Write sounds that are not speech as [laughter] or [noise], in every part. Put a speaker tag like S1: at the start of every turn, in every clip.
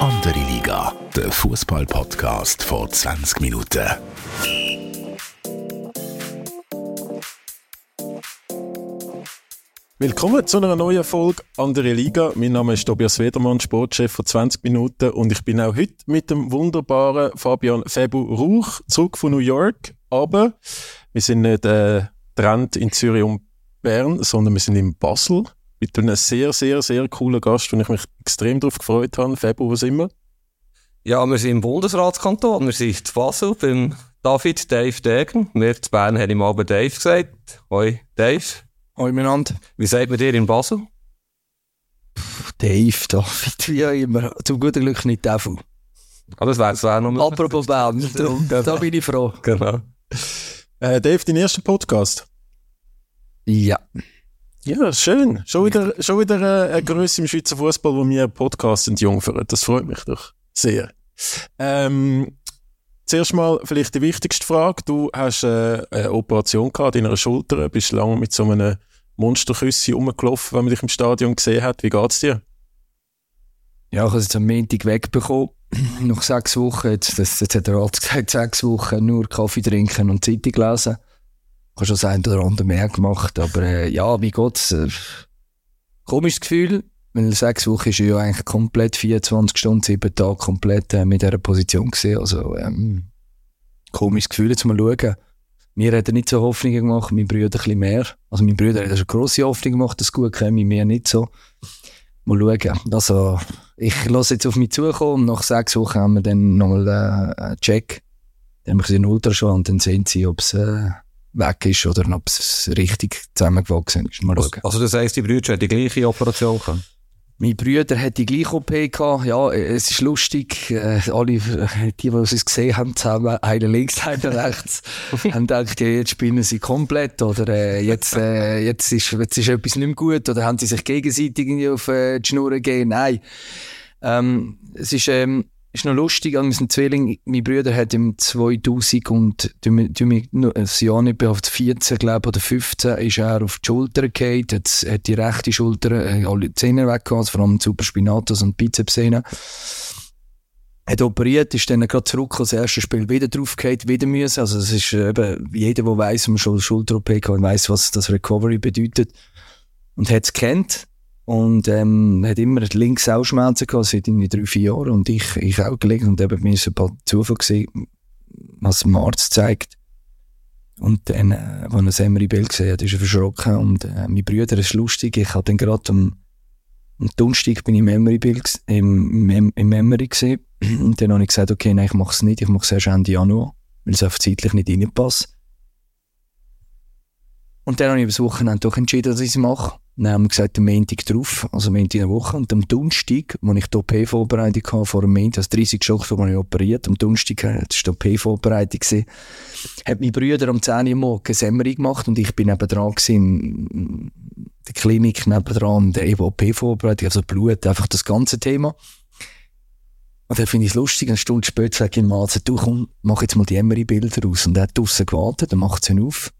S1: Andere Liga, der Fußball-Podcast vor 20 Minuten.
S2: Willkommen zu einer neuen Folge Andere Liga. Mein Name ist Tobias Wedermann, Sportchef von 20 Minuten und ich bin auch heute mit dem wunderbaren Fabian Febu Rauch zurück von New York. Aber wir sind nicht äh, Trend in Zürich und Bern, sondern wir sind in Basel mit einem sehr, sehr, sehr coolen Gast, und ich mich extrem darauf gefreut habe. Febu, wo sind wir?
S3: Ja, wir sind im Bundesratskanton. Wir sind in Basel beim David Dave Degen. Wir zu Bern haben ihm aber Dave gesagt. Hoi, Dave.
S4: Hoi miteinander.
S3: Wie sagt man dir in Basel?
S4: Dave, David, wie auch immer. Zum guten Glück nicht Teufel.
S3: Ah, das wäre wär noch
S4: Apropos Bern, da, [laughs] da bin ich froh.
S3: Genau.
S2: Äh, Dave, dein erster Podcast?
S4: Ja.
S2: Ja, schön. Schon wieder, schon wieder äh, eine Größe im Schweizer Fußball, wo wir Podcasts sind jungfern. Das freut mich doch sehr. Ähm, zuerst mal vielleicht die wichtigste Frage. Du hast äh, eine Operation gehabt in einer Schulter, bist lange mit so einem Monsterküssi rumgelaufen, wenn man dich im Stadion gesehen hat. Wie geht's dir?
S4: Ja, ich habe es jetzt am Montag wegbekommen. Nach sechs Wochen, jetzt, jetzt hat der Arzt gesagt, sechs Wochen nur Kaffee trinken und Zeitung lesen. Habe schon das ein oder andere mehr gemacht, aber äh, ja, wie geht's? Äh, komisches Gefühl, weil sechs Wochen ist ja eigentlich komplett 24 Stunden, sieben Tage komplett äh, mit dieser Position gesehen. Also, ähm, komisches Gefühl, jetzt mal schauen. Mir hat er nicht so Hoffnungen gemacht, mein Bruder ein bisschen mehr. Also, mein Bruder hat schon grosse Hoffnungen gemacht, dass es gut käme, mir nicht so. Mal schauen. Also, ich lasse jetzt auf mich zukommen und nach sechs Wochen haben wir dann nochmal äh, einen Check. Dann haben wir einen Ultraschall und dann sehen sie, ob es äh, weg ist oder ob es richtig zusammengewachsen ist. Mal
S3: Also,
S4: schauen.
S3: also das heisst, die Brüder haben die gleiche Operation gehabt?
S4: Mein Bruder hat die gleiche OP gehabt. Ja, es ist lustig. Äh, alle, äh, die, die es gesehen haben, zusammen, einer links, einer rechts, [laughs] haben gedacht, ja, jetzt spielen sie komplett oder äh, jetzt, äh, jetzt, ist, jetzt ist etwas nicht mehr gut oder haben sie sich gegenseitig irgendwie auf äh, die Schnur gegeben. Nein. Ähm, es ist, ähm, ist noch lustig, an meinem Zwilling, mein Bruder hat im 2000 und, du, mi- du, mi- nur ein Jahr nicht, auf 14, glaube oder 15, ist er auf die Schulter gefallen, hat, hat die rechte Schulter, äh, alle Zähne weggehauen, vor allem Superspinatus und Bizepssehne. Hat operiert, ist dann gerade zurück als erstes Spiel wieder draufgefallen, wieder müssen. Also, es ist äh, eben, jeder, der weiss, um schon Schulter-OP gehabt, weiss, was das Recovery bedeutet. Und hat es kennt. Und, ähm, hat immer links auch Schmerzen gehabt, seit irgendwie drei, vier Jahren. Und ich, ich auch gelegen. Und eben, mir ist ein paar Zufall gesehen, was dem Arzt zeigt. Und dann, äh, als er ein MRI-Bild gesehen hat, ist er verschrocken. Und, äh, mein Bruder ist lustig. Ich habe dann gerade am, am Donnerstag bin ich im MRI-Bild, im, im, im MRI gesehen. [clears throat] Und dann habe ich gesagt, okay, nein, ich mache es nicht. Ich mache es erst Ende Januar. Weil es einfach zeitlich nicht reinpasst. Und dann habe ich über das Wochenende doch entschieden, dass ich es mache. Dann haben wir gesagt, am Montag drauf, also Montag in der Woche. Und am Donnerstag, wo ich die OP-Vorbereitung hatte, vor dem Montag, also 30 Stunden, wo ich operiert, am Donnerstag, äh, das war die OP-Vorbereitung, hat mein Bruder am 10 Uhr morgens MRI gemacht und ich bin nebendran gewesen, in der Klinik nebendran, der OP-Vorbereitung, also Blut, einfach das ganze Thema. Und dann finde ich es lustig, eine Stunde später sage ich ihm Arzt, du komm, mach jetzt mal die MRI-Bilder aus. Und er hat draussen gewartet, dann macht sie auf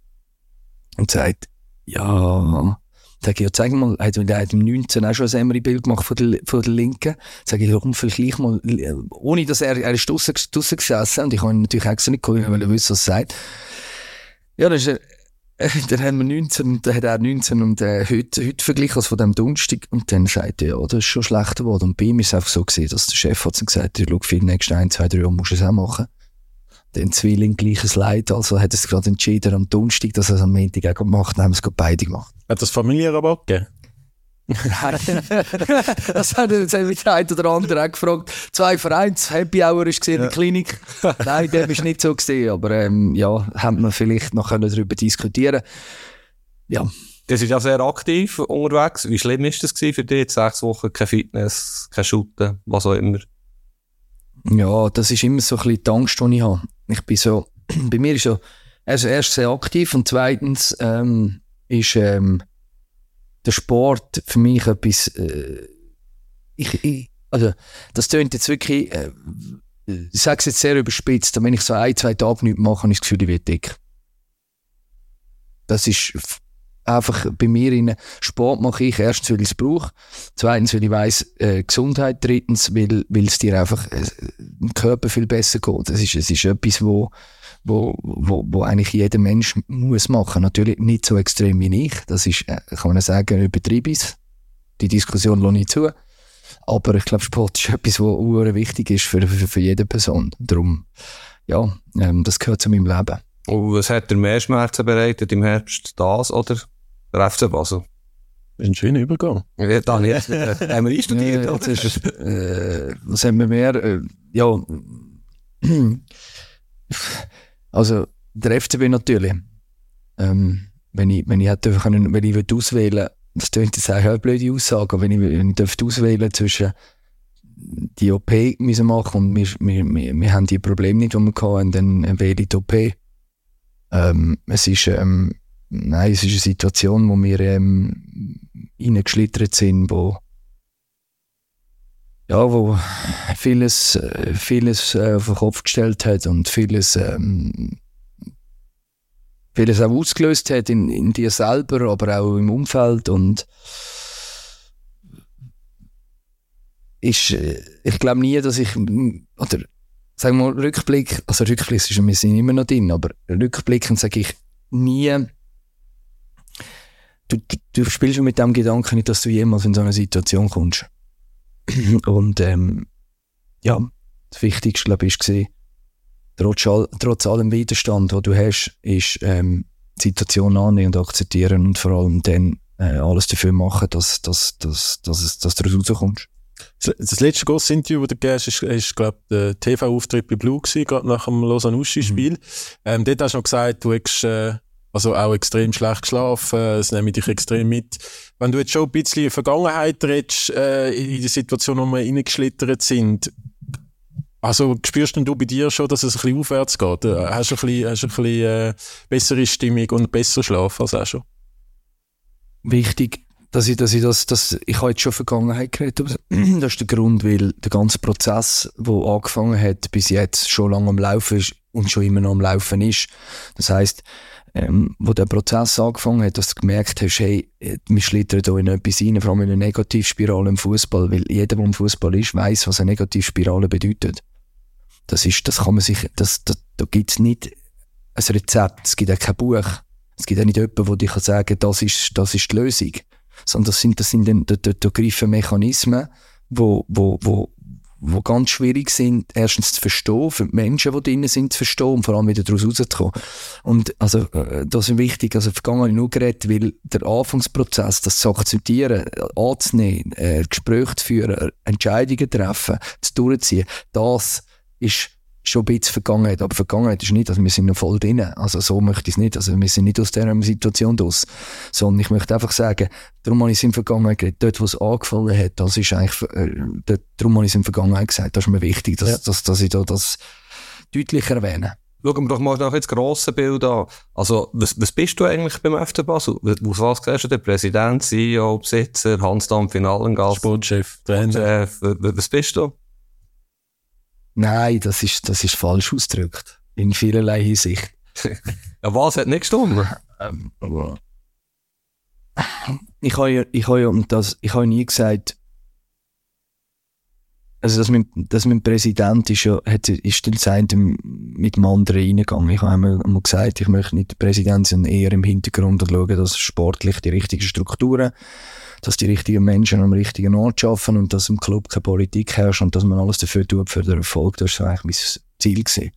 S4: und sagt, ja, sag ich, ja, zeig mal, er hat, er hat im 19 auch schon ein MRI-Bild gemacht von der, von der Linken. Sag ich, warum vergleich mal, äh, ohne dass er, er ist draussen, draussen gesessen und ich habe ihn natürlich extra nicht geholt, weil er wissen, was er sagt. Ja, dann ist er, äh, [laughs] dann haben wir 19 und dann hat er 19 und äh, heute, heute verglichen als von dem Donnerstag und dann sagt er, ja, das ist schon schlechter geworden. Und bei ihm ist es einfach so gewesen, dass der Chef hat dann gesagt, ja, schau, für die nächsten ein, zwei, drei Jahre musst du es auch machen. Den Zwilling gleiches Leid, also hat er es gerade entschieden am Donnerstag, dass er es am Montag auch macht, dann haben es gerade beide gemacht.
S2: Hat das Familienrabatt gegeben? [laughs]
S4: das hat jetzt wieder der ein oder andere auch gefragt. Zwei Vereins, Happy Hour ist gesehen in der Klinik. [laughs] Nein, dem ist nicht so gesehen, aber ähm, ja, haben wir vielleicht noch können darüber diskutieren. Ja,
S3: Das ist ja sehr aktiv unterwegs. Wie schlimm ist das für dich? Jetzt Sechs Wochen kein Fitness, kein Shooten, was auch immer.
S4: ja, das ist immer so ein bisschen die Angst, die ich habe. Ich bin so, [clears throat] bei mir ist so, also erst sehr aktiv und zweitens ähm, ist ähm, der Sport für mich etwas, äh, ich, ich, also das tönt jetzt wirklich, äh, ich sage es jetzt sehr überspitzt, aber wenn ich so ein, zwei Tage nichts mache, habe ich das Gefühl, ich werde dick. Das ist einfach bei mir in Sport mache ich erstens, weil ich es brauche, zweitens, weil ich weiss, äh, Gesundheit, drittens, weil, weil es dir einfach äh, im Körper viel besser geht. Es ist, es ist etwas, wo, wo, wo, wo eigentlich jeder Mensch muss machen. Natürlich nicht so extrem wie ich. Das ist, äh, kann man sagen, übertrieben. Die Diskussion lasse ich zu. Aber ich glaube, Sport ist [laughs] etwas, was wichtig ist für, für, für jede Person. Darum, ja, ähm, das gehört zu meinem Leben.
S3: Und was hat dir mehr Schmerzen bereitet im Herbst? Das oder der FC Basel?
S2: Das ist ein schöner Übergang.
S3: Ja, dann jetzt, äh, [laughs] haben wir einstudiert,
S4: Ja, ist, äh, was haben wir mehr? Äh, ja, [clears throat] also der FCB natürlich. Ähm, wenn ich, wenn ich hätte können, wenn ich würde auswählen, das klingt jetzt auch eine blöde Aussage, aber wenn ich, wenn ich dürfte auswählen zwischen die OP müssen machen und wir, wir, wir, wir haben die Probleme nicht, die wir hatten, dann wähle ich die OP. Ähm, es ist, ähm, nein, es ist eine Situation, wo wir ähm, reingeschlittert sind, wo ja, wo vieles, äh, vieles äh, auf den Kopf gestellt hat und vieles, ähm, vieles auch ausgelöst hat in, in dir selber, aber auch im Umfeld und ist, äh, ich glaube nie, dass ich, oder sagen wir mal, Rückblick, also Rückblick ist, wir sind immer noch drin, aber rückblickend sage ich nie, du, du, du spielst schon mit dem Gedanken nicht, dass du jemals in so eine Situation kommst. [clears throat] Und ähm, ja, das Wichtigste, glaube ich, war, trotz, all, trotz allem Widerstand, den du hast, ist ähm, die Situation annehmen und akzeptieren und vor allem dann äh, alles dafür machen, dass, dass, dass, dass, es, dass du rauskommst.
S2: Das, letzte große Interview, das du gegeben hast, ist, ist glaube der TV-Auftritt bei Blue gewesen, gerade nach dem Lausanne-Uschi-Spiel. Ähm, dort hast du noch gesagt, du hast äh, also auch extrem schlecht geschlafen, das nehme ich dich extrem mit. Wenn du jetzt schon ein bisschen in die Vergangenheit redest, äh, in die Situation, wo wir reingeschlittert sind, also spürst denn du bei dir schon, dass es ein bisschen aufwärts geht? Äh, Hast du ein bisschen, hast du ein bisschen äh, bessere Stimmung und besser Schlaf als auch schon?
S4: wichtig, dass ich, dass ich das, dass, ich habe jetzt schon Vergangenheit geredet, aber [clears throat] das ist der Grund, weil der ganze Prozess, der angefangen hat, bis jetzt schon lange am Laufen ist und schon immer noch am Laufen ist. Das heisst, ähm, wo der Prozess angefangen hat, dass du gemerkt hast, hey, wir schlittern da in etwas rein, vor allem in eine Negativspirale im Fußball, weil jeder, der im Fußball ist, weiß, was eine Negativspirale bedeutet. Das ist, das kann man sich, das, das, da gibt's nicht ein Rezept, es gibt auch kein Buch, es gibt auch nicht jemanden, der dir kann sagen, das ist, das ist die Lösung. Sondern das sind, das sind dann, da, da, da greifen Mechanismen, wo, wo, wo, wo ganz schwierig sind, erstens zu verstehen, für die Menschen, die drinnen sind, zu verstehen und vor allem wieder daraus rauszukommen. Und also, äh, das ist wichtig, also vergangen habe ich nur geredet, weil der Anfangsprozess, das zu akzeptieren, anzunehmen, äh, Gespräche zu führen, Entscheidungen treffen, zu durchziehen, das ist schon ein bisschen Vergangenheit. Aber Vergangenheit ist nicht, also wir sind noch voll drin. Also so möchte ich es nicht. Also wir sind nicht aus dieser Situation draus. Sondern ich möchte einfach sagen, darum habe ich es in der Vergangenheit geredet. Dort, wo es angefangen hat, das ist eigentlich, äh, dort, darum habe ich es in Vergangenheit gesagt. Das ist mir wichtig, dass,
S2: Ja.
S4: dass, dass ich da das deutlicher erwähne.
S3: Schauen wir doch mal nach jetzt das grosse Bild an. Also, was, was bist du eigentlich beim FC Basel? Aus was siehst du? Der Präsident, CEO, Besitzer, Hans-Dampf in Allengast?
S2: Sportchef, Trainer.
S3: Was bist du?
S4: Nein, das ist, das ist falsch ausgedrückt. In vielerlei Hinsicht.
S3: Ja, was hat nicht gestimmt?
S4: Ähm, ich habe ja, ich habe ja, und das, ich habe nie gesagt, also, dass mein, dass mein Präsident ist ja, hat, ist dann gesagt, mit dem anderen reingegangen. Ich habe einmal, einmal gesagt, ich möchte nicht Präsident, sein, eher im Hintergrund und schauen, dass sportlich die richtigen Strukturen, dass die richtigen Menschen am richtigen Ort arbeiten und dass im Club keine Politik herrscht und dass man alles dafür tut für den Erfolg. Das war eigentlich mein Ziel gewesen.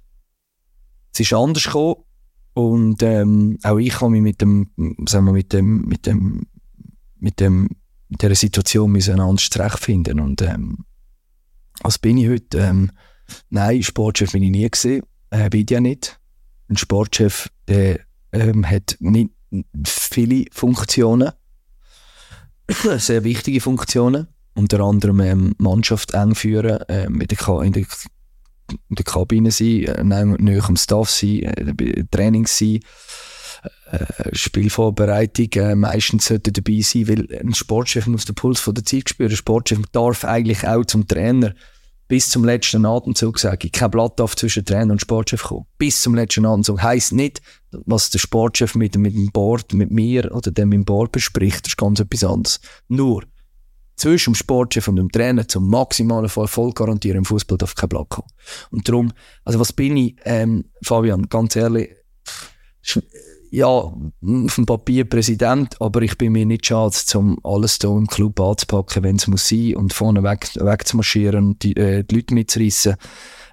S4: Es ist anders gekommen und ähm, auch ich habe mich mit dem, sagen wir, mit dem, mit dem, mit dem, mit dieser Situation müssen anders zurechtfinden und ähm, was bin ich heute? Ähm, nein, Sportchef bin ich nie gesehen, äh, bin ich ja nicht. Ein Sportchef, der ähm, hat nicht viele Funktionen, [clears throat] sehr wichtige Funktionen, unter anderem ähm, Mannschaft eng führen, ähm, in, der in, der, in der Kabine sein, äh, näher am Staff sein, äh, Training sein, äh, Spielvorbereitung äh, meistens sollte dabei sein, weil ein Sportchef muss den Puls von der Zeit spüren. Ein Sportchef darf eigentlich auch zum Trainer bis zum letzten Atemzug sage ich, kein Blatt auf zwischen Trainer und Sportchef kommen. Bis zum letzten Atemzug. Heisst nicht, was der Sportchef mit, mit dem Board, mit mir oder dem im Board bespricht. Das ist ganz etwas anderes. Nur, zwischen dem Sportchef und dem Trainer zum maximalen Erfolg garantieren im Fußball darf kein Blatt kommen. Und darum, also was bin ich, ähm, Fabian, ganz ehrlich, ja, auf dem Papier Präsident, aber ich bin mir nicht schade, um alles hier im Club anzupacken, wenn es muss sein und vorne weg, wegzumarschieren und die, äh, die Leute mitzureissen,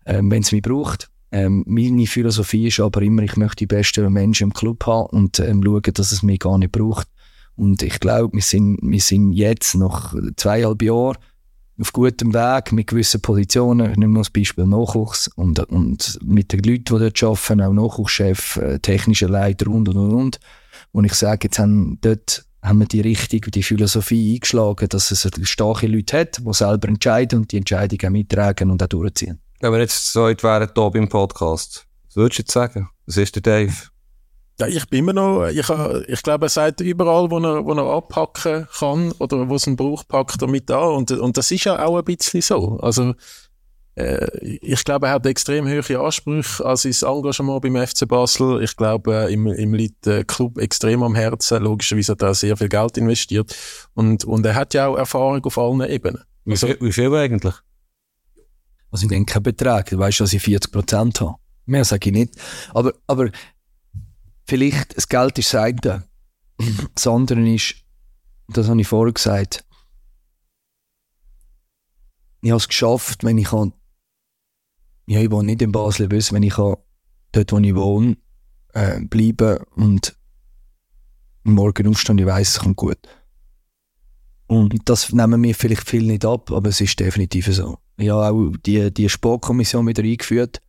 S4: ähm, wenn es mich braucht. Ähm, meine Philosophie ist aber immer, ich möchte die besten Menschen im Club haben und ähm, schauen, dass es mich gar nicht braucht. Und ich glaube, wir sind, wir sind jetzt nach zweieinhalb Jahren auf gutem Weg mit gewissen Positionen. Ich nehme noch das Beispiel Nachwuchs und, und mit den Leuten, die dort arbeiten, auch Nachwuchschef, äh, technischer Leiter und und und und. Ich sage, jetzt haben dort haben wir die Richtung, die Philosophie eingeschlagen, dass es starke Leute hat, die selber entscheiden und die Entscheidungen mittragen und auch durchziehen.
S3: Wenn wir jetzt so weit wären hier beim Podcast, was würdest du jetzt sagen? Was ist der Dave?
S2: Ja, ich bin immer noch, ich, ich glaube, er sagt überall, wo er, wo er abpacken kann oder wo es einen Brauch packt er mit an. Und, und das ist ja auch ein bisschen so. Also, äh, ich glaube, er hat extrem hohe Ansprüche an sein Engagement beim FC Basel. Ich glaube, ihm, ihm liegt der Club extrem am Herzen. Logischerweise hat er sehr viel Geld investiert. Und, und er hat ja auch Erfahrung auf allen Ebenen.
S3: Wie viel, wie viel eigentlich?
S4: Also, ich denke, kein Betrag. Du weißt, dass ich 40 Prozent habe. Mehr sage ich nicht. Aber, aber, vielleicht, das Geld ist das eine. [laughs] Das andere ist, das habe ich vorher gesagt, ich habe es geschafft, wenn ich kann, ja, ich wohne nicht in Basel, weiß, wenn ich kann, dort, wo ich wohne, äh, bleiben und morgen aufstehen, ich weiss, es kommt gut. Und das nehmen wir vielleicht viel nicht ab, aber es ist definitiv so. Ich habe auch die, die Sportkommission wieder eingeführt,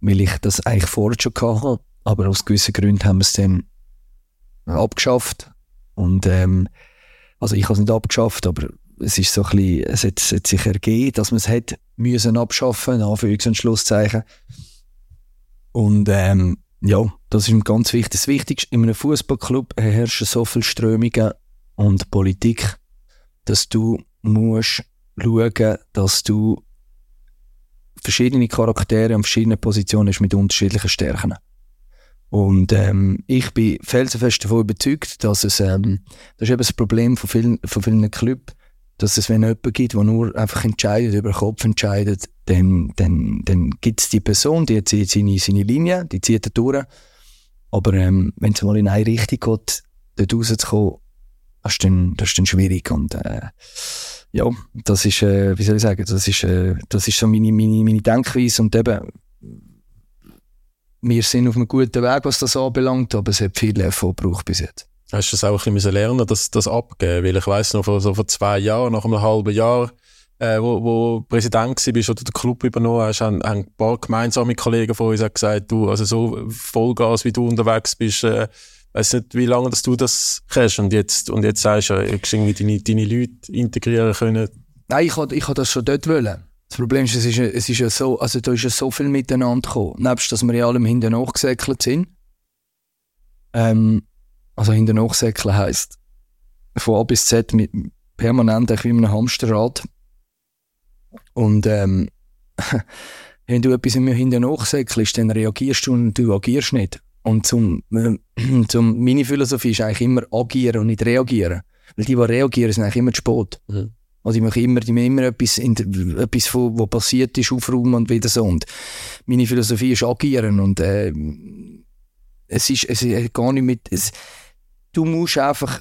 S4: weil ich das eigentlich vorher schon hatte aber aus gewissen Gründen haben wir es dann abgeschafft. Und, ähm, also ich habe es nicht abgeschafft, aber es ist so ein bisschen, es hat, es hat sich ergeben, dass man es hat müssen abschaffen, Anführungs- und Schlusszeichen. Und, ähm, ja, das ist ganz wichtig. Das Wichtigste, in einem Fußballclub herrschen so viele Strömungen und Politik, dass du musst schauen, dass du verschiedene Charaktere an verschiedenen Positionen hast mit unterschiedlichen Stärken. Und ähm, ich bin felsenfest davon überzeugt, dass es, ähm, das ist eben das Problem von vielen, von vielen Clubs, dass es, wenn es jemanden gibt, der nur einfach entscheidet, über den Kopf entscheidet, dann, dann, dann gibt es die Person, die zieht seine, seine Linie, die zieht er durch. Aber ähm, wenn es mal in eine Richtung geht, dort rauszukommen, das ist dann, das ist dann schwierig. Und äh, ja, das ist, äh, wie soll ich sagen, das ist, äh, das ist so meine, meine, meine Denkweise. Und eben, wir sind auf einem guten Weg, was das anbelangt, aber es hat viel Erfolg gebraucht bis jetzt.
S2: Hast du das auch ein bisschen lernen das, das abgeben? Weil ich weiss noch, vor, so vor zwei Jahren, nach einem halben Jahr, äh, wo, wo Präsident bist oder den Club übernommen hast, haben, haben ein paar gemeinsame Kollegen von uns gesagt, du, also so Vollgas, wie du unterwegs bist, äh, weiss nicht, wie lange dass du das kennst und jetzt, und jetzt sagst du, du irgendwie deine, deine Leute integrieren können.
S4: Nein, ich wollte ich das schon dort wollen. Das Problem ist, es ist, es ist ja so, also da ist ja so viel miteinander gekommen. Nebst, dass wir in allem hinten nachgesäckelt sind. Ähm, also hinten nachsäckeln heisst, von A bis Z mit permanent wie in einem Hamsterrad. Und, ähm, [laughs] wenn du etwas immer hinten nachsäckelst, dann reagierst du und du agierst nicht. Und zum, äh, [clears throat] zum, meine Philosophie ist eigentlich immer agieren und nicht reagieren. Weil die, die reagieren, sind eigentlich immer zu spät. Mhm. Also ich mache immer, ich mache immer etwas, etwas von, was passiert ist, aufräumen und wieder so. Und meine Philosophie ist agieren und äh, es ist, es ist gar nicht mit, es, du musst einfach,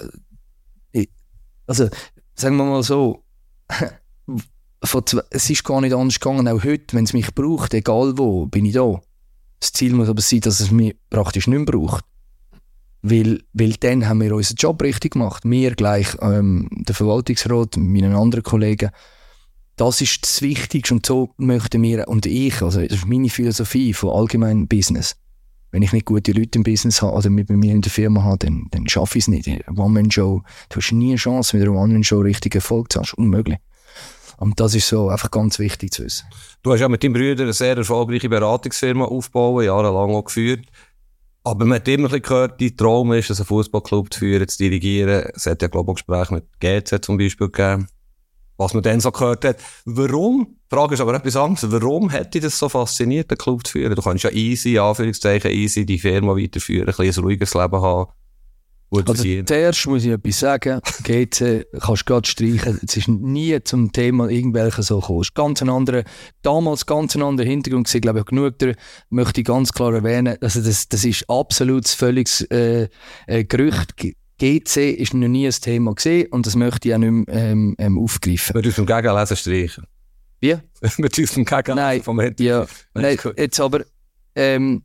S4: also sagen wir mal so, [laughs] es ist gar nicht anders gegangen, auch heute, wenn es mich braucht, egal wo, bin ich da. Das Ziel muss aber sein, dass es mich praktisch nicht mehr braucht. Weil, weil dann haben wir unseren Job richtig gemacht. Wir gleich, ähm, der Verwaltungsrat, meinen anderen Kollegen. Das ist das Wichtigste und so möchten wir, und ich, also das ist meine Philosophie von allgemeinem Business. Wenn ich nicht gute Leute im Business habe oder mit mir in der Firma habe, dann, dann schaffe ich es nicht. One-Man-Show, du hast nie eine Chance, mit einer One-Man-Show richtig Erfolg zu haben. Unmöglich. Und das ist so einfach ganz wichtig zu wissen.
S3: Du hast ja mit deinem Bruder eine sehr erfolgreiche Beratungsfirma aufgebaut, jahrelang auch geführt. Aber man hat immer gehört, die Traum ist, einen Fußballclub zu führen, zu dirigieren. Es hat ja, glaube Gespräche mit GZ zum Beispiel gegeben. was man dann so gehört hat. Warum? Die Frage ist aber etwas anderes. Warum hätte dich das so fasziniert, den Club zu führen? Du kannst ja easy, Anführungszeichen, easy die Firma weiterführen, ein bisschen ein ruhiges Leben haben. Gut
S4: Also
S3: verdienen.
S4: zuerst muss ich etwas sagen. GC kannst du gerade streichen. Es ist nie zum Thema irgendwelche so gekommen. Ganz ein anderer, damals ganz ein anderer Hintergrund gewesen, glaube ich, genug da möchte ich ganz klar erwähnen. Also das, das ist absolut völliges äh, äh, Gerücht. GC ist noch nie ein Thema gewesen und das möchte ich auch nicht mehr ähm, ähm, aufgreifen.
S3: Wir dürfen Gegenlesen streichen.
S4: Wie? [laughs]
S3: Wir dürfen Gegenlesen
S4: Nein,
S3: vom.
S4: Ja, nein, jetzt aber, ähm,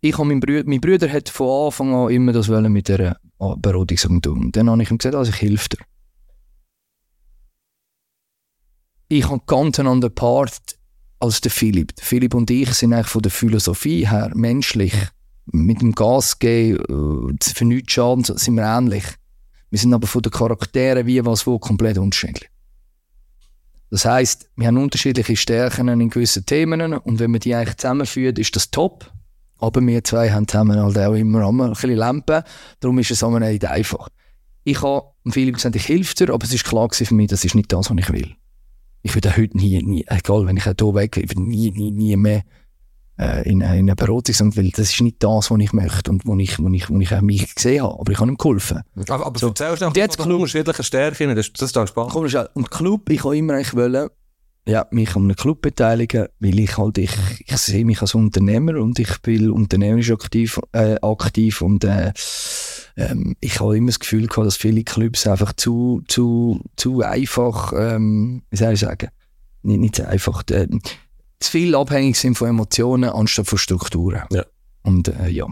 S4: ich habe meinen Brüder, mein Bruder hat von Anfang an immer das wollen mit der Beratungsagentur. Und dann habe ich ihm gesagt, also ich helfe dir. Ich habe ganz einen anderen Part als der Philipp. Philipp und ich sind eigentlich von der Philosophie her menschlich. Mit dem Gas geben, äh, für nichts schaden, sind wir ähnlich. Wir sind aber von den Charakteren wie was wo komplett unterschiedlich. Das heißt, wir haben unterschiedliche Stärken in gewissen Themen und wenn man die eigentlich zusammenführt, ist das top. Aber wir zwei haben zusammen halt auch immer ein bisschen Lampen. Darum ist es einmal nicht einfach. Ich habe Philipp gesagt, ich helfe dir, aber es ist klar für mich, das ist nicht das, was ich will. Ich würde auch heute nie, nie, egal, wenn ich auch hier weg, ich würde nie, nie, nie mehr äh, in, eine- in eine Beratung sagen, weil das ist nicht das, was ich möchte und wo ich, wo ich, wo ich auch mich gesehen habe. Aber ich habe ihm geholfen.
S3: Aber, aber
S4: So.
S3: erzählst du
S4: Und jetzt
S3: von den unterschiedlichen Stärken, das, das ist dann spannend.
S4: Komm. Und Club, ich habe immer eigentlich wollen, ja, mich an einem Club beteiligen, weil ich halt, ich, ich sehe mich als Unternehmer und ich bin unternehmerisch aktiv, äh, aktiv und äh, ähm, ich habe immer das Gefühl gehabt, dass viele Clubs einfach zu, zu, zu einfach, ähm, wie soll ich sagen, nicht, nicht so einfach, äh, zu viel abhängig sind von Emotionen anstatt von Strukturen.
S2: Ja.
S4: Und äh, ja.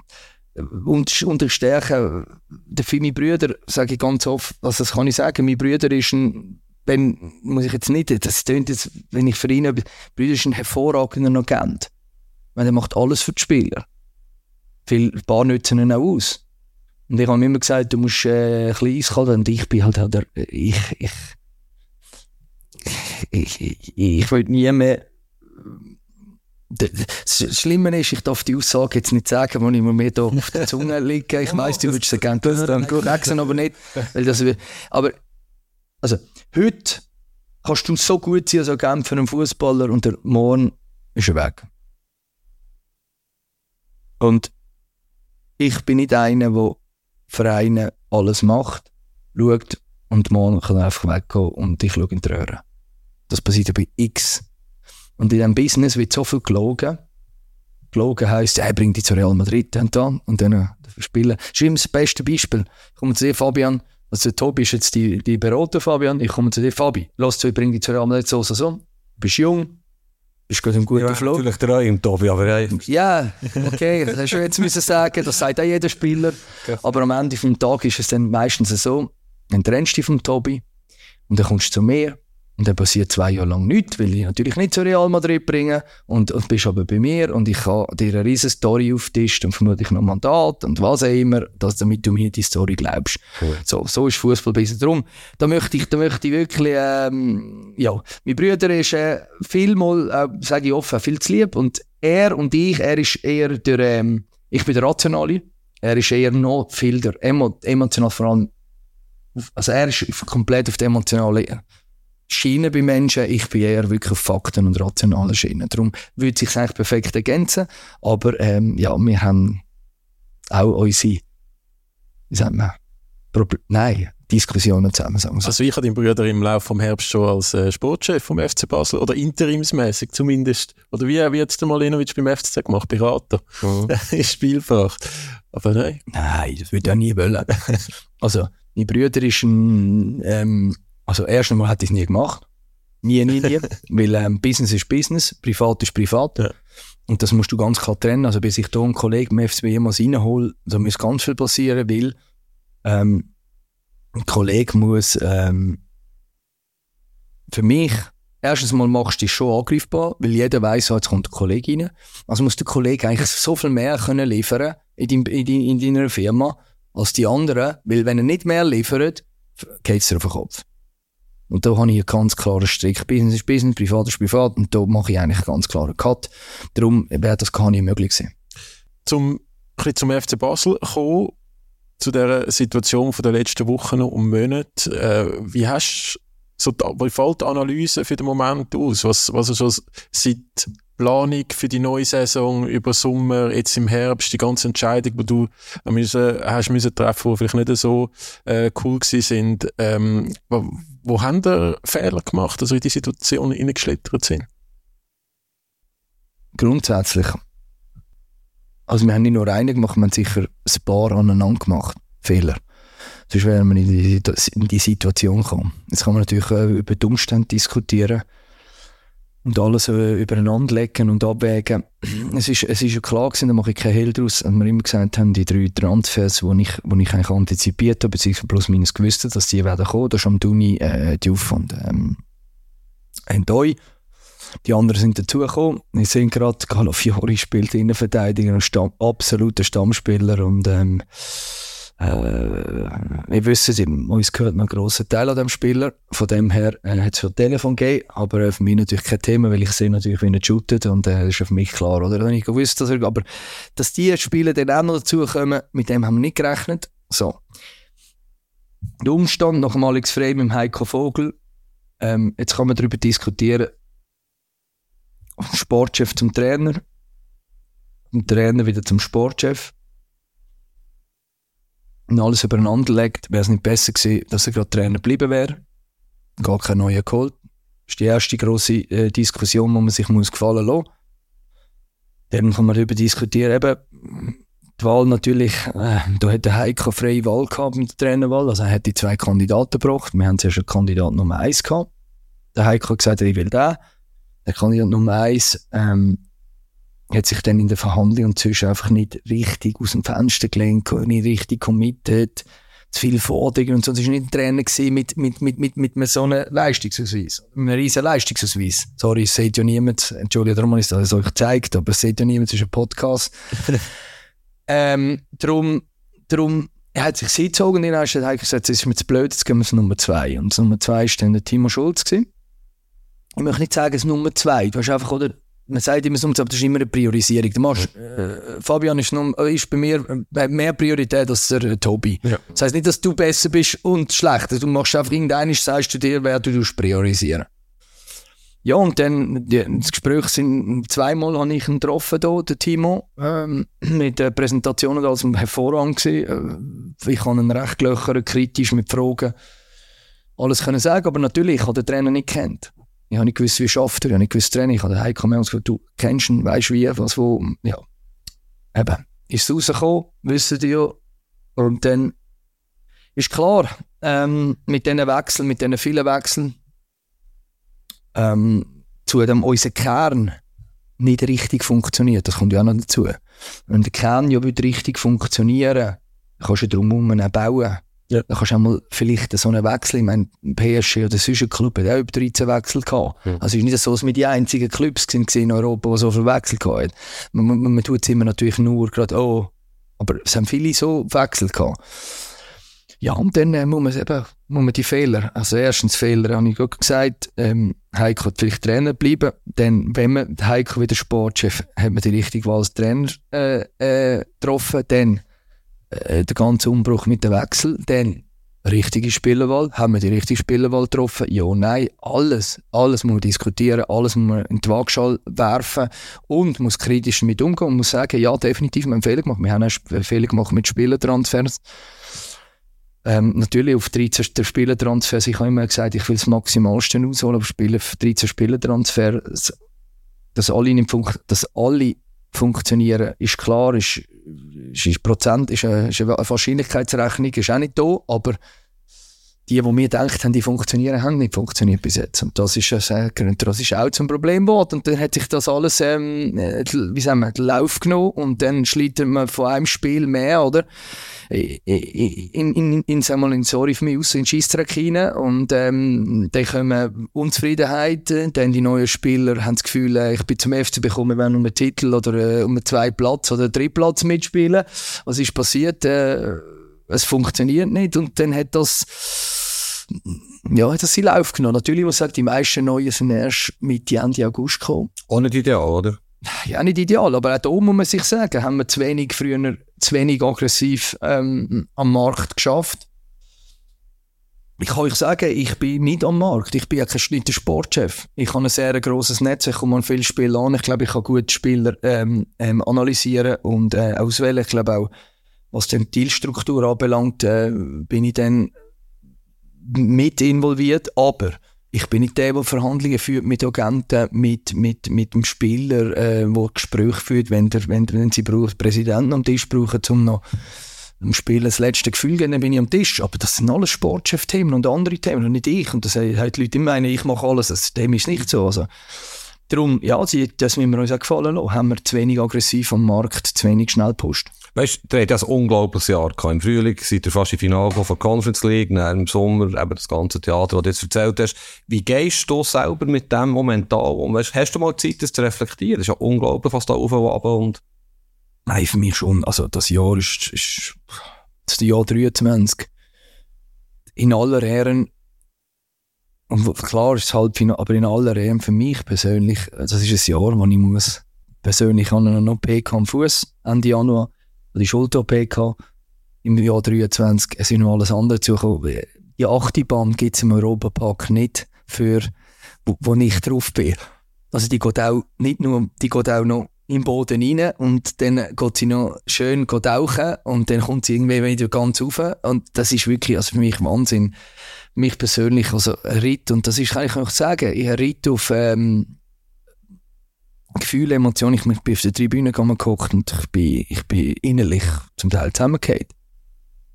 S4: Und unter Stärken, der für meine Brüder, sage ich ganz oft, also das kann ich sagen, mein Brüder ist ein, wenn, muss ich jetzt nicht, das tönt jetzt, wenn ich für ihn, Brüder ist ein hervorragender Agent. Weil er macht alles für die Spieler. Viele ein paar nützen ihn auch aus. Und ich habe immer gesagt, du musst äh, ein bisschen eiskalt werden. Und ich bin halt, halt der, ich, ich, ich, ich, ich will nie mehr Das Schlimme ist, ich darf die Aussage jetzt nicht sagen, wo ich mir mehr da auf der Zunge liege. Ich [laughs] weiss, du würdest sie gerne hören, aber nicht. Weil das, aber, also, heute kannst du so gut sein als Agent für einen Fußballer und der morgen ist er weg. Und ich bin nicht einer, der Vereine alles macht, schaut und morgen kann einfach weggehen und ich schaue in die Röhre. Das passiert ja bei X. Und in diesem Business wird so viel gelogen. Gelogen heisst, er bringt dich zu Real Madrid und dann und dann äh, spielen. Das ist immer das beste Beispiel. Ich komme zu dir, Fabian. Also, der Tobi ist jetzt die, die Berater, Fabian. Ich komme zu dir, Fabi. Lass zu, ich bringe dich zu Real Madrid so. Du bist jung. Bist gerade im guten
S3: Ja,
S4: Flow.
S3: natürlich der im Tobi, aber ja,
S4: Ja, okay, das hast du jetzt müssen sagen, das sagt auch jeder Spieler. Aber am Ende vom Tag ist es dann meistens so, dann trennst du dich vom Tobi und dann kommst du zu mir und dann passiert zwei Jahre lang nichts, weil ich natürlich nicht zu Real Madrid bringe. Und, und bist aber bei mir. Und ich kann dir eine riesen Story auftischen und vermutlich noch Mandat und was auch immer, dass, damit du mir die Story glaubst. So, so ist Fußball besser. Darum, da möchte ich, da möchte ich wirklich, ähm, ja, mein Bruder ist äh, vielmal, äh, sage ich offen, viel zu lieb. Und er und ich, er ist eher der, ähm, ich bin der Rationale, er ist eher noch viel der emo emotional, vor allem, also er ist komplett auf der emotionalen Schiene bei Menschen, ich bin eher wirklich auf Fakten und rationalen Schienen. Darum würde sich eigentlich perfekt ergänzen, aber ähm, ja, wir haben auch unsere, wie sagt man, Proble nein, Diskussionen zusammen, sagen wir so.
S2: Also ich habe deinen Bruder im Laufe vom Herbst schon als äh, Sportchef vom FC Basel oder interimsmäßig zumindest. Oder wie, wie jetzt der Malinovic beim FCZ gemacht, Berater. [laughs] ist Spielfach. Aber nein.
S4: Nein, das würde ich auch nie wollen. also, mein Bruder ist ein, ähm, also erst einmal hat er es nie gemacht. Nie, nie, nie. [laughs] weil ähm, Business ist Business, Privat ist Privat.
S2: Ja.
S4: Und das musst du ganz klar trennen. Also bis ich da einen Kollegen im FCB jemals reinhole, da muss ganz viel passieren, weil ähm, ein Kollege muss ähm, für mich erstens mal machst du dich schon angreifbar, weil jeder weiß, so, jetzt kommt der Kollege rein. Also muss der Kollege eigentlich so viel mehr können liefern in, dein, in, dein, in deiner Firma als die anderen, weil wenn er nicht mehr liefert, geht es dir auf den Kopf. Und da habe ich einen ganz klaren Strick. Business ist Business, Privat ist Privat und da mache ich eigentlich einen ganz klaren Cut. Darum wäre das gar nicht möglich gewesen.
S2: Zum, zum FC Basel kommen, zu der Situation der letzten Wochen und Monate. Äh, wie hast so, wie fällt die Analyse für den Moment aus? Was, was ist schon seit Planung für die neue Saison über Sommer, jetzt im Herbst, die ganze Entscheidung, die du müssen, hast müssen treffen, die vielleicht nicht so äh, cool gewesen sind. Ähm, wo, haben ihr Fehler gemacht, also in die Situation hineingeschlittert sind?
S4: Grundsätzlich. Also wir haben nicht nur einen gemacht, wir haben sicher ein paar aneinander gemacht. Fehler. Sonst wären wir in die, in die Situation gekommen. Jetzt kann man natürlich über die Umstände diskutieren und alles äh, übereinander legen und abwägen. [clears throat] Es ist, es ist ja klar gewesen, da mache ich keinen Hehl draus, als wir immer gesagt haben, die drei Transfers, die ich, wo ich eigentlich antizipiert habe, beziehungsweise plus minus gewusst dass die werden kommen, da ist am Duni äh, die Aufwand. Ähm, Endoi. Die anderen sind dazugekommen. Wir sehen gerade, Calafiori spielt Innenverteidiger, ein Stamm, absoluter Stammspieler und ähm, äh, wir wissen, uns gehört noch ein grosser Teil an dem Spieler. Von dem her äh, hat es schon Telefon gegeben, aber äh, für mich natürlich kein Thema, weil ich sehe natürlich, wie er shootet und äh, das ist für mich klar, oder? Wenn ich gewusst, dass er, aber dass die Spieler dann auch noch dazukommen, mit dem haben wir nicht gerechnet. So. Der Umstand nach dem Alex Frey mit Heiko Vogel. Ähm, jetzt kann man darüber diskutieren. Sportchef zum Trainer. Vom Trainer wieder zum Sportchef und alles übereinander legt, wäre es nicht besser gewesen, dass er gerade Trainer geblieben wäre. Gar kein neuer geholt. Das ist die erste grosse äh, Diskussion, die man sich muss gefallen lassen Dann kann man darüber diskutieren, eben, die Wahl natürlich, äh, da hat der Heiko freie Wahl gehabt mit der Trainerwahl, also er hat die zwei Kandidaten gebracht. Wir haben zuerst einen Kandidat Nummer eins gehabt. Der Heiko hat gesagt, ich will den. Der Kandidat Nummer eins ähm, hat sich dann in der Verhandlung inzwischen einfach nicht richtig aus dem Fenster gelehnt, nicht richtig committed, zu viel Forderungen und so. Es war nicht ein Trainer mit, mit, mit, mit, mit einem so einem Leistungsausweis. Mit einem riesen Leistungsausweis. Sorry, es sieht ja niemand. Entschuldigung, darum habe ich es euch gezeigt, aber es sieht ja niemand, es ist ein Podcast. [laughs] ähm, darum, darum, er hat sich sie gezogen und dann hat er gesagt, es ist mir zu blöd, jetzt gehen wir zu Nummer zwei. Und Nummer zwei war dann der Timo Schulz. Gewesen. Ich möchte nicht sagen, es ist Nummer zwei. Du hast einfach, oder, man sagt immer so, aber das ist immer eine Priorisierung. Machst, äh, Fabian ist, noch, ist bei mir äh, mehr Priorität als der äh, Tobi. Ja. Das heisst nicht, dass du besser bist und schlechter. Du machst einfach irgendeines, sagst du dir, wer du priorisieren. Ja, und dann, die, das Gespräch sind, zweimal habe ich ihn getroffen, hier, den Timo, ähm, [clears throat] mit der Präsentation und alles hervorragend gewesen. Äh, ich habe ihn recht gelöchert, kritisch mit Fragen, alles können sagen, aber natürlich, ich habe den Trainer nicht kennt. Ich habe nicht gewusst, wie schafft er, ich habe nicht gewusst, Training. Ich habe Heiko mehr gesagt, du kennst ihn, weißt wie, was, wo. Ja. Eben, ist es rausgekommen, wissen die ja. Und dann ist klar, ähm, mit diesen Wechseln, mit diesen vielen Wechseln, ähm, zu dem unser Kern nicht richtig funktioniert. Das kommt ja auch noch dazu. Wenn der Kern ja richtig funktionieren kannst du drumherum bauen. Ja. Dann kannst du auch mal vielleicht so einen Wechsel, ich meine, PSG oder sonst ein Club hat auch über 13 Wechsel gehabt. Ja. Also es ist nicht so, dass wir die einzigen Clubs sind in Europa, die so viele Wechsel hatten. Man, man, man tut es immer natürlich nur gerade, oh, aber es haben viele so Wechsel gehabt. Ja, und dann äh, muss man eben, muss man die Fehler, also erstens Fehler, habe ich gerade gesagt, ähm, Heiko hat vielleicht Trainer bleiben, dann, wenn man Heiko wieder Sportchef, hat man die richtige Wahl als Trainer äh, äh, getroffen, dann äh, der ganze Umbruch mit dem Wechsel, dann richtige Spielerwahl, haben wir die richtige Spielerwahl getroffen? Ja, nein, alles, alles muss man diskutieren, alles muss man in die Waagschale werfen und muss kritisch damit umgehen und muss sagen, ja, definitiv, wir haben Fehler gemacht. Wir haben einen Fehler gemacht mit Spielertransfers. Ähm, natürlich auf 13 Spielertransfers, ich habe immer gesagt, ich will das Maximalste ausholen, aber Spieler, 13 Spielertransfers, dass alle, nicht dass alle funktionieren, ist klar, ist, ist, ist Prozent, ist eine, ist eine Wahrscheinlichkeitsrechnung, ist auch nicht da, aber die, die wir gedacht haben, die funktionieren, haben nicht funktioniert bis jetzt. Und das ist, äh, das ist auch zum Problem geworden. Und dann hat sich das alles, ähm, äh, wie sagen wir, Lauf genommen und dann schlittert man von einem Spiel mehr, oder? In, in, in, in, sag mal, in, sorry für mich, aus in Scheissdreck rein. Und, ähm, dann kommen Unzufriedenheit, dann die neuen Spieler haben das Gefühl, äh, ich bin zum FC bekommen, wir werden um einen Titel oder äh, um einen zweiten Platz oder einen dritten Platz mitspielen. Was ist passiert? Äh, es funktioniert nicht und dann hat das ja, hat das seinen Lauf genommen. Natürlich muss ich sagen, die meisten Neuen sind erst Mitte, Ende August gekommen.
S3: Auch nicht ideal, oder?
S4: Ja, nicht ideal, aber auch da muss man sich sagen, haben wir zu wenig früher, zu wenig aggressiv ähm, am Markt geschafft. Ich kann euch sagen, ich bin nicht am Markt. Ich bin ja kein nicht der Sportchef. Ich habe ein sehr grosses Netz. Ich komme an viele Spiele an. Ich glaube, ich kann gut Spieler ähm, ähm, analysieren und äh, auswählen. Ich glaube auch, was die Dealstruktur anbelangt, äh, bin ich dann mit involviert. Aber ich bin nicht der, der Verhandlungen führt mit Agenten, mit, mit, mit dem Spieler, äh, der Gespräche führt, wenn, der, wenn, wenn sie braucht, Präsidenten am Tisch brauchen, um noch dem Spiel das letzte Gefühl geben, dann bin ich am Tisch. Aber das sind alles Sportchef-Themen und andere Themen und nicht ich. Und das haben die Leute immer ich mache alles. Das, dem ist nicht so. Also, darum, ja, das müssen wir uns auch gefallen lassen. Haben wir zu wenig aggressiv am Markt, zu wenig schnell Post.
S3: Weißt du, der hat ein unglaubliches Jahr gehabt. Im Frühling seid ihr fast im Finale von der Conference League, dann im Sommer eben das ganze Theater, das du jetzt erzählt hast. Wie gehst du selber mit dem momentan um? Weißt, hast du mal Zeit, das zu reflektieren? Das ist ja unglaublich, was da auf und ab und...
S4: Nein, für mich schon. Also das Jahr ist, ist das Jahr 23. In aller Ehren, und klar ist es Halbfinale, aber in aller Ehren für mich persönlich, das ist ein Jahr, wo ich muss persönlich an einer OP am Fuß Ende Januar, die Schulter-OP im Jahr 23. Es ist noch alles andere zugekommen. Die achte Bahn gibt es im Europapark nicht für, wo, wo ich drauf bin. Also die geht auch nicht nur, die geht auch noch im Boden rein und dann geht sie noch schön tauchen und dann kommt sie irgendwie wieder ganz rauf und das ist wirklich also für mich Wahnsinn. Mich persönlich, also ein Ritt und das ist, kann ich noch sagen, ich Ritt auf ähm, Gefühle, Emotionen. Ich bin auf der Tribüne geguckt und ich bin, ich bin innerlich zum Teil zusammengefallen.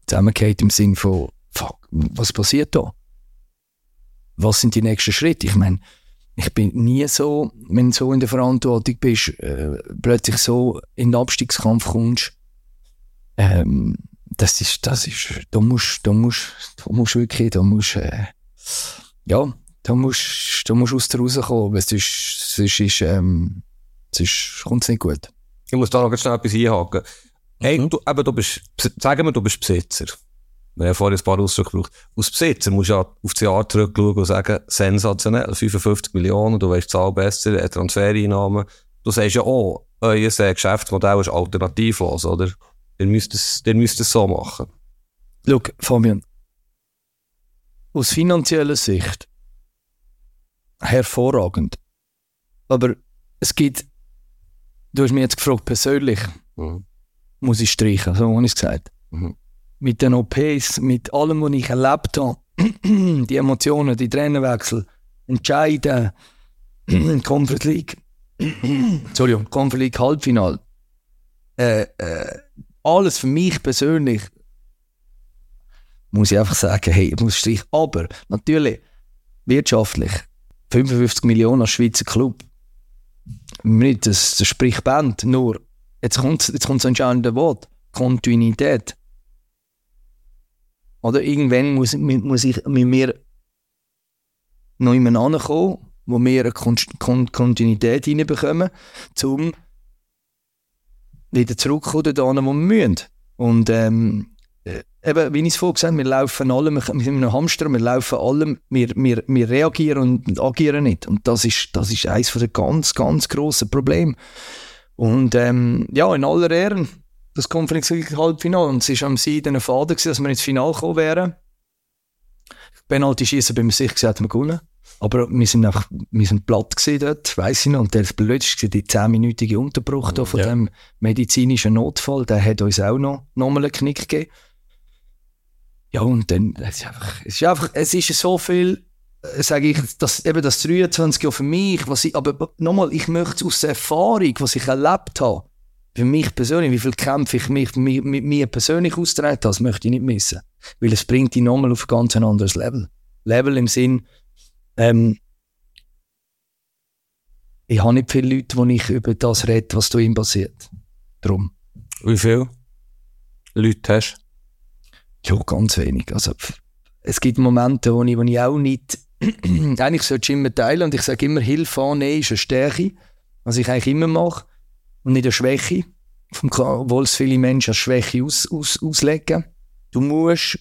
S4: Zusammengefallen im Sinn von, fuck, was passiert da? Was sind die nächsten Schritte? Ich meine, ich bin nie so, wenn du so in der Verantwortung bist, äh, plötzlich so in den Abstiegskampf kommst, ähm, das ist, das ist, da musst, da musst, da musst wirklich, da musst, äh, ja, da musst, da musst aus der rauskommen, weil sonst, sonst ist, ähm, sonst kommt es nicht gut.
S3: Ich muss da noch schnell etwas einhaken. Hey, mhm. du, eben, du bist, sagen wir, du bist Besitzer. Wir haben vorhin ein paar Ausdrücke gebraucht. Als Besitzer musst du ja auf das Jahr zurückschauen und sagen, sensationell, 55 Millionen, du weißt die Zahl besser, Transfereinnahmen. Du sagst ja auch, euer Geschäftsmodell ist alternativlos, oder? Ihr müsst es, ihr müsst es so machen.
S4: Schau, Fabian, aus finanzieller Sicht hervorragend. Aber es gibt, du hast mich jetzt gefragt, persönlich, mhm. muss ich streichen, so habe ich es gesagt. Mhm mit den OPs, mit allem, was ich erlebt habe, [clears throat] die Emotionen, die Trainerwechsel, Entscheiden, [clears throat] Conference League, [clears throat] Entschuldigung, Conference League Halbfinal, äh, äh, alles für mich persönlich, muss ich einfach sagen, hey, ich muss streichen. Aber natürlich, wirtschaftlich, 55 Millionen als Schweizer Club, nicht das, das spricht Band, nur, jetzt kommt, jetzt kommt das entscheidende Wort, Kontinuität. Oder irgendwann muss, muss ich mit mir noch jemand ankommen, wo wir eine Kon Kon Kontinuität reinbekommen, um wieder zurückzukommen, da wo wir müssen. Und ähm, äh, eben, wie ich es vorhin gesagt habe, wir laufen alle, wir sind einem Hamster, wir laufen alle, wir, wir, wir reagieren und agieren nicht. Und das ist, das ist eines der ganz, ganz grossen Probleme. Und ähm, ja, in aller Ehren, das Conference League Halbfinale. Und es war am Seiden Faden, dass wir ins Finale gekommen wären. Penalty schießen bin mir sicher gesagt, wir gewonnen. Aber wir sind einfach, wir sind platt gewesen dort, weiss ich noch. Und der blödste war die 10-minütige Unterbruch von ja. dem medizinischen Notfall, der hat uns auch noch, noch mal einen Knick gegeben. Ja, und dann, es ist einfach, es ist einfach, es ist so viel, äh, sage ich, dass, eben das 23 Jahre für mich, was ich, aber nochmal, ich möchte aus der Erfahrung, was ich erlebt habe, für mich persönlich, wie viel Kämpfe ich mich mit, mit mir persönlich austragen habe, das möchte ich nicht missen. Weil es bringt dich nochmal auf ein ganz anderes Level. Level im Sinn, ähm, ich habe nicht viele Leute, die ich über das rede, was da ihm passiert. Drum.
S3: Wie viele Leute hast
S4: du? Ja, ganz wenig. Also, es gibt Momente, wo ich, wo ich auch nicht, [clears throat] eigentlich sollte ich immer teilen und ich sage immer, Hilfe annehmen ist eine Stärke, was ich eigentlich immer mache und nicht eine Schwäche, obwohl es viele Menschen als Schwäche aus, aus, auslegen. Du musst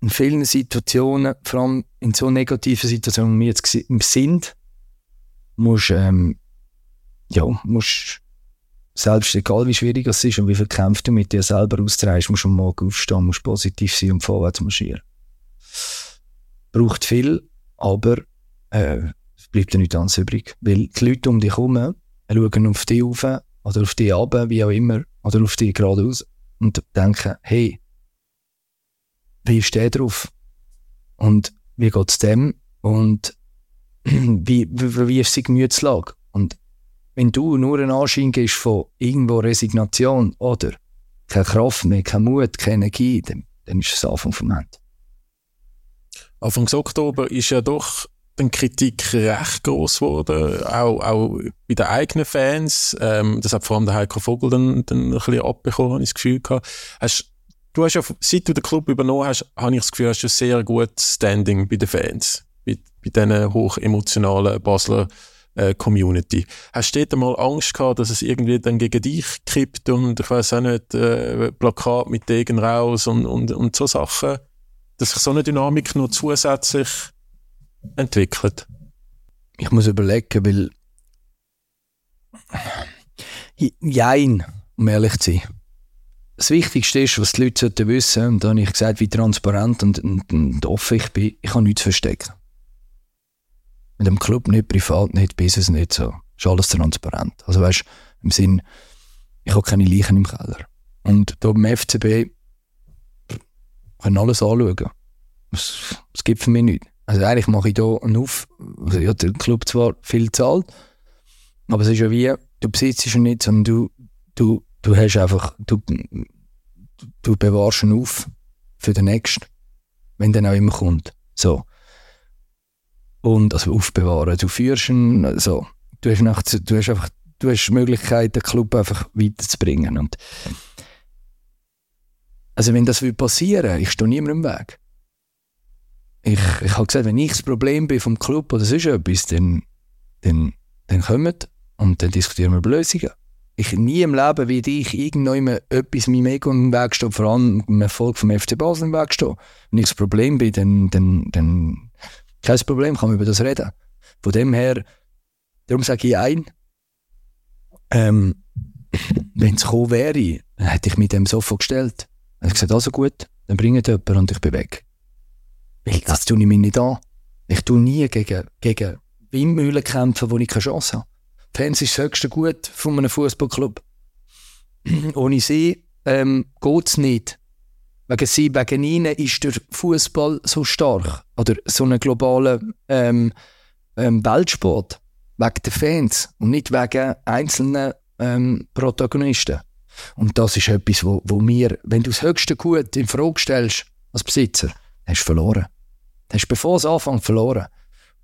S4: in vielen Situationen, vor allem in so negativen Situationen, wie wir jetzt sind, musst, ähm, ja, musst selbst egal wie schwierig es ist und wie viel Kämpfe du mit dir selber austreibst, musst du am Morgen aufstehen, musst positiv sein und vorwärts marschieren. braucht viel, aber äh, es bleibt dir nichts anderes übrig. Weil die Leute um dich herum schauen auf dich rauf oder auf dich ab, wie auch immer, oder auf dich geradeaus und denken, hey, wie ist der drauf? Und wie geht es dem? Und [clears throat] wie, wie, wie ist die Gemütslage? Und wenn du nur einen Anschein gibst von irgendwo Resignation oder keine Kraft mehr, kein Mut, keine Energie, dann, dann ist es Anfang vom Ende.
S2: Anfang Oktober ist ja doch die Kritik recht groß geworden, auch, auch bei den eigenen Fans. Ähm, das hat vor allem der Heiko Vogel dann, dann ein bisschen abbekommen, habe ich das Gefühl gehabt. Hast, du hast ja, seit du den Club übernommen hast, habe ich das Gefühl, hast du ein sehr gutes Standing bei den Fans, bei, bei diesen hochemotionalen Basler äh, Community. Hast du dort mal Angst gehabt, dass es irgendwie dann gegen dich kippt und ich weiß auch nicht, äh, Plakat mit Degen raus und, und, und so Sachen, dass sich so eine Dynamik noch zusätzlich entwickelt?
S4: Ich muss überlegen, weil Jein, um ehrlich zu sein. Das Wichtigste ist, was die Leute sollten wissen, und da habe ich gesagt, wie transparent und, und, und offen ich bin, ich habe nichts zu verstecken. Mit dem Club nicht, privat nicht, Business nicht so. Ist alles transparent. Also weißt im Sinn, ich habe keine Leichen im Keller. Und da beim FCB können alles anschauen. Es, es gibt für mich nichts. Also eigentlich mache ich hier einen Auf, also ja, der Club zwar viel zahlt, aber es ist ja wie, du besitzt ihn nicht, sondern du, du, du hast einfach, du, du bewahrst ihn auf für den nächsten, wenn der auch immer kommt. So und also aufbewahren. Du führst ihn, also, du hast, nach, du hast einfach du hast die Möglichkeit, den Club einfach weiterzubringen. Und also wenn das passieren würde, ich stehe niemandem im Weg. Ich, ich habe gesagt, wenn ich das Problem bin vom Club oder sonst etwas, dann, dann, dann kommt und dann diskutieren wir über Lösungen. Ich nie im Leben werde ich irgendwann etwas meinem Ego im Weg stehen, vor allem im Erfolg vom FC Basel im Weg stehen. Wenn ich das Problem bin, dann, dann, dann kein Problem, kann man über das reden. Von dem her, darum sage ich ein, ähm, [laughs] wenn es gekommen wäre, dann hätte ich mich dem sofort gestellt. Hätte ich gesagt, also gut, dann bringt jemand und ich bin weg. Weil das tue ich mir nicht an. Ich tue nie gegen, gegen Windmühlen kämpfen, wo ich keine Chance habe. Fans ist das höchste Gut von einem Fußballclub. [clears throat] Ohne sie ähm, geht es nicht. Wegen sie, wegen ihnen ist der Fußball so stark. Oder so ein globaler ähm, ähm, Weltsport. Wegen der Fans und nicht wegen einzelnen ähm, Protagonisten. Und das ist etwas, wo, wo wir, wenn du das höchste Gut in Frage stellst, als Besitzer, hast du verloren. Hast du bevor es anfängt verloren.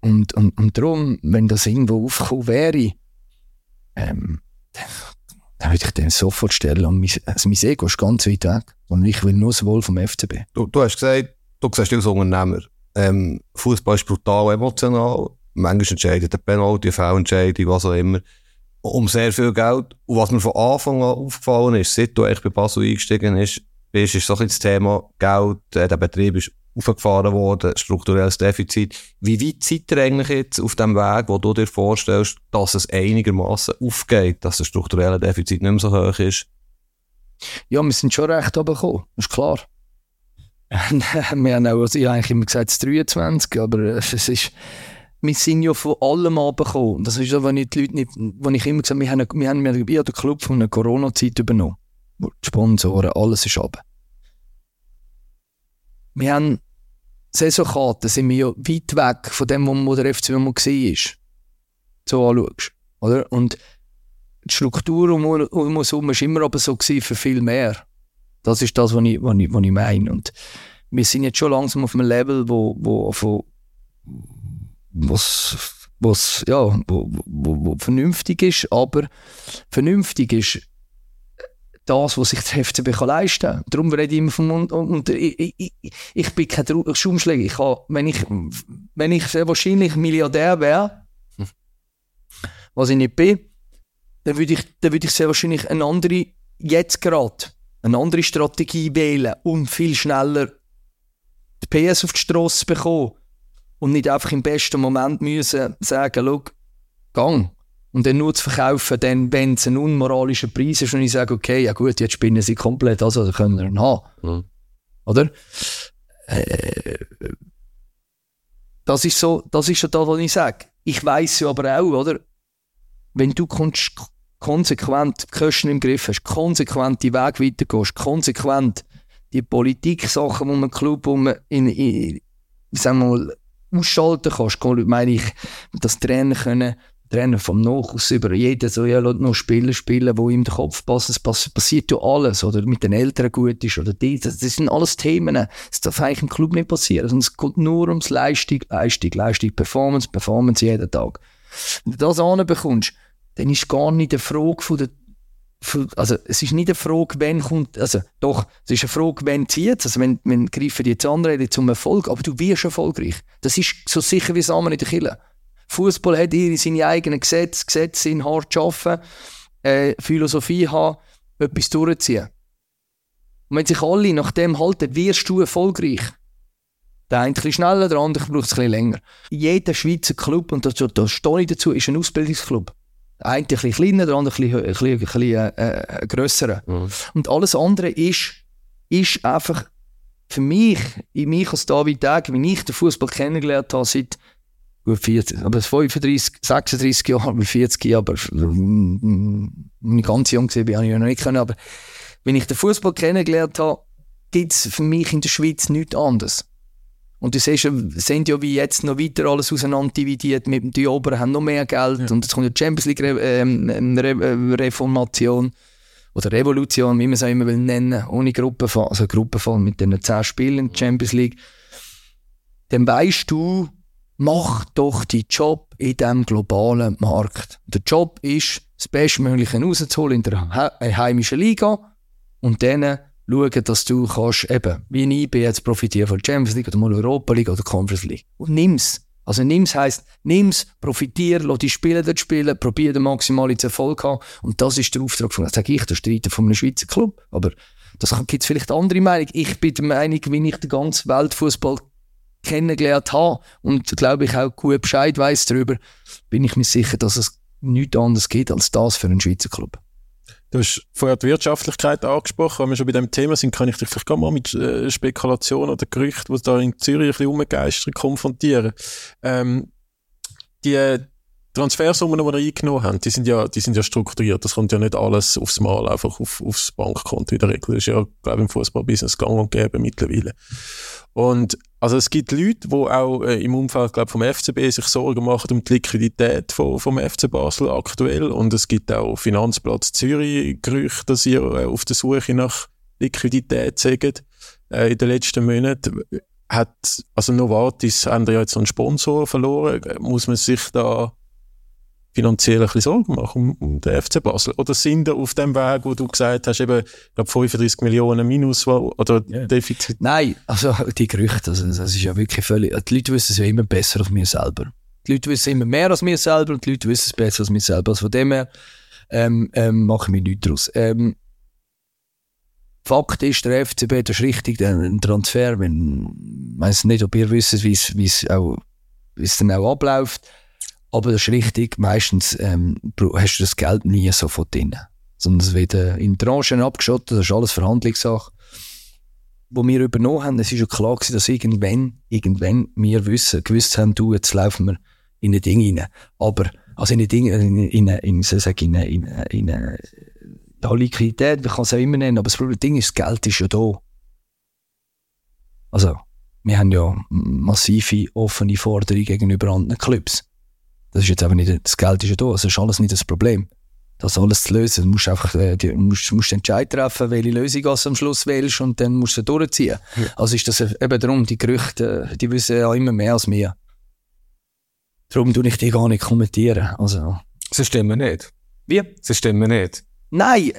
S4: Und, und, und darum, wenn das irgendwo aufgekommen wäre, ähm, dann würde ich den sofort stellen. Und mein, also mein Ego ist ganz weit weg. Und ich will nur das Wohl vom FCB.
S3: Du, du hast gesagt, du siehst dich als Unternehmer. Ähm, Fußball ist brutal emotional. Manchmal entscheidet der Penalty, eine Fehlentscheidung, was auch immer. Um sehr viel Geld. Und was mir von Anfang an aufgefallen ist, seit du echt bei Basel eingestiegen bist, ist, ist so ein das Thema Geld, äh, der Betrieb ist aufgefahren worden, strukturelles Defizit. Wie weit seid ihr eigentlich jetzt auf dem Weg, wo du dir vorstellst, dass es einigermaßen aufgeht, dass das strukturelle Defizit nicht mehr so hoch ist?
S4: Ja, wir sind schon recht gekommen, ist klar. [laughs] wir haben auch, ich habe eigentlich immer gesagt, es 23, aber es ist, wir sind ja von allem abgekommen. Das ist so, wenn ich die Leute nicht, wenn ich immer gesagt habe, wir haben, wir haben, wir haben den Club von einer Corona-Zeit übernommen. Die Sponsoren, alles ist ab. Wir haben Saisonkarten, sind wir ja weit weg von dem, wo der FC mal war. So anschaust. Oder? Und die Struktur um, um uns herum war immer aber so für viel mehr. Das ist das, was ich, was ich, was ich meine. Und wir sind jetzt schon langsam auf einem Level, wo, wo, wo was, was, ja, wo, wo, wo vernünftig ist, aber vernünftig ist das, was sich der FCB leisten kann. Darum rede ich immer vom und, und ich, ich, ich, bin kein Schaumschläger. Ich kann, wenn ich, wenn ich sehr wahrscheinlich Milliardär wäre, was ich nicht bin, dann würde ich, dann würde ich sehr wahrscheinlich eine andere, jetzt gerade, eine andere Strategie wählen und viel schneller die PS auf die Straße bekommen und nicht einfach im besten Moment müssen sagen, schau, gang. Und dann nur zu verkaufen, dann, wenn es ein unmoralischer Preis ist und ich sage, okay, ja gut, jetzt spinnen sie komplett, also können wir ihn haben. Mhm. Oder? Äh, das ist so, das ist so das, was ich sage. Ich weiss ja aber auch, oder? Wenn du konsequent die Kosten im Griff hast, konsequent die Weg weitergehst, konsequent die Politik-Sachen, die man Club, wo man in, in, sagen wir mal, ausschalten kannst, meine ich, das Trainer können, Trainer vom Nachhaus über jeden, so, ja, noch Spieler spielen, wo ihm der Kopf passt, es passiert ja alles, oder mit den Eltern gut ist, oder die, das, das sind alles Themen, das darf eigentlich im Club nicht passieren, sondern es geht nur ums Leistung, Leistung, Leistung, Performance, Performance jeden Tag. Wenn du das anbekommst, dann ist gar nicht eine Frage von der also es ist nicht eine Frage, wenn kommt, also doch, es ist eine Frage, wenn zieht also wenn, wenn greifen die jetzt andere zum Erfolg, aber du wirst erfolgreich. Das ist so sicher wie Samen in der Kille. Fußball hat ihre seine eigenen Gesetze, Gesetze sind hart arbeiten, äh, Philosophie haben, etwas durchziehen. Und wenn sich alle nach dem halten, wirst du erfolgreich. Der eine ein bisschen schneller, der andere braucht es ein bisschen länger. Jeder Schweizer Club, und da, da stehe ich dazu, ist ein Ausbildungsclub. Der eine ein bisschen kleiner, der andere ein bisschen, ein bisschen, bisschen äh, grösser. Mhm. Und alles andere ist, ist einfach für mich, in mich als David Degen, wie ich den Fußball kennengelernt habe, seit gut 40, aber 35, 36 Jahre, 40 Jahre, aber wenn ich ganz jung war, habe ich ja noch nicht können, aber wenn ich den Fußball kennengelernt habe, gibt es für mich in der Schweiz nichts anderes. Und du siehst, sind ja wie jetzt noch weiter alles auseinander dividiert. Mit die Oberen haben noch mehr Geld ja. und es kommt die Champions League Re ähm, Re äh, Reformation oder Revolution, wie man es auch immer will nennen, ohne Gruppenfall, also Gruppenfall mit den 10 Spielen in der Champions League. Dann weißt du, mach doch die Job in diesem globalen Markt. Der Job ist, das Bestmögliche rauszuholen in der heimischen Liga und dann schauen, dass du kannst, eben, wie ich bin jetzt profitieren von der Champions League oder mal Europa League oder Conference League. Und nimm's. Also nimm's heisst, nimm's, profitier, lass die Spieler dort spielen, probier den maximalen Erfolg haben. Und das ist der Auftrag von, das sage ich, der Streiter von einem Schweizer Club. Aber das gibt es vielleicht andere Meinung. Ich bin der Meinung, wie ich den ganzen Weltfußball kennengelernt habe und glaube ich auch gut Bescheid weiß darüber, bin ich mir sicher, dass es nichts anderes gibt als das für einen Schweizer Club.
S2: Du hast vorher die Wirtschaftlichkeit angesprochen. Wenn wir schon bei dem Thema sind, kann ich dich vielleicht gar mal mit äh, Spekulationen oder Gerüchten, die da in Zürich ein bisschen umgeistert, konfrontieren. Ähm, die Transfersummen, die wir eingenommen haben, die sind ja, die sind ja strukturiert. Das kommt ja nicht alles aufs Mal einfach auf, aufs Bankkonto in der Regel. Das ist ja, glaube ich, im Fußballbusiness gang und gäbe mittlerweile. Und also es gibt Leute, die auch äh, im Umfeld glaub, vom FCB sich Sorgen machen um die Liquidität von, vom FC Basel aktuell und es gibt auch Finanzplatz Zürich Gerüchte, dass ihr äh, auf der Suche nach Liquidität seid äh, in den letzten Monaten. Hat, also Novartis haben ja jetzt einen Sponsor verloren. Muss man sich da finanziell ein bisschen Sorgen machen um, um den FC Basel? Oder sind wir auf dem Weg, wo du gesagt hast, eben, ich glaube 35 Millionen Minus oder yeah. Defizit?
S4: Nein, also die Gerüchte, also, das ist ja wirklich völlig, die Leute wissen es ja immer besser als wir selber. Die Leute wissen immer mehr als wir selber und die Leute wissen es besser als wir selber. Also von dem her ähm, ähm, machen wir nichts daraus. Ähm, Fakt ist, der FCB, ist richtig, ein Transfer, wenn, ich weiß nicht, ob ihr wisst, wie es auch, wie es dann auch abläuft, aber das ist richtig, meistens ähm, hast du das Geld nie sofort drin. Sondern es wird äh, in Tranchen abgeschottet, das ist alles Verhandlungssache. Wo wir übernommen haben, es ist ja klar gewesen, dass irgendwann, irgendwann wir wissen, gewusst haben, du, jetzt laufen wir in ein Ding rein. Aber, also in ein Ding, in, in, in, in, in, in, in ja, Liquidität, man kann es auch immer nennen, aber das Ding ist, das Geld ist ja da. Also, wir haben ja massive offene Forderungen gegenüber anderen Clubs. Das ist jetzt einfach nicht, das Geld ist ja da, das ist alles nicht das Problem. Das alles zu lösen, du musst einfach, äh, die, musst, musst Entscheid treffen, welche Lösung du am Schluss wählst und dann musst du durchziehen. Ja. Also ist das eben darum, die Gerüchte, die wissen ja immer mehr als wir. Darum tue ich die gar nicht kommentieren. Also.
S3: Sie stimmen nicht.
S4: Wie?
S3: Sie stimmen nicht.
S4: Nein,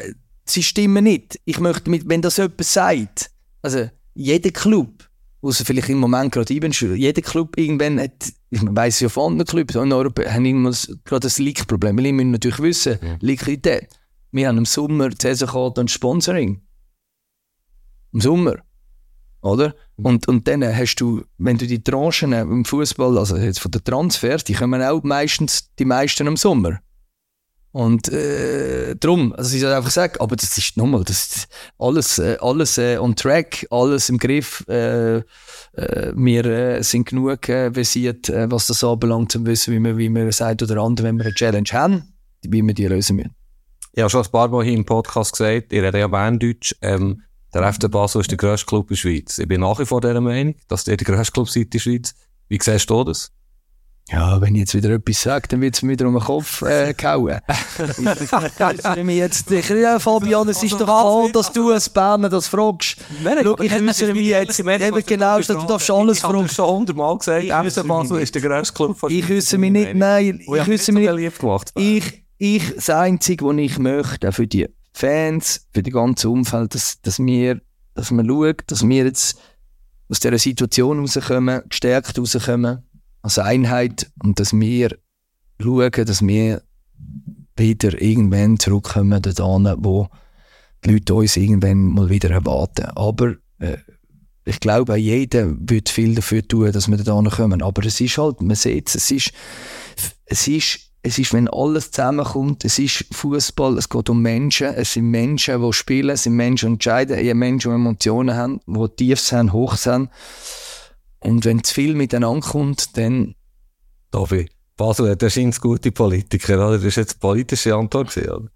S4: sie stimmen nicht. Ich möchte mit, wenn das jemand sagt, also jeder Club außer vielleicht im Moment gerade eben schon. Jeder Club irgendwann hat, ich weiss ja von anderen Clubs in Europa, haben immer gerade das Leak-Problem. Weil wir müssen natürlich wissen, ja. Liquidität. Wir haben im Sommer die Saisonkarte und Sponsoring. Im Sommer. Oder? Mhm. Und, und dann hast du, wenn du die Tranchen im Fußball, also jetzt von den Transfers, die kommen auch meistens die meisten im Sommer. Und äh, darum, also ich soll einfach sagen, aber das ist nochmal, das ist alles, äh, alles äh, on track, alles im Griff. Äh, äh, wir äh, sind genug äh, versiert, äh, was das anbelangt, um wissen, wie wir, wie wir sagt oder andere, wenn wir eine Challenge haben, wie wir die lösen müssen.
S3: Ich habe schon ein paar Mal hier im Podcast gesagt, ich rede ja Berndeutsch, ähm, der FC Basel ist der grösste Club in der Schweiz. Ich bin nach wie vor dieser Meinung, dass der der grösste Club seid in der Schweiz. Wie siehst du das?
S4: Ja, wenn ich jetzt wieder etwas sage, dann wird es mir wieder um den Kopf äh, [laughs] gehauen. ich mir jetzt sicher, ja, Fabian, es ist doch toll, dass du als Berner das fragst. Schau, ich äußere mich jetzt eben genau, du darfst alles fragen.
S3: Ich habe schon hundertmal gesagt, FC Basel ist der grösste Club von
S4: Ich äußere mich nicht, nein, ich äußere mich nicht.
S3: gemacht.
S4: Ich, ich, das Einzige, was ich möchte, für die Fans, für die ganze Umfeld, dass, dass wir, dass man schaut, dass wir jetzt aus dieser Situation rauskommen, gestärkt rauskommen, als Einheit und dass wir schauen, dass wir wieder irgendwann zurückkommen dorthin, wo die Leute uns irgendwann mal wieder erwarten. Aber äh, ich glaube, jeder wird viel dafür tun, dass wir dorthin kommen. Aber es ist halt, man sieht es, es ist, es ist, es ist, wenn alles zusammenkommt, es ist Fußball, es geht um Menschen, es sind Menschen, die spielen, es sind Menschen, die entscheiden, es sind Menschen, die Emotionen haben, die Tiefs haben, Hochs haben. Und wenn zu viel miteinander kommt, dann.
S3: Davi, Basel hat scheint gute Politiker, oder? Das ist jetzt eine politische Antwort gewesen, oder?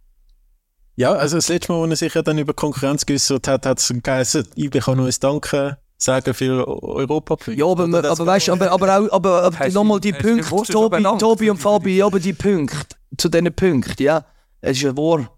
S2: Ja, also das letzte Mal, als er sich ja dann über Konkurrenz geäußert hat, hat es geheißen, ich kann nur ein Danke sagen für Europa.
S4: Ja, aber, aber, aber weißt du, aber, aber auch, aber, aber nochmal die Punkte, Tobi, Tobi und Fabi, aber die Punkte, zu diesen Punkten, ja, es ist ja wahr.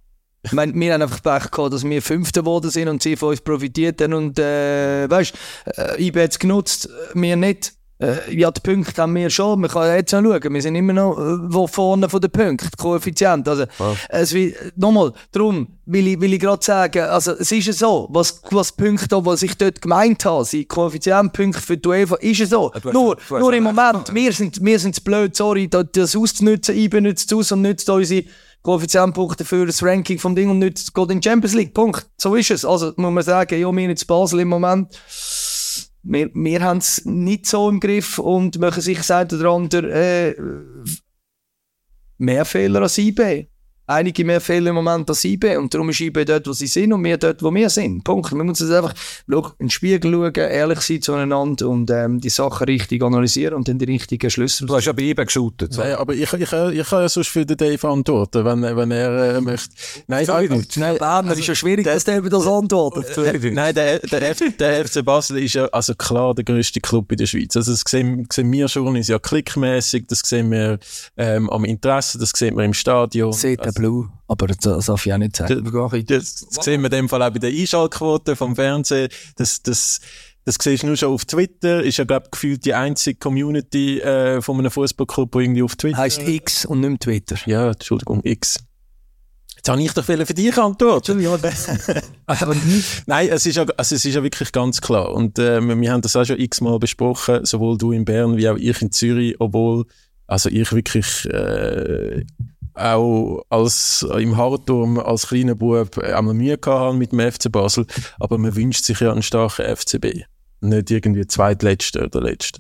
S4: Ich meine, wir haben einfach Pech gehabt, dass wir Fünfte geworden sind und sie von uns profitiert haben und, äh, weißt äh, IB hat es genutzt, wir nicht. Äh, ja, die Punkte haben wir schon. Man kann jetzt noch schauen. Wir sind immer noch äh, wo vorne von den Punkten, Koeffizient. Also,
S3: Ja.
S4: es wie, nochmal, darum will ich, will ich gerade sagen, also, es ist ja so, was, was Punkte, was ich dort gemeint habe, sind Koeffizientpunkte für die UEFA, ist ja so.
S3: du hast-
S4: nur,
S3: du hast
S4: nur im. Moment, wir sind, wir sind blöd, sorry, da- das auszunutzen, IB nützt es aus und nützt unsere Koeffizientpunkte für das Ranking vom Ding und nützt, geht in die Champions League. Punkt. So ist es. Also, muss man sagen, ja, wir in Basel im Moment, wir, wir haben es nicht so im Griff und machen sich sagt oder andere äh, mehr Fehler als IB. Einige mehr Fehler im Moment als IB und darum ist IB dort, wo sie sind und wir dort, wo wir sind. Punkt. Wir müssen jetzt einfach schau, in den Spiegel schauen, ehrlich sein zueinander und ähm, die Sachen richtig analysieren und dann die richtigen Schlüsse
S3: Du hast ja bei IBE geshootet. So.
S2: Nein, aber ich, ich, ich, ich kann ja sonst für den Dave antworten, wenn, wenn er äh, möchte. Nein,
S3: Sorry,
S2: nein,
S3: nicht.
S2: nein,
S4: Berner ist ja schwierig, dass der über das antwortet.
S2: der, nein, der, der, F, der FC Basel ist ja also klar der grösste Club in der Schweiz. Also das sehen, sehen wir schon, ist ja klickmäßig, das sehen wir ähm, am Interesse, das sehen wir im Stadion.
S4: Seht
S2: also,
S4: Blue, aber das darf ich auch nicht sagen.
S2: das, das sehen wir in dem Fall auch bei der Einschaltquote vom Fernsehen. Das, das, das siehst du nur schon auf Twitter. Ist ja, glaube ich, gefühlt die einzige Community äh, von einem Fußballclub, die irgendwie auf Twitter...
S4: Heißt X und nicht Twitter.
S2: Ja, Entschuldigung, X. Jetzt habe ich doch für dich antworten. [laughs] Nein, es ist, ja, also es ist ja wirklich ganz klar. Und äh, wir, wir haben das auch schon x-mal besprochen, sowohl du in Bern wie auch ich in Zürich, obwohl also ich wirklich äh, auch als im Hartturm als kleiner Bub äh, einmal Mühe gehabt mit dem FC Basel, aber man wünscht sich ja einen starken FCB. Nicht irgendwie zweitletzter oder letzter.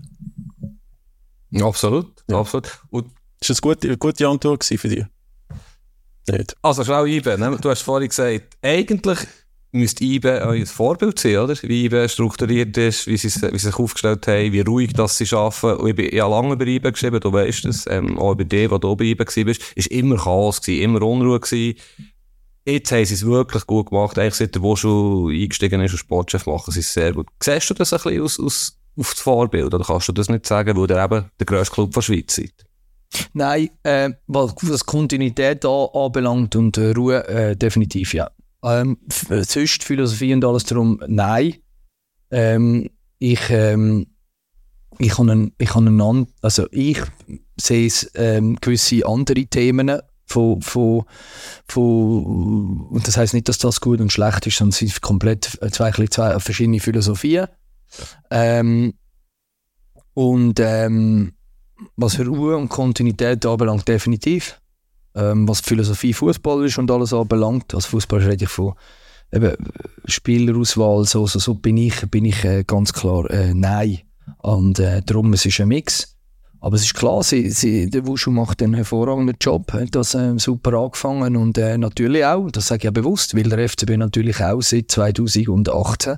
S3: Absolut,
S2: Ja.
S3: absolut. Und
S2: Ist das gute, eine gute Antwort für dich? Nicht.
S3: Also schnell IBE, ne? du hast vorhin gesagt, eigentlich müsste IBE euer Vorbild sein, oder? Wie IBE strukturiert ist, wie sie, wie sie sich aufgestellt haben, wie ruhig das sie arbeiten. Und ich bin ja lange über IBE geschrieben, du weißt es, ähm, auch über dich, wo du bei IBE bist, ist immer Chaos gewesen, immer Unruhe gewesen. Jetzt haben sie es wirklich gut gemacht. Eigentlich seit der Woschel eingestiegen ist und Sportchef machen sie es sehr gut. Siehst du das ein bisschen aus, aus, auf das Vorbild? Oder kannst du das nicht sagen, weil ihr eben der grösste Club der Schweiz seid?
S4: Nein, äh, was, was Kontinuität da anbelangt und äh, Ruhe, äh, definitiv ja. Ähm, äh, sonst Philosophie und alles darum, nein. Ähm, ich, ähm, ich habe einen, ich habe einen, also ich sehe es, ähm, gewisse andere Themen von, von, von, und das heißt nicht, dass das gut und schlecht ist, sondern es sind komplett äh, zwei, zwei verschiedene Philosophien. Ähm, und ähm, was Ruhe und Kontinuität anbelangt, definitiv. Ähm, was die Philosophie Fußball ist und alles anbelangt, als Fußball rede ich von eben, Spielerauswahl, so, so, so bin ich, bin ich äh, ganz klar äh, nein. Und äh, darum, es ist ein Mix. Aber es ist klar, sie, sie, der Wushu macht einen hervorragenden Job, hat das ähm, super angefangen und äh, natürlich auch, das sage ich ja bewusst, weil der FCB natürlich auch seit 2018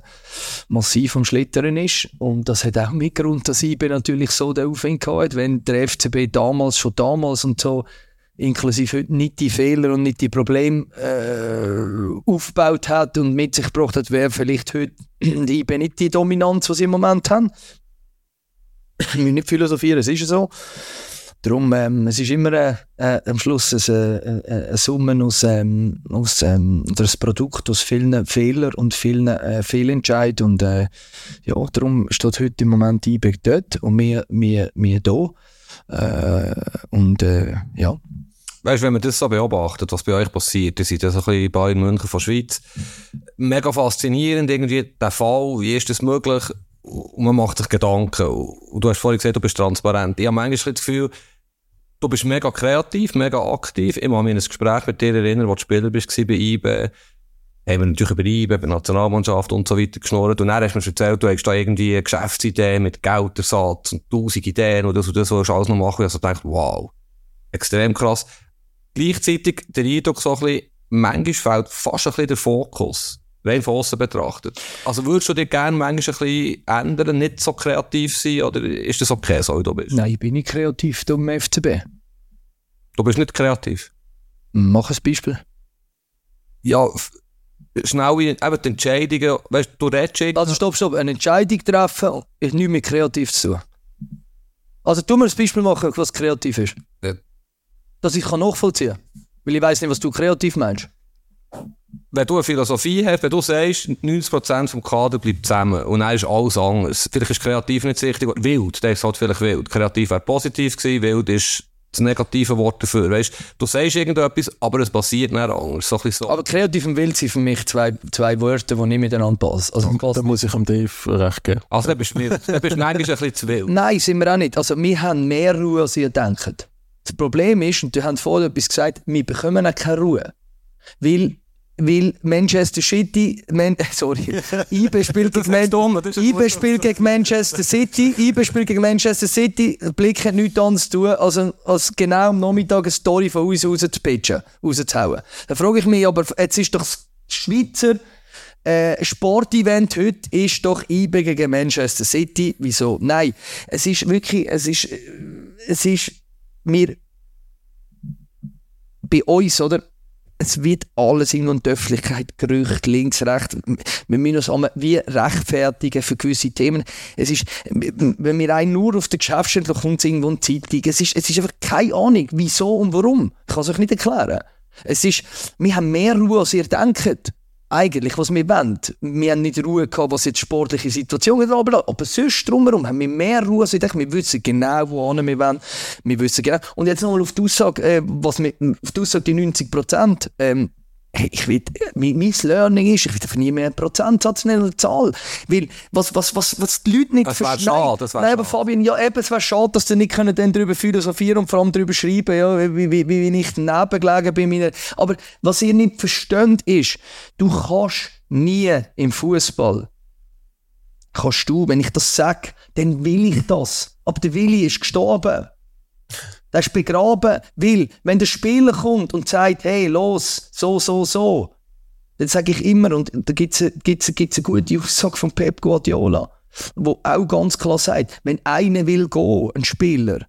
S4: massiv am Schlittern ist und das hat auch mit Grund, dass IBE natürlich so den Aufwind gehabt wenn der FCB damals, schon damals und so inklusive heute nicht die Fehler und nicht die Probleme äh, aufgebaut hat und mit sich gebracht hat, wäre vielleicht heute [clears throat] die IBE nicht die Dominanz, die sie im Moment haben. Ich will nicht philosophieren, es ist so. Darum, ähm, es ist immer äh, äh, am Schluss eine, äh, eine Summe aus, ähm, aus ähm, ein Produkt aus vielen Fehlern und vielen äh, Fehlentscheiden. Und äh, ja, darum steht heute im Moment IBE dort und wir, wir, wir hier. Äh, und äh, ja.
S3: Weißt wenn man das so beobachtet, was bei euch passiert, ihr seid ja so ein bisschen Bayern München von Schweiz, mega faszinierend irgendwie, der Fall, wie ist das möglich? Und man macht sich Gedanken. Und du hast vorhin gesagt, du bist transparent. Ich habe manchmal das Gefühl, du bist mega kreativ, mega aktiv. Ich habe mich an ein Gespräch mit dir erinnern, wo du Spieler bist bei IBE. Haben wir natürlich über IBE, über Nationalmannschaft und so weiter geschnurrt. Und dann hast du mir erzählt, du hast da irgendwie eine Geschäftsidee mit Geldersatz und tausend Ideen und das und das, was du alles noch machen. Und ich dachte, wow, extrem krass. Gleichzeitig der Eindruck so ein bisschen, manchmal fehlt fast ein bisschen der Fokus rein von außen betrachtet. Also würdest du dir gerne manchmal ein bisschen ändern, nicht so kreativ sein, oder ist das okay, so wie du bist?
S4: Nein, ich bin nicht kreativ du im FCB.
S3: Du bist nicht kreativ?
S4: Mach ein Beispiel.
S3: Ja, schnell eben die Entscheidungen, weißt du, redest
S4: Also stopp, stopp, eine Entscheidung treffen ist nicht mehr kreativ zu tun. Also tu mir ein Beispiel machen, was kreativ ist. Ja. Dass ich kann nachvollziehen kann. Weil ich weiß nicht, was du kreativ meinst
S3: wenn du eine Philosophie hast, wenn du sagst, 90% vom Kader bleibt zusammen und dann ist alles anders. Vielleicht ist kreativ nicht richtig, wild, der ist halt vielleicht wild. Kreativ wäre positiv gewesen, wild ist das negative Wort dafür. Weißt, du sagst irgendetwas, aber es passiert nicht anders. So so.
S4: Aber kreativ und wild sind für mich zwei, zwei Wörter, die nicht miteinander passen. Also,
S2: da, da muss ich am Dave recht geben.
S3: Also, da bist du manchmal ein bisschen zu wild. [laughs]
S4: Nein, sind wir auch nicht. Also, wir haben mehr Ruhe, als ihr denkt. Das Problem ist, und du hast vorhin etwas gesagt, wir bekommen auch keine Ruhe. Weil weil Manchester City, Man [laughs] sorry, [laughs] IBE spielt, gegen, Man spielt gegen Manchester City, IBE spielt gegen Manchester City, Blick hat nichts anderes zu tun, als, als genau am Nachmittag eine Story von uns raus zu pitchen, rauszuhauen. Da frage ich mich, aber jetzt ist doch das Schweizer äh, Sportevent heute ist doch IBE gegen Manchester City. Wieso? Nein, es ist wirklich, es ist, es ist mir bei uns, oder? es wird alles in und Öffentlichkeit gerücht, links, rechts. Wir müssen uns wie rechtfertigen für gewisse Themen. Es ist, wenn wir einen nur auf der Geschäftsstelle kommt irgendwo eine Zeitung. Es ist, es ist einfach keine Ahnung, wieso und warum. Ich kann es euch nicht erklären. Es ist, wir haben mehr Ruhe, als ihr denkt eigentlich, was wir wollen. Wir haben nicht Ruhe gehabt, was jetzt sportliche Situationen anbelangt, aber sonst drumherum haben wir mehr Ruhe. Also ich denke, wir wissen genau, wo wir wollen. Wir wissen genau. Und jetzt nochmal auf die Aussage, äh, was wir, auf die Aussage, die 90 Prozent. Ähm, ich will, mein, mein Learning ist, ich will nie mehr einen Prozentsatz nennen oder Zahl. Weil, was, was, was, was die Leute nicht
S3: das verstehen. Schade, das
S4: Nein, aber Fabian, ja, eben, es wäre schade, dass sie nicht können dann darüber philosophieren und vor allem darüber schreiben, ja, wie, wie, wie ich daneben gelegen bin. Meine, aber was ihr nicht versteht, ist, du kannst nie im Fußball, kannst du, wenn ich das sage, dann will ich das. Aber der Willi ist gestorben. Der ist begraben, weil, wenn der Spieler kommt und sagt, hey, los, so, so, so, dann sage ich immer, und da gibt es gibt's, gibt's eine gute Aussage von Pep Guardiola, wo auch ganz klar sagt, wenn einer will gehen, ein Spieler,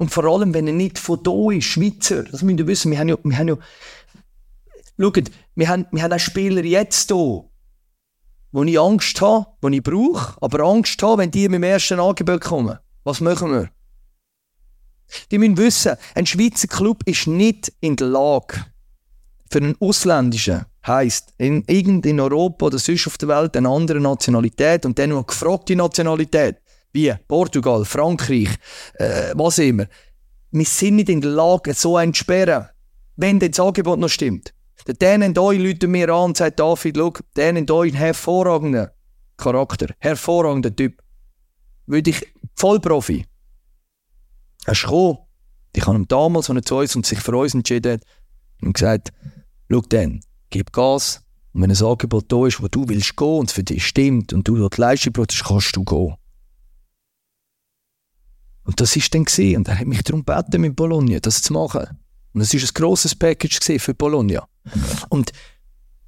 S4: und vor allem, wenn er nicht von da ist, Schweizer, das müsst ihr wissen, wir haben ja, wir haben ja, schaut, wir haben, wir haben auch Spieler jetzt hier, wo ich Angst habe, wo ich brauche, aber Angst habe, wenn die mit dem ersten Angebot kommen. Was machen wir? Die müssen wissen, ein Schweizer Club ist nicht in der Lage, für einen ausländischen, heisst, in, irgend in Europa oder sonst auf der Welt, eine andere Nationalität und dann noch gefragte Nationalität, wie Portugal, Frankreich, äh, was immer. Wir sind nicht in der Lage, so einen zu sperren, wenn das Angebot noch stimmt. Der denen da Leute mir an und sagt, David, schau, denen da ein hervorragender Charakter, hervorragender Typ. Würde ich Vollprofi. Er ist gekommen. Ich habe ihm damals, als er zu uns und sich für uns entschieden hat, und gesagt, schau dann, gib Gas. Und wenn ein Angebot da ist, wo du willst gehen und für dich stimmt und du dort Leistung brauchst, kannst du gehen. Und das ist dann gesehen und er hat mich darum gebeten, mit Bologna das zu machen. Und es ist ein grosses Package gewesen für Bologna. Und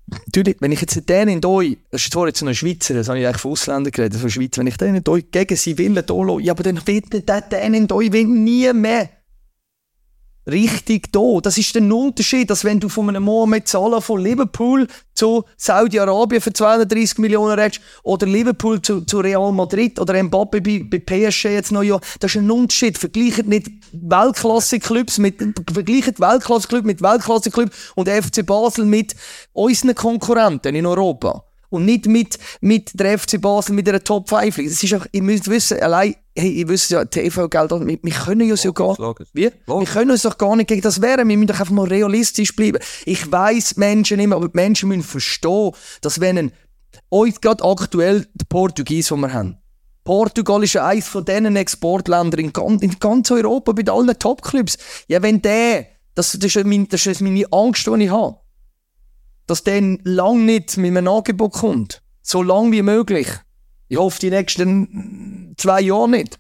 S4: natürlich, wenn ich jetzt den in euch, das ist zwar jetzt noch ein Schweizer, das habe ich eigentlich von Ausländern geredet, von Schweiz, wenn ich den in euch gegen sie lasse, ja, aber dann wird der den in euch nie mehr richtig da. Das ist der Unterschied, dass wenn du von einem Mohamed Salah von Liverpool zu Saudi-Arabien für 230 Millionen redest oder Liverpool zu, zu Real Madrid oder Mbappe bei, bei PSG jetzt noch ja, das ist ein Unterschied. Vergleicht nicht Weltklasse-Clubs mit, vergleicht Weltklasse-Club mit Weltklasse-Club und FC Basel mit unseren Konkurrenten in Europa und nicht mit, mit der FC Basel mit einer Top 5 Liga. Das ist auch, ihr müsst wissen, allein, hey, ihr wisst ja, TV-Geld, wir, wir können uns ja gar,
S3: Logisch.
S4: wie? Wir können uns doch gar nicht gegen das wehren. Wir müssen doch einfach mal realistisch bleiben. Ich weiss Menschen immer, aber die Menschen müssen verstehen, dass wenn ein, euch gerade aktuell der Portugies, den wir haben, Portugal ist ja eines von diesen Exportländern in ganz, in ganz Europa, bei allen Topclubs. Ja, wenn der, das, das, ist ja mein, das ist meine Angst, die ich habe, dass der lang nicht mit einem Angebot kommt. So lang wie möglich. Ich hoffe, die nächsten zwei Jahre nicht.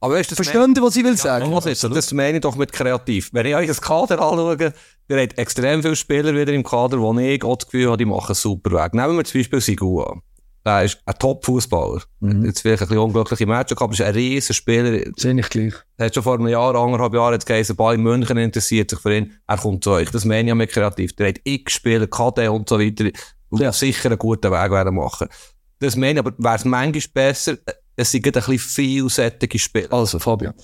S3: Aber weißt
S4: Verstehen Sie, was ich will sagen?
S3: Ja, ist das? Meine ich doch mit kreativ. Wenn ich euch das Kader anschaue, der hat extrem viele Spieler wieder im Kader, wo ich auch das Gefühl habe, die machen einen super Weg. Nehmen wir zum Beispiel Sigua. Der ist ein Top-Fußballer. Jetzt vielleicht ein bisschen unglückliche Matches, aber er ist ein riesen Spieler.
S4: Sehe ich gleich.
S3: Er hat schon vor einem Jahr, anderthalb Jahren jetzt geheißen, Ball in München interessiert sich für ihn. Er kommt zu euch. Das meine ich ja mit kreativ. Der hat x Spieler, KD und so weiter. Und
S4: Ja.
S3: sicher einen guten Weg werden machen. Das meine ich, aber wäre es manchmal besser, es sind ein bisschen vielseitige Spieler.
S4: Also, Fabian.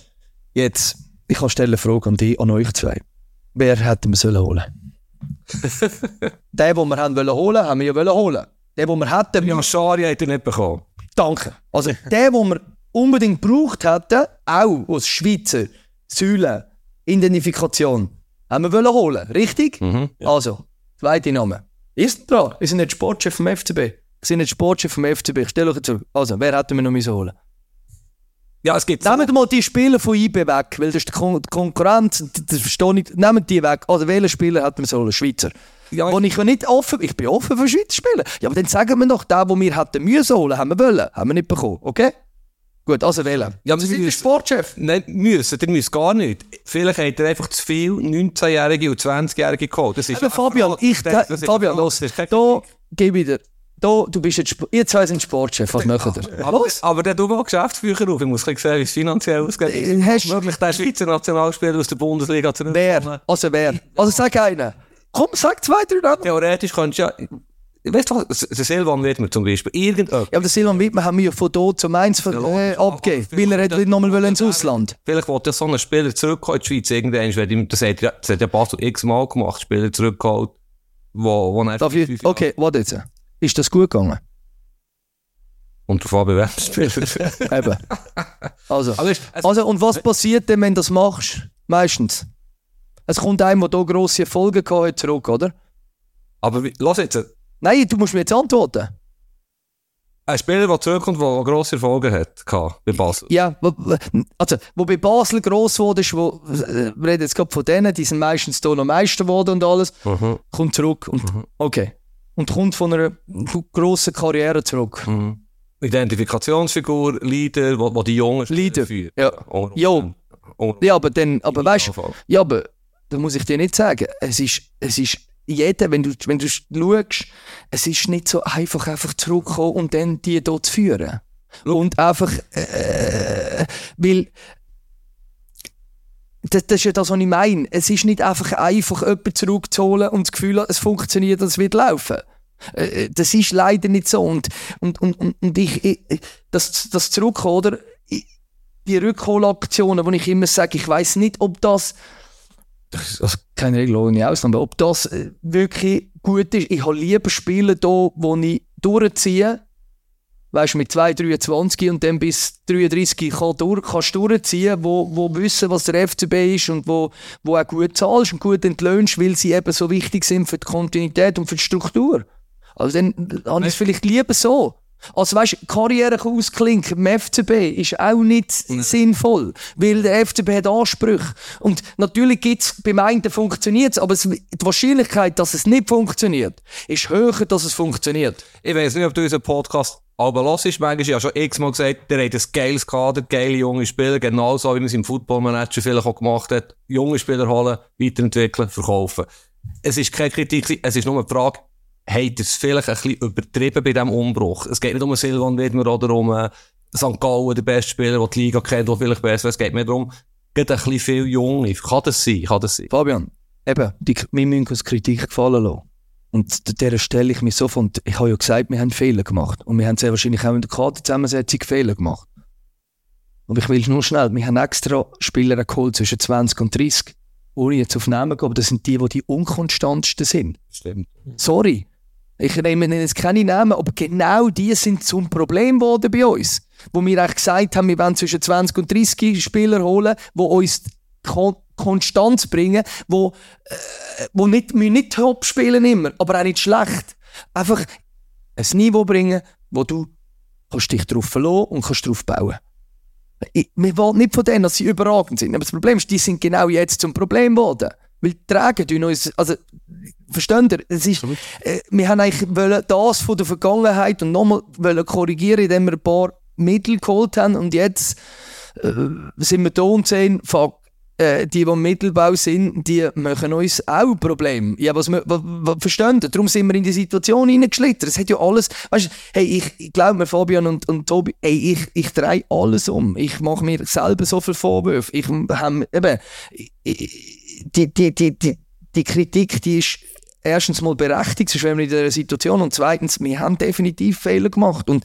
S4: Jetzt, ich kann stellen eine Frage an dich, an euch zwei. Wer hätten wir sollen holen? [laughs] den, den wir haben wollen holen, haben wir ja wollen holen. Den, den wir hätten,
S3: Ja, Schari hat er nicht bekommen.
S4: danke. Also, [laughs] den, den wir unbedingt gebraucht hätten, auch aus Schweizer Säulen, Identifikation, haben wir wollen holen. Richtig?
S3: Mhm.
S4: Also, zweite Name. Ist dran. Wir sind nicht Sportchef vom FCB. Wir sind nicht Sportchef vom FCB. Ich stelle euch zurück. Also, wer hätten wir noch müssen holen?
S3: Ja, es gibt
S4: Nehmt mal die Spieler von IB weg, weil das ist die Kon die Konkurrenz, das verstehe ich. Nehmt die weg. Also welchen Spieler hat man sollen? Schweizer.
S3: Ja,
S4: ich ja nicht offen, ich bin offen für Schweizer Spieler. Ja, aber dann sagen wir doch, den, den wir hätten müssen holen, haben wir wollen. Haben wir nicht bekommen, okay? Gut, also wählen.
S3: Ja, aber
S4: Sie sind
S3: wir-
S4: der Sportchef.
S3: Nein, müssen, ihr müsst gar nicht. Vielleicht hat er einfach zu viel 19-Jährige und 20-Jährige geholt. Das ist
S4: Eben, Fabian, ich,
S3: das, das
S4: Fabian, los, da gebe ich dir. Da, du bist jetzt, ihr zwei sind Sportchef, was macht ihr?
S3: Aber, aber der tut mal Geschäftsführer auf. Ich muss sehen, wie es finanziell ausgeht.
S4: Äh, hast-
S3: möglich, den Schweizer Nationalspieler aus der Bundesliga zu
S4: Wer? Also wer? Also sag einen. Komm, sag zwei, drei Namen.
S3: Theoretisch könntest du ja... Weißt du was, der Silvan wird mir zum Beispiel irgendjemand...
S4: Ja, aber den Silvan Wittmann haben wir ja von dort zum Eins ver- äh, abgegeben, weil er hat nochmal wollen ins Ausland.
S3: Vielleicht wollte ja so ein Spieler zurückkommen in die Schweiz. Irgendwann, wird ihm- das hat ja, das hat ja Basel x-mal gemacht, Spieler zurückgeholt, wo, wo er
S4: Darf ich, okay, warte jetzt. Ist das gut gegangen?
S3: Und davon bewerben Spieler. [laughs]
S4: Eben. Also, also, und was passiert denn, wenn du das machst? Meistens. Es kommt einem, der hier grosse Erfolge gehabt hat, zurück, oder?
S3: Aber wie- lass jetzt,
S4: Nein, du musst mir jetzt antworten.
S3: ein Spieler, der zurückkommt, der grosse Erfolge hat, bei Basel.
S4: Ja, also, wo bei Basel gross ist, wo, äh, wir reden jetzt gerade von denen, die sind meistens hier noch Meister geworden und alles,
S3: Mhm.
S4: kommt zurück und, okay. Und kommt von einer grossen Karriere zurück.
S3: Mhm. Identifikationsfigur, Leader, wo, wo die Jungen
S4: Leader,
S3: führen.
S4: ja.
S3: Unter
S4: Ja.
S3: Unter
S4: Ja, aber dann, aber weißt du, ja, aber da muss ich dir nicht sagen, es ist, es ist jeder, wenn du, wenn du schaust, es ist nicht so einfach, einfach zurückkommen und dann die dort zu führen. Und einfach, äh, weil, das, das ist ja das, was ich meine. Es ist nicht einfach einfach, jemanden zurückzuholen und das Gefühl, es funktioniert, es wird laufen. Äh, äh, Das ist leider nicht so. Und, und, und, und, und ich, ich, das, das Zurückkommen, oder? Die Rückholaktionen, wo ich immer sage, ich weiß nicht, ob das, das also keine Regel ohne Ausnahme, ob das äh, wirklich gut ist. Ich habe lieber Spiele da, wo ich durchziehe, weißt du, mit 2, 23 und dann bis 33 kann durch, kannst du durchziehen, wo, wo wissen, was der FCB ist und wo, wo auch gut zahlst und gut entlöhnst, weil sie eben so wichtig sind für die Kontinuität und für die Struktur. Also dann habe ich es vielleicht lieber so. Also weißt du, Karriere ausklinken im FCB ist auch nicht sinnvoll, weil der FCB hat Ansprüche. Und natürlich gibt's beim einen funktioniert aber es, die Wahrscheinlichkeit, dass es nicht funktioniert, ist höher, dass es funktioniert.
S3: Ich weiß nicht, ob du unseren Podcast Aber los ist manchmal, habe schon x-mal gesagt, der hat ein geiles Kader, geile junge Spieler, genauso wie man es im Footballmanager vielleicht auch gemacht hat. Junge Spieler holen, weiterentwickeln, verkaufen. Es ist keine Kritik, es ist nur eine Frage, hat es vielleicht ein bisschen übertrieben bei diesem Umbruch? Es geht nicht um Silvan Widmer oder um äh, St. Gallen, der beste Spieler, der die Liga kennt, der vielleicht besser. Es geht mehr darum, geht ein bisschen viel Junge. Kann das sein? Kann das sein?
S4: Fabian, eben, die, wir müssen uns Kritik gefallen lassen. Und dieser stelle ich mich so von, ich habe ja gesagt, wir haben Fehler gemacht. Und wir haben sehr wahrscheinlich auch in der Kaderzusammensetzung Fehler gemacht. Und ich will nur schnell, wir haben extra Spieler geholt zwischen 20 und 30. Ohne jetzt auf Namen zu gehen, aber das sind die, die die unkonstantsten sind.
S3: Stimmt.
S4: Sorry. Ich nehme jetzt keine Namen, aber genau die sind zum Problem geworden bei uns. Wo wir eigentlich gesagt haben, wir wollen zwischen 20 und 30 Spieler holen, die uns Kon Konstanz bringen, wo, äh, wo nicht, wir nicht top spielen immer, aber auch nicht schlecht. Einfach ein Niveau bringen, wo du kannst dich darauf verlassen und kannst darauf bauen. Ich, wir wollen nicht von denen, dass sie überragend sind. Aber das Problem ist, die sind genau jetzt zum Problem geworden. Weil die tragen uns, also, versteht ihr? Es ist, äh, wir haben eigentlich wollen das von der Vergangenheit und nochmal wollen korrigieren, indem wir ein paar Mittel geholt haben und jetzt äh, sind wir da und sehen, fuck, äh, die, die im Mittelbau sind, die machen uns auch Probleme. Ja, was, was, was verstehen? Darum sind wir in die Situation hineingeschlittert. Es hat ja alles, weißt du, hey, ich, ich glaube mir, Fabian und, und Tobi, hey, ich, ich drehe alles um. Ich mache mir selber so viel Vorwürfe. Ich, ähm, eben, die, die, die, die, die Kritik, die ist erstens mal berechtigt, sonst wären wir in dieser Situation und zweitens, wir haben definitiv Fehler gemacht und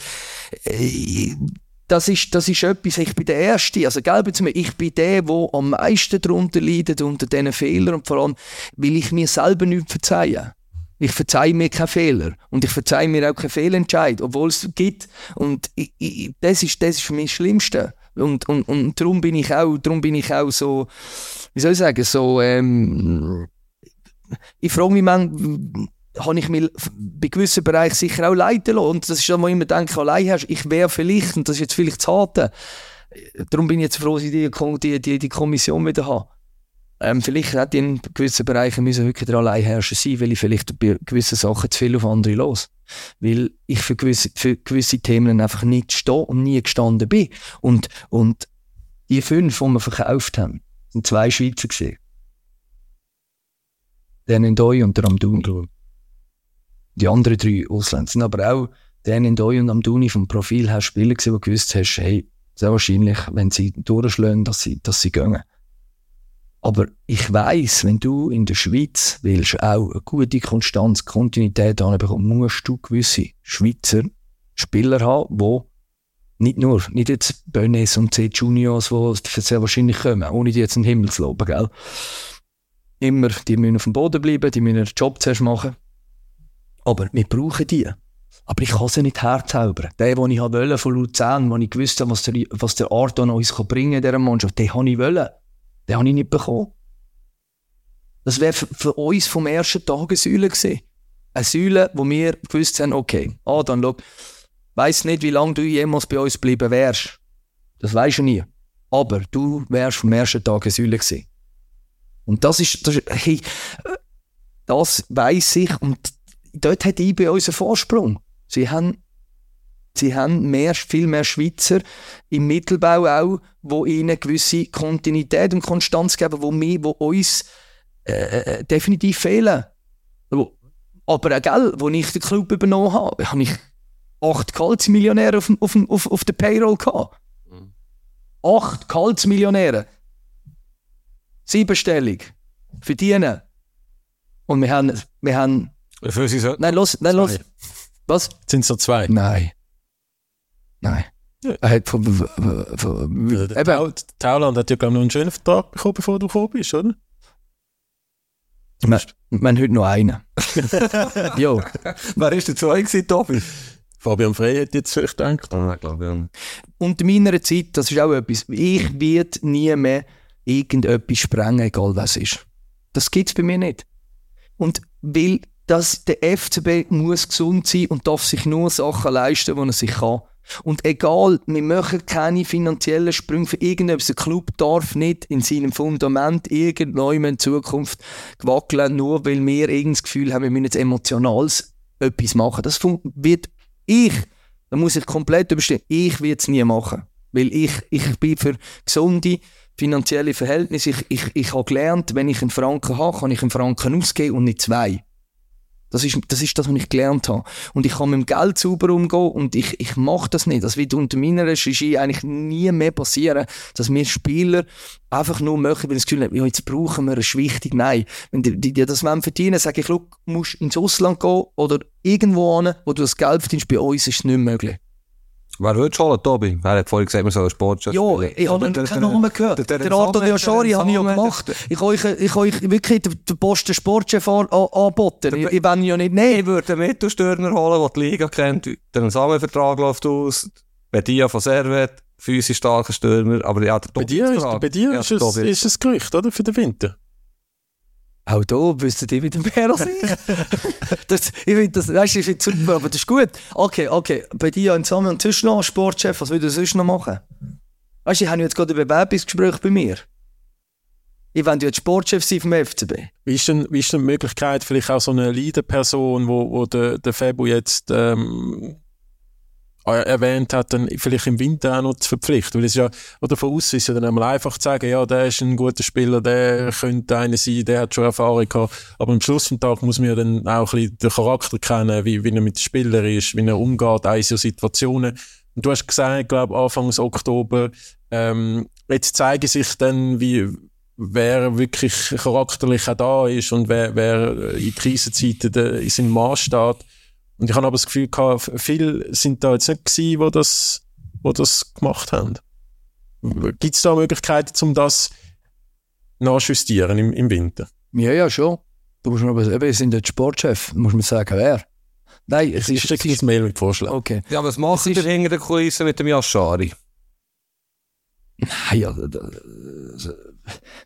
S4: äh, das ist, das ist etwas, ich bin der Erste, also gell, ich bin der, der am meisten darunter leidet, unter diesen Fehlern. Und vor allem, will ich mir selber nicht verzeihen. Ich verzeihe mir keine Fehler. Und ich verzeihe mir auch keinen Fehlentscheid, obwohl es gibt. Und ich, ich, das, ist, das ist für mich das Schlimmste. Und, und, und darum bin ich auch, darum bin ich auch so, wie soll ich sagen, so, ähm, ich frage mich manchmal, habe ich mich bei gewissen Bereichen sicher auch leiten lassen. Und das ist dann, wo ich immer denke, allein hast, ich wäre vielleicht, und das ist jetzt vielleicht zu hart, darum bin ich jetzt froh, dass ich die, die, die, Kommission wieder habe. Ähm, vielleicht hätte ich in gewissen Bereichen müssen wirklich der Alleinherrscher sein, weil ich vielleicht bei gewissen Sachen zu viel auf andere los. Weil ich für gewisse, für gewisse Themen einfach nicht stehe und nie gestanden bin. Und, und die fünf, die wir verkauft haben, sind zwei Schweizer gesehen. Der Ndoy und der Amdouni. Die anderen drei Ausländer sind aber auch der Ndoy und Amdouni vom Profil her Spieler gewesen, du gewusst hast, hey, sehr wahrscheinlich, wenn sie durchschlagen, dass sie, dass sie gehen. Aber ich weiss, wenn du in der Schweiz willst, auch eine gute Konstanz, Kontinuität anbekommen, musst du gewisse Schweizer Spieler haben, die nicht nur, nicht jetzt Bönnes und C Juniors, die sehr wahrscheinlich kommen, ohne die jetzt in den Himmel zu loben, gell? Immer, die müssen auf dem Boden bleiben, die müssen ihren Job zuerst machen. Aber wir brauchen die. Aber ich kann sie nicht herzaubern. Der, den ich wollte von Luzern, wo ich gewusst habe, was der, was der Arton uns bringen kann, dieser Mannschaft, den habe ich wollen. Den habe ich nicht bekommen. Das wäre für, für, uns vom ersten Tag eine Säule gewesen. Eine Säule, wo wir gewusst haben, okay, ah, dann schau, weiss nicht, wie lange du jemals bei uns bleiben wärst. Das weisst du nie. Aber du wärst vom ersten Tag eine Säule gewesen. Und das ist, das, hey, das weiss ich und dort hat IB unseren Vorsprung. Sie haben, sie haben mehr, viel mehr Schweizer im Mittelbau auch, wo ihnen gewisse Kontinuität und Konstanz geben, wo, wir, wo uns äh, äh definitiv fehlen. Aber auch, gell, wo ich den Club übernommen habe, habe ich acht Kaltsmillionäre auf, auf, auf, auf der Payroll gehabt. Mhm. Acht Kaltsmillionäre. Siebenstellig. Verdienen. Und wir haben, wir haben
S3: wie viel sind es
S4: Nein, los, nein, los. Was?
S2: Sind es so zwei?
S4: Nein. Nein.
S2: Ja.
S4: Er hat von, von, von,
S2: Der Tau- Tauland hat ja, glaube ich, noch einen schönen Vertrag bekommen, bevor du gekommen bist, oder?
S4: wir, haben heute noch einen. [laughs] jo.
S3: Wer ist der zwei gewesen, Tobi?
S2: Fabian Frey hat jetzt vielleicht gedacht.
S3: Ah, ich glaube, ja.
S4: Und in meiner Zeit, das ist auch etwas, ich werde nie mehr irgendetwas sprengen, egal was ist. Das gibt es bei mir nicht. Und weil dass der FCB muss gesund sein und darf sich nur Sachen leisten, die er sich kann. Und egal, wir machen keine finanziellen Sprünge für irgendetwas. Der Club darf nicht in seinem Fundament irgendwann in Zukunft wackeln, nur weil wir irgendein Gefühl haben, wir müssen jetzt emotionales etwas machen. Das wird ich, Da muss ich komplett überstehen. Ich will es nie machen. Weil ich, ich bin für gesunde finanzielle Verhältnisse. Ich, ich, ich habe gelernt, wenn ich einen Franken habe, kann ich einen Franken ausgeben und nicht zwei. Das ist, das ist das, was ich gelernt habe. Und ich kann mit dem Geld sauber umgehen und ich, ich mache das nicht. Das wird unter meiner Regie eigentlich nie mehr passieren, dass wir Spieler einfach nur machen, weil das Gefühl haben, ja, jetzt brauchen wir eine Schwichtung. Nein. Wenn die, die, das verdienen sage ich, du musst ins Ausland gehen oder irgendwo hin, wo du das Geld verdienst. Bei uns ist es nicht möglich.
S3: Wer du holen, Tobi? Er hat vorhin gesagt, wir sollen Sport
S4: Ja, ich habe noch keinen Namen gehört. Der, Arthur De Oschari habe ich ja gemacht. Ich habe euch, ich euch wirklich den Posten Sportchef angeboten. Ich, ich will ihn ja nicht nehmen.
S3: Ich würde einen Mittelstürmer holen, der die Liga kennt. Der Samenvertrag läuft aus. Bedia von Servet, physisch starker Stürmer. Aber ja, der
S2: Bei dir, ist, bei dir ist, es, ist es Gerücht, oder? Für den Winter.
S4: Auch da wüsstet ihr wieder mehr als ich. [laughs] das, ich finde das, weißt, ich finde super, aber das ist gut. Okay, okay. Bei dir in Samen und sonst noch Sportchef, was würdest du sonst noch machen? Weißt du, ich habe jetzt gerade ein Bewerbungsgespräch bei mir. Ich will jetzt Sportchef sein vom FCB.
S2: Wie ist denn, wie ist denn die Möglichkeit, vielleicht auch so eine Leader-Person, wo, wo der, der Febo jetzt ähm, erwähnt hat, dann vielleicht im Winter auch noch zu verpflichten. Weil es ja, oder von außen ist ja dann einmal einfach zu sagen, ja, der ist ein guter Spieler, der könnte einer sein, der hat schon Erfahrung gehabt. Aber am Schluss des Tages muss man ja dann auch ein bisschen den Charakter kennen, wie, wie er mit den Spielern ist, wie er umgeht, auch in so Situationen. Und du hast gesagt, glaube Anfangs Oktober, ähm, jetzt zeigen sich dann, wie, wer wirklich charakterlich auch da ist und wer, wer in Krisenzeiten in seinem Maß steht. Und ich habe aber das Gefühl gehabt, viele sind da jetzt nicht gewesen, die das, die das gemacht haben. Gibt es da Möglichkeiten, um das nachjustieren im, im Winter?
S4: Ja, ja, schon. Du musst aber, eben, wir sind der Sportchef, muss man sagen, wer?
S2: Nein, es ist... Schick ein Mail mit Vorschlägen.
S3: Okay. Ja, was macht ihr hinter der Kulisse mit dem Yashari?
S4: Nein, also,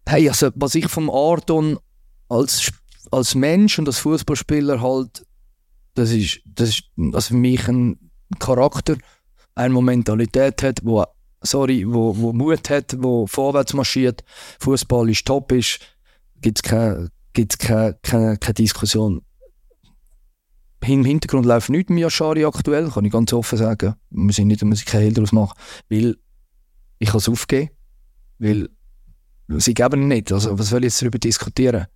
S4: nein, also was ich vom Ardon als, als Mensch und als Fußballspieler halt das ist, das ist also für mich ein Charakter, eine Mentalität hat, wo, sorry, wo, wo Mut hat, wo vorwärts marschiert, Fußball ist top ist, gibt es keine, gibt's keine, keine, keine Diskussion. Im Hintergrund läuft nichts mit Yashari aktuell, kann ich ganz offen sagen. Wir müssen nicht, muss ich keine Hehl daraus machen, weil ich es aufgeben, weil sie geben nicht. Also was soll ich jetzt darüber diskutieren?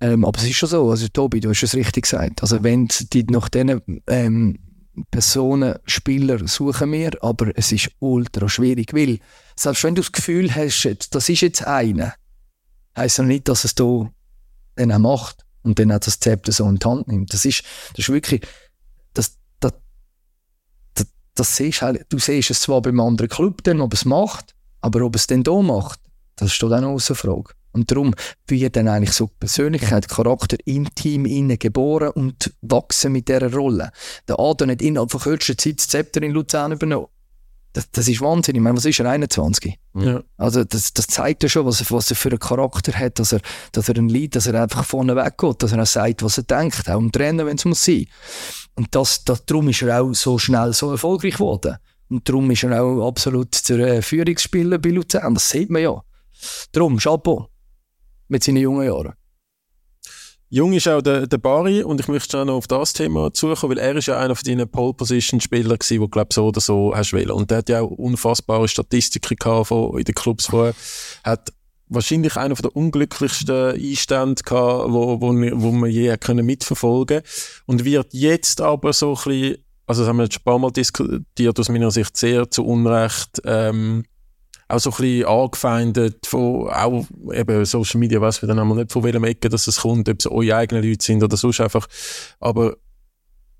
S4: Ähm, aber es ist schon so, also Tobi, du hast es richtig gesagt. Also wenn die nach diesen ähm, Personen, Spieler suchen wir, aber es ist ultra schwierig, weil selbst wenn du das Gefühl hast, das ist jetzt einer, heisst ja nicht, dass es da dann auch macht und dann auch das Zepter so in die Hand nimmt. Das ist, das ist wirklich, das, das, das, das siehst halt, du siehst es zwar beim anderen Club dann, ob es macht, aber ob es denn da macht, das steht auch noch außer Frage. Und darum wird dann eigentlich so Persönlichkeit, Charakter im Team innen geboren und wachsen mit dieser Rolle. Der Adam hat innerhalb von kürzester Zeit das Zepter in Luzern übernommen. Das, das ist Wahnsinn. Ich meine, was ist er? 21? Ja. Also, das, das zeigt ja schon, was er, was er für einen Charakter hat, dass er, dass er ein Lied, dass er einfach vorne weggeht, dass er auch sagt, was er denkt, auch im Trainer, wenn es muss sein. Und das, das, darum ist er auch so schnell so erfolgreich geworden. Und darum ist er auch absolut zur äh, Führungsspieler bei Luzern. Das sieht man ja. Darum, Chapeau mit seinen jungen Jahren.
S2: Jung ist auch der, der Bari und ich möchte schon noch auf das Thema zukommen, weil er ist ja einer von deinen Pole-Position-Spieler gewesen, wo glaube so oder so hast wählen. Und der hat ja auch unfassbare Statistiken gehabt von, in den Clubs vorher. Hat wahrscheinlich einer der unglücklichsten Einstände gehabt, wo, wo, wo man je können mitverfolgen und wird jetzt aber so ein bisschen, also das haben wir jetzt ein paar Mal diskutiert, aus meiner Sicht sehr zu Unrecht, ähm, auch so ein bisschen angefeindet von auch eben Social Media, weiß wir dann einmal nicht von welchem Ecke dass es kommt, ob es eure eigenen Leute sind oder sonst einfach. Aber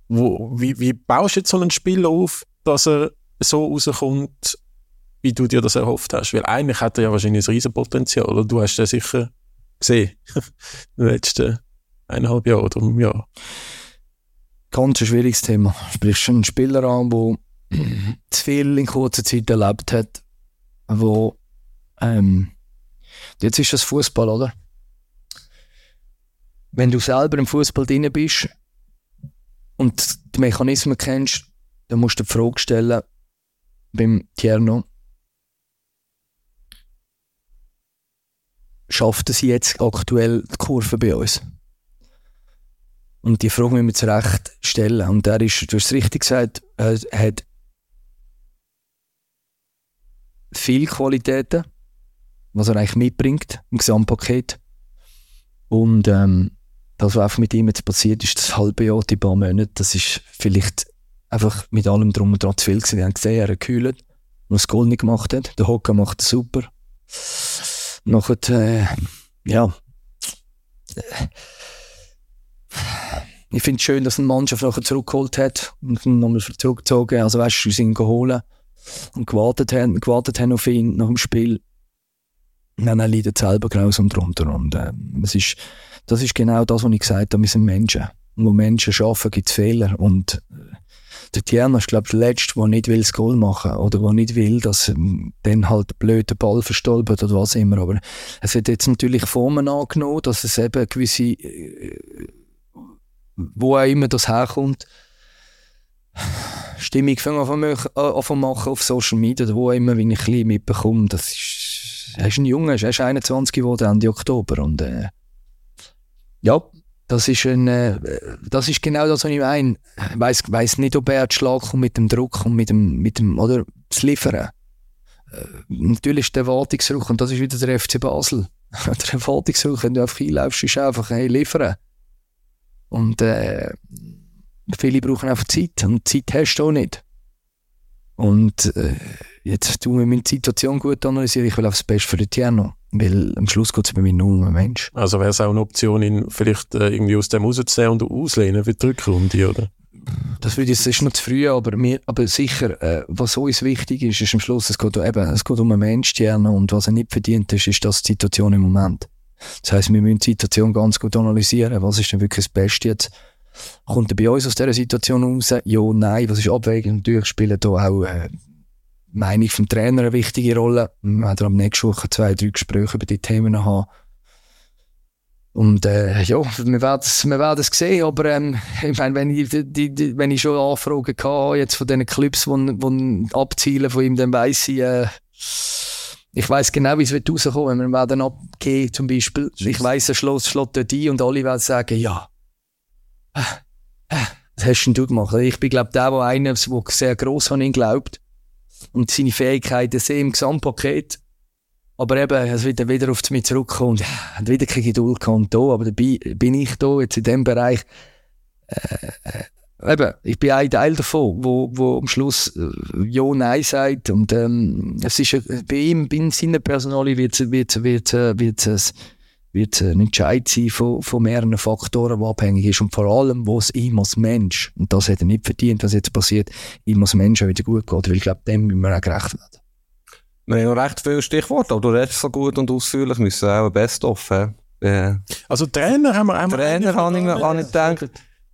S2: wo, wie, wie baust du jetzt so ein Spiel auf, dass er so rauskommt, wie du dir das erhofft hast? Weil eigentlich hat er ja wahrscheinlich ein Riesenpotenzial, oder? Du hast das sicher gesehen, [laughs] in den letzten eineinhalb Jahren oder einem Jahr.
S4: Ganz ein schwieriges Thema. Sprichst schon einen Spieler an, der zu viel in kurzer Zeit erlebt hat, wo ähm, jetzt ist das Fußball, oder? Wenn du selber im Fußball drin bist und die Mechanismen kennst, dann musst du die Frage stellen beim Tierno, schafft es jetzt aktuell die Kurve bei uns? Und die Frage müssen wir zurecht stellen. Und er ist, du hast es richtig gesagt, er hat viele Qualitäten, was er eigentlich mitbringt im Gesamtpaket. Und ähm, das, was einfach mit ihm jetzt passiert ist, das halbe Jahr, die paar Monate, das ist vielleicht einfach mit allem drum und dran zu viel gewesen. Wir haben gesehen, er hat gekühlt, noch das Goal nicht gemacht hat. Der Hocker macht es super. Nachher, äh, ja, ich finde es schön, dass eine Mannschaft nachher zurückgeholt hat und ihn nochmal zurückgezogen. Also weißt du, sie sind geholt und gewartet haben, gewartet haben auf ihn nach dem Spiel. Dann er leidet selber grausam drunter. Und äh, es ist, das ist genau das, was ich gesagt habe, wir sind Menschen. Und wo Menschen arbeiten, gibt es Fehler. Und äh, der Tierno ist, glaube ich, der Letzte, der nicht will das Goal machen oder der nicht will, dass ähm, dann halt blöd der Ball verstolpert oder was immer. Aber es hat jetzt natürlich Formen angenommen, dass es eben gewisse, äh, wo auch immer das herkommt, Stimmung fangen an machen auf Social Media, wo immer, wenn ich ein bisschen mitbekomme, das ist, er ist ein Junge, er ist 21 geworden Ende Oktober und äh, ja, das ist, ein, äh, das ist genau das, was ich meine. Ich weiss, weiss nicht, ob er Schlag kommt mit dem Druck und mit dem, mit dem oder das Liefern. Äh, natürlich ist der Erwartungsdruck, und das ist wieder der FC Basel. [laughs] der Erwartungsdruck, wenn du einfach einläufst, ist einfach, hey, liefern. Und äh, viele brauchen einfach Zeit, und Zeit hast du auch nicht. Und äh, jetzt tun wir meine Situation gut analysieren. Ich will auf das Beste für den Tierno. Weil am Schluss geht es bei mir nur um einen Mensch.
S2: Also wäre es auch eine Option, ihn vielleicht äh, irgendwie aus dem rauszunehmen und auslehnen für die Rückrunde, oder?
S4: Das würde ich, das ist noch zu früh, aber, mir, aber sicher, äh, was uns wichtig ist, ist am Schluss, es geht, eben, es geht um einen Mensch, Tierno, und was er nicht verdient ist, ist das die Situation im Moment. Das heisst, wir müssen die Situation ganz gut analysieren. Was ist denn wirklich das Beste jetzt? Kommt er bei uns aus dieser Situation raus? Ja, nein. Was ist abwägend? Natürlich spielen da auch äh, Meinung vom Trainer eine wichtige Rolle. Wir werden am nächsten Woche zwei, drei Gespräche über die Themen haben. Und äh, ja, wir werden es wir werden es sehen, aber ähm, ich meine, wenn ich, die, die, wenn ich schon Anfragen hatte, jetzt von diesen Clubs, die abzielen von ihm, dann weiss ich, äh, ich weiss genau, wie es wird rauskommen, wenn wir werden abgehen zum Beispiel. Ich weiss, er schlägt, schlägt dort ein und alle werden sagen, ja, was hast denn du gemacht? Ich bin, glaube der, der einer, der sehr gross an ihn glaubt. Und seine Fähigkeiten sehe im Gesamtpaket. Aber eben, es wird wieder auf mich zurückkommen. Und hat wieder keine Geduld gehabt. Da, aber dabei bin ich da jetzt in dem Bereich, äh, äh, eben, ich bin ein Teil davon, wo, wo am Schluss äh, Ja, Nein sagt. Und ähm, es ist, äh, bei ihm, bei seiner Personalie wird es wird, wird, wird, wird, wird, wird ein Entscheid sein von, von mehreren Faktoren, die abhängig ist. Und vor allem, wo es ihm als Mensch, und das hat er nicht verdient, was jetzt passiert, ihm als Mensch auch wieder gut geht. Weil ich glaube, dem müssen wir auch gerecht werden.
S3: Wir haben noch recht viele Stichworte, aber du redest so gut und ausführlich, müssen auch ein Best-of haben.
S2: Ja. Also Trainer haben wir
S3: einmal... Trainer habe ich, hab ich gedacht.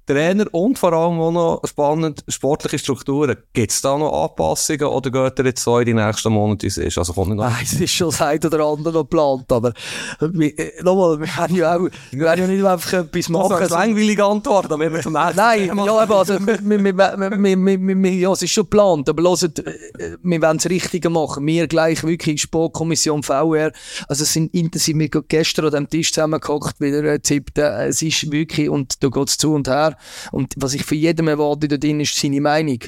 S3: Trainer und vor allem auch noch spannend sportliche Strukturen. Gibt es da noch Anpassungen oder geht er jetzt so in die nächsten Monate ist? Also kommt
S4: Nein, es ist schon das eine oder andere noch geplant, aber äh, nochmal, wir haben ja auch, wir werden ja nicht einfach etwas machen. Das
S3: ist eine langweilige Antwort, aber wir
S4: Nein, ja, aber also, ja, es ist schon geplant, aber hört, äh, wir wollen das Richtige machen. Wir gleich wirklich Sportkommission VR, also es sind intensiv, wir gestern an dem Tisch zusammengehockt, wieder äh, es ist wirklich, und da geht es zu und her, und was ich von jedem erwarte da drin, ist seine Meinung.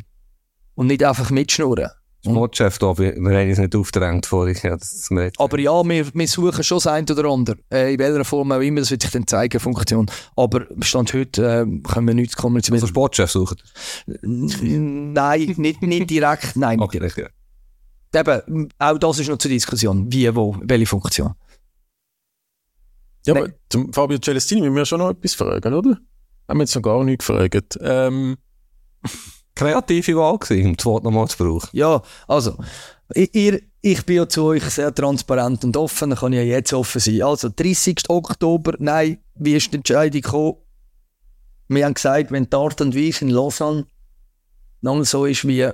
S4: Und nicht einfach mitschnurren.
S3: Sportchef da, wir haben uns nicht aufgedrängt vorhin. Ja,
S4: aber ja, wir, wir suchen schon das eine oder andere. Äh, in welcher Form auch immer, das wird sich dann zeigen, Funktion. Aber Stand heute äh, können wir nichts kommunizieren.
S3: Also Sportchef suchen?
S4: Nein, nicht, nicht direkt. Nein, okay, direkt. Ja. Eben, auch das ist noch zur Diskussion. Wie, wo, welche Funktion.
S2: Ja, Nein. aber zum Fabio Celestini müssen wir schon noch etwas fragen, oder? Haben wir jetzt noch gar nicht gefragt. Ähm. [laughs]
S3: Kreative Wahl gewesen, um das Wort nochmal zu brauchen.
S4: Ja, also, ich, ich bin ja zu euch sehr transparent und offen, dann kann ich ja jetzt offen sein. Also, 30. Oktober, nein, wie ist die Entscheidung gekommen? Wir haben gesagt, wenn die Art und Weise in Lausanne noch so ist wie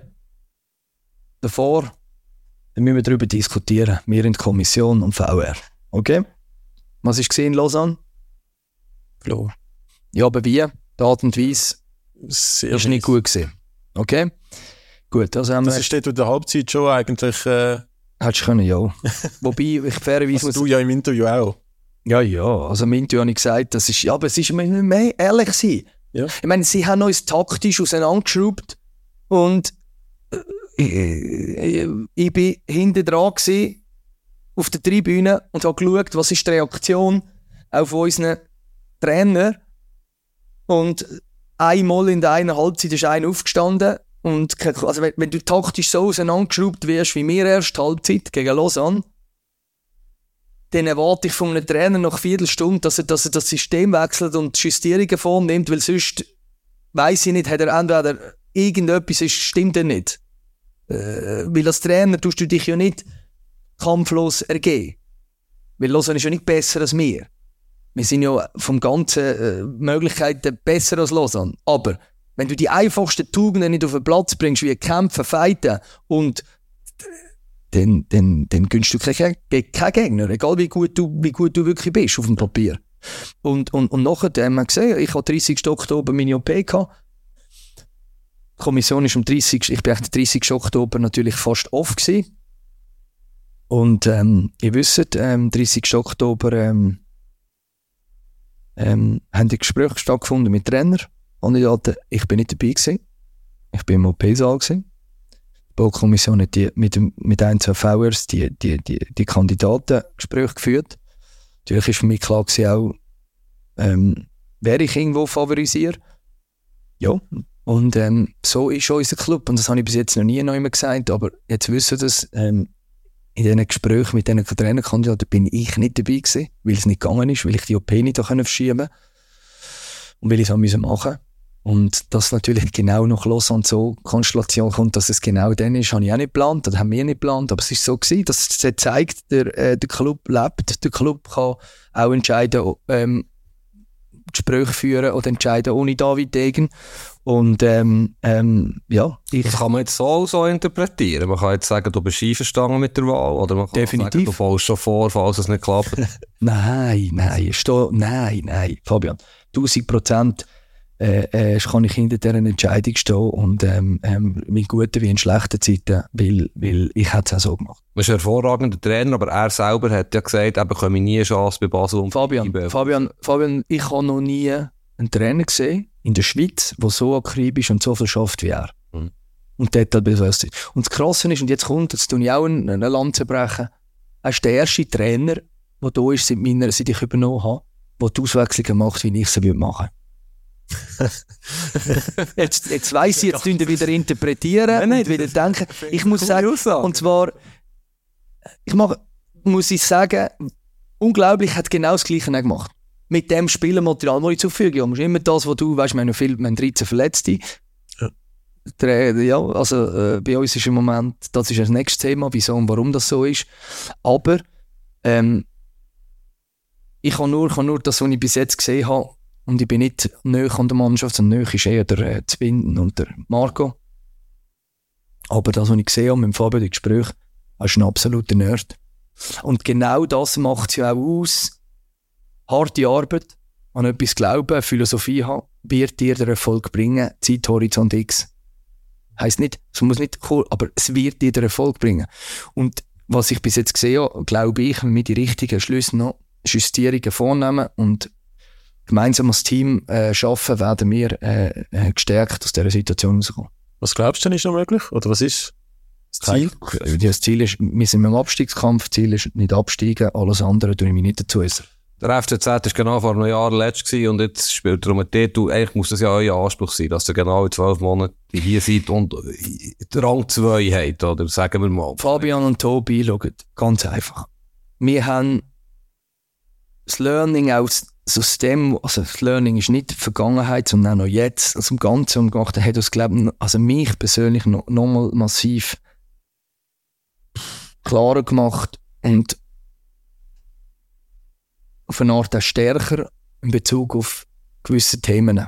S4: davor, dann müssen wir darüber diskutieren. Wir in der Kommission und VR. Okay? Was ist gesehen in Lausanne? Verloren. Ja, aber wie? Die Art und Weise Sehr ist nicht gut gewesen. Okay? Gut,
S2: also haben das wir... steht in der Halbzeit schon eigentlich... Äh...
S4: Hättest du können, ja. [laughs] Wobei, ich fairerweise...
S2: Also du ja im Interview auch.
S4: Ja, ja. Also im Interview habe ich gesagt, das ist... Ja, aber es ist... Wir müssen mehr ehrlich sein.
S2: Ja.
S4: Ich meine, sie haben uns taktisch auseinandergeschraubt und äh, äh, ich bin hinten dran gewesen, auf der Tribüne und habe geschaut, was ist die Reaktion auf unseren Trainer. Und einmal in der einen Halbzeit ist einer aufgestanden und also wenn, wenn du taktisch so auseinandergeschraubt wirst wie mir erst Halbzeit gegen Lausanne, dann erwarte ich von einem Trainer nach Viertelstunde, dass er, dass er das System wechselt und Justierungen vornimmt, weil sonst, weiß ich nicht, hat er entweder irgendetwas ist, stimmt er nicht. Äh, weil als Trainer tust du dich ja nicht kampflos ergeben. Weil Lausanne ist ja nicht besser als wir. Wir sind ja vom ganzen äh, Möglichkeiten besser als Lausanne. Aber wenn du die einfachsten Tugenden nicht auf den Platz bringst, wie kämpfen, fighten und dann, dann, dann gönnst du keinen kein Gegner, egal wie gut, du, wie gut du wirklich bist auf dem Papier. Und, und, und nachher haben wir gesehen, ich hatte 30. Oktober meine OP gehabt. Die Kommission ist am 30. Ich bin am 30. Oktober natürlich fast off gewesen. Und ähm, ihr wisst, ähm, 30. Oktober ähm, ähm, haben die Gespräche stattgefunden mit Trainer. Kandidaten. Ich bin nicht dabei gewesen. Ich bin im OP-Saal gewesen. Die Baukommission hat die, mit, mit ein, zwei VRs die, die, die, die Kandidatengespräche geführt. Natürlich ist für mich klar gewesen, auch, ähm, wer ich irgendwo favorisiere. Ja. Und ähm, so ist unser Club. Und das habe ich bis jetzt noch nie noch gesagt. Aber jetzt wissen das, ähm, in diesen Gesprächen mit diesen Trainerkandidaten bin ich nicht dabei gewesen, weil es nicht gegangen ist, weil ich die OP nicht verschieben konnte. Und weil ich es machen musste. Und dass natürlich genau nach Lausanne so Konstellation kommt, dass es genau dann ist, habe ich auch nicht geplant, oder haben wir nicht geplant, aber es ist so gewesen, dass es zeigt, der, äh, der Club lebt, der Club kann auch entscheiden, ähm, Gespräche führen oder entscheiden ohne David Degen. Und ähm, ähm, ja,
S3: ich... Das kann man jetzt so so interpretieren. Man kann jetzt sagen, du bist einverstanden mit der Wahl, oder man kann
S4: Definitiv.
S3: sagen, du fällst schon vor, falls es nicht klappt. [laughs]
S4: nein, nein, steh, nein, nein, Fabian, 1000 Prozent äh, äh, kann ich hinter dieser Entscheidung stehen und ähm, ähm, in guten wie in schlechten Zeiten, weil, weil ich hätte es auch so gemacht.
S3: Du bist ein hervorragender Trainer, aber er selber hat ja gesagt, er bekomme nie eine Chance bei Basel. Und
S4: Fabian, Fabian, Fabian, ich habe noch nie einen Trainer gesehen in der Schweiz, der so akribisch und so viel schafft wie er. Mhm. Und dort halt ist. Und das Krasse ist, und jetzt kommt, jetzt tue ich auch eine, eine Lanze brechen, er ist der erste Trainer, der da ist, seit, meiner, seit ich übernommen habe, der die Auswechslungen macht, wie ich sie machen würde. [laughs] jetzt, jetzt weiss ich, jetzt tun wieder interpretieren nein, nein, und wieder denken. Ich muss sagen, und zwar, ich mache, muss ich sagen, unglaublich hat genau das Gleiche gemacht. Mit dem Spielermaterial, das ich zur Verfügung habe. Immer das, was du, weißt, wir haben viel, wir haben 13 Verletzte. Ja. ja, also äh, bei uns ist im Moment, das ist das nächste Thema, wieso und warum das so ist. Aber ähm, ich habe nur, kann nur das, was ich bis jetzt gesehen habe, und ich bin nicht näher an der Mannschaft, sondern näher ist eher der äh, Zwin und der Marco. Aber das, was ich gesehen habe mit dem Fabio, die Gespräche, ist ein absoluter Nerd. Und genau das macht es ja auch aus. Harte Arbeit, an etwas glauben, Philosophie haben, wird dir den Erfolg bringen, Zeithorizont X. Heißt nicht, es muss nicht cool, aber es wird dir den Erfolg bringen. Und was ich bis jetzt gesehen habe, glaube ich, wenn wir die richtigen Schlüsse noch Justierungen vornehmen und gemeinsam als Team äh, schaffen, werden wir äh, äh, gestärkt aus dieser Situation rauskommen.
S2: Was glaubst du denn ist noch möglich? Oder was ist das Ziel?
S4: Das Ziel ist, wir sind im Abstiegskampf, das Ziel ist nicht absteigen, alles andere tue ich mich nicht dazu äußern.
S3: Der FCZ war genau vor einem Jahr letzt und jetzt spielt er um den Titel. Eigentlich muss das ja euer Anspruch sein, dass ihr genau in zwölf Monaten hier seid und Rang 2 habt, oder sagen wir mal.
S4: Fabian und Tobi, schaut, ganz einfach. Wir haben das Learning aus aus dem, also das Learning ist nicht die Vergangenheit, sondern auch noch jetzt, also im Ganzen und gemacht, hat uns, glaube also mich persönlich noch, noch mal massiv klarer gemacht und auf eine Art auch stärker in Bezug auf gewisse Themen.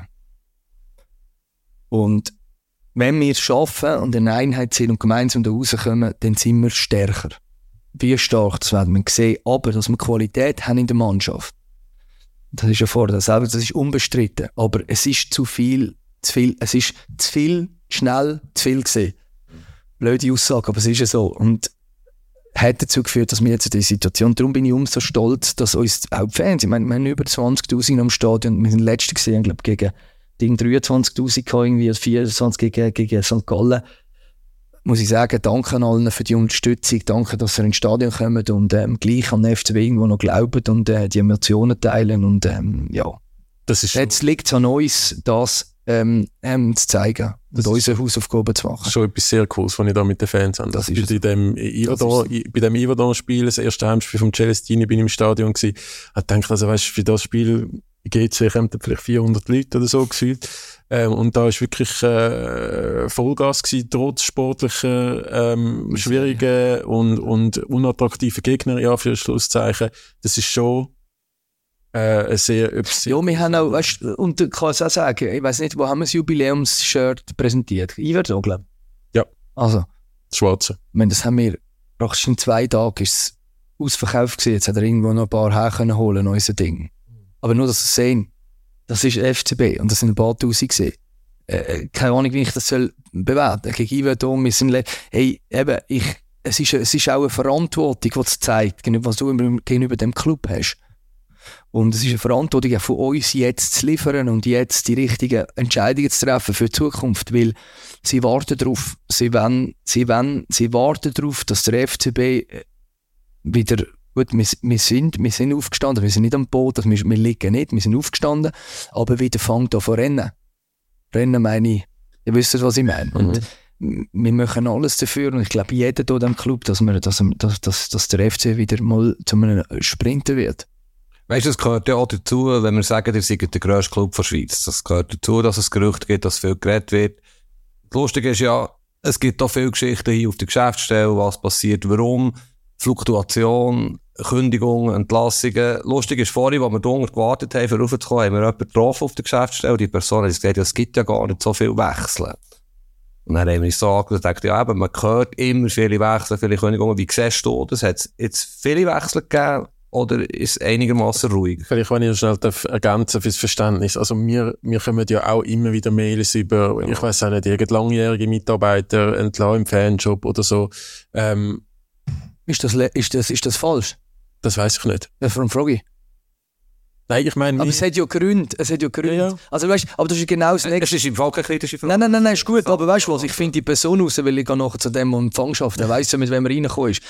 S4: Und wenn wir schaffen und eine Einheit sind und gemeinsam da rauskommen, dann sind wir stärker. Wie stark, das werden wir sehen. Aber, dass wir Qualität haben in der Mannschaft, das ist ja vorher selber, das ist unbestritten. Aber es ist zu viel, zu viel, es ist zu viel, schnell, zu viel gesehen. Blöde Aussage, aber es ist ja so. Und hat dazu geführt, dass wir jetzt in dieser Situation, darum bin ich umso stolz, dass uns auch die Fans, ich meine, wir haben über 20.000 am Stadion, wir sind letzte gesehen, glaube gegen Ding 23'000 gehabt, irgendwie 24 gegen, gegen St. Gallen. Muss ich sagen, danke an allen für die Unterstützung, danke, dass ihr ins Stadion kommt und ähm, gleich an den FCB irgendwo noch glauben und äh, die Emotionen teilen und ähm, ja.
S2: Das ist
S4: Jetzt liegt es an uns, das ähm, ähm, zu zeigen
S2: Das
S4: und
S2: ist-
S4: unsere Hausaufgaben zu machen.
S2: schon etwas sehr Cooles, was ich da mit den Fans habe.
S4: Das
S2: Das
S4: ist
S2: bei dem Iverdon, bei dem Iverdon-Spiel, das erste Heimspiel vom Celestini, bin ich im Stadion gewesen, hab gedacht, also weißt, für das Spiel GC kommen vielleicht 400 Leute oder so gefühlt. Ähm, und da ist wirklich äh, Vollgas gewesen, trotz sportlicher ähm, schwierigen und, und unattraktiven Gegner, ja, für Schlusszeichen. Das ist schon äh, etwas sehr
S4: Ja, wir haben auch, weißt, und ich kann es auch sagen, ich weiß nicht, wo haben wir das Jubiläumsshirt präsentiert? Iverdon, glaube ich.
S2: Ja.
S4: Also,
S2: Schwarze.
S4: Ich meine, das haben wir praktisch in zwei Tagen ist es ausverkauft gewesen. Jetzt hat er irgendwo noch ein paar her können holen, unser Ding. Aber nur, dass es sehen, das ist FCB und das sind ein paar Tausend gesehen. Äh, keine Ahnung, wie ich das soll bewerten. Gegen Iverdon, wir sind, hey, eben, ich, es ist, es ist auch eine Verantwortung, die es zeigt, gegenüber- was du gegenüber dem Club hast. Und es ist eine Verantwortung auch von uns, jetzt zu liefern und jetzt die richtigen Entscheidungen zu treffen für die Zukunft, weil sie warten darauf, sie wollen, sie wollen, sie warten darauf, dass der FCB äh, wieder, gut, wir, wir, sind, wir sind aufgestanden, wir sind nicht am Boot, also wir, wir liegen nicht, wir sind aufgestanden, aber wieder fängt an zu rennen. Rennen meine ich, ihr wisst, was ich meine. Und m- wir machen alles dafür und ich glaube, jeder hier diesem Club, dass, wir, dass, dass, dass, dass der FC wieder mal zu einem Sprinter wird.
S3: Weißt du, das gehört ja auch dazu, wenn wir sagen, ihr seid der grösste Club der Schweiz. Das gehört dazu, dass es Gerüchte gibt, dass viel geredet wird. Das Lustige ist ja, es gibt auch viele Geschichten hier auf der Geschäftsstelle, was passiert, warum, Fluktuation, Kündigungen, Entlassungen. Lustig ist vorhin, als wir da gewartet haben, für raufzukommen, haben wir jemanden getroffen auf der Geschäftsstelle. Die Person hat gesagt, ja, es gibt ja gar nicht so viel Wechseln. Und dann haben wir uns so angeschaut ja, eben, man hört immer viele Wechsel, viele Kündigungen. Wie siehst du das? Hat es jetzt viele Wechsel gegeben oder ist es einigermaßen ruhig?
S2: Vielleicht, wenn ich noch schnell darf ergänzen fürs Verständnis. Also, wir, wir kommen ja auch immer wieder Mails über, ich weiß auch nicht, irgendeine langjährige Mitarbeiter entlassen im Fanjob oder so. Ähm,
S4: Ist das, ist das, ist das falsch?
S2: das weiß ich nicht.
S4: Ja, von Frage.
S2: Nein, ich meine,
S4: Aber es hat ja Gründe. Es hat ja Gründe.
S2: Ja, ja.
S4: Also weißt, aber das ist genau das Nächste.
S3: Es ist im Fall keine kritische Frage.
S4: Nein, nein, nein, nein, ist gut. Aber weißt du was? Ich finde die Person raus, weil ich nachher zu dem Empfang schaffe. Der weiss ja, mit wem er reingekommen ist.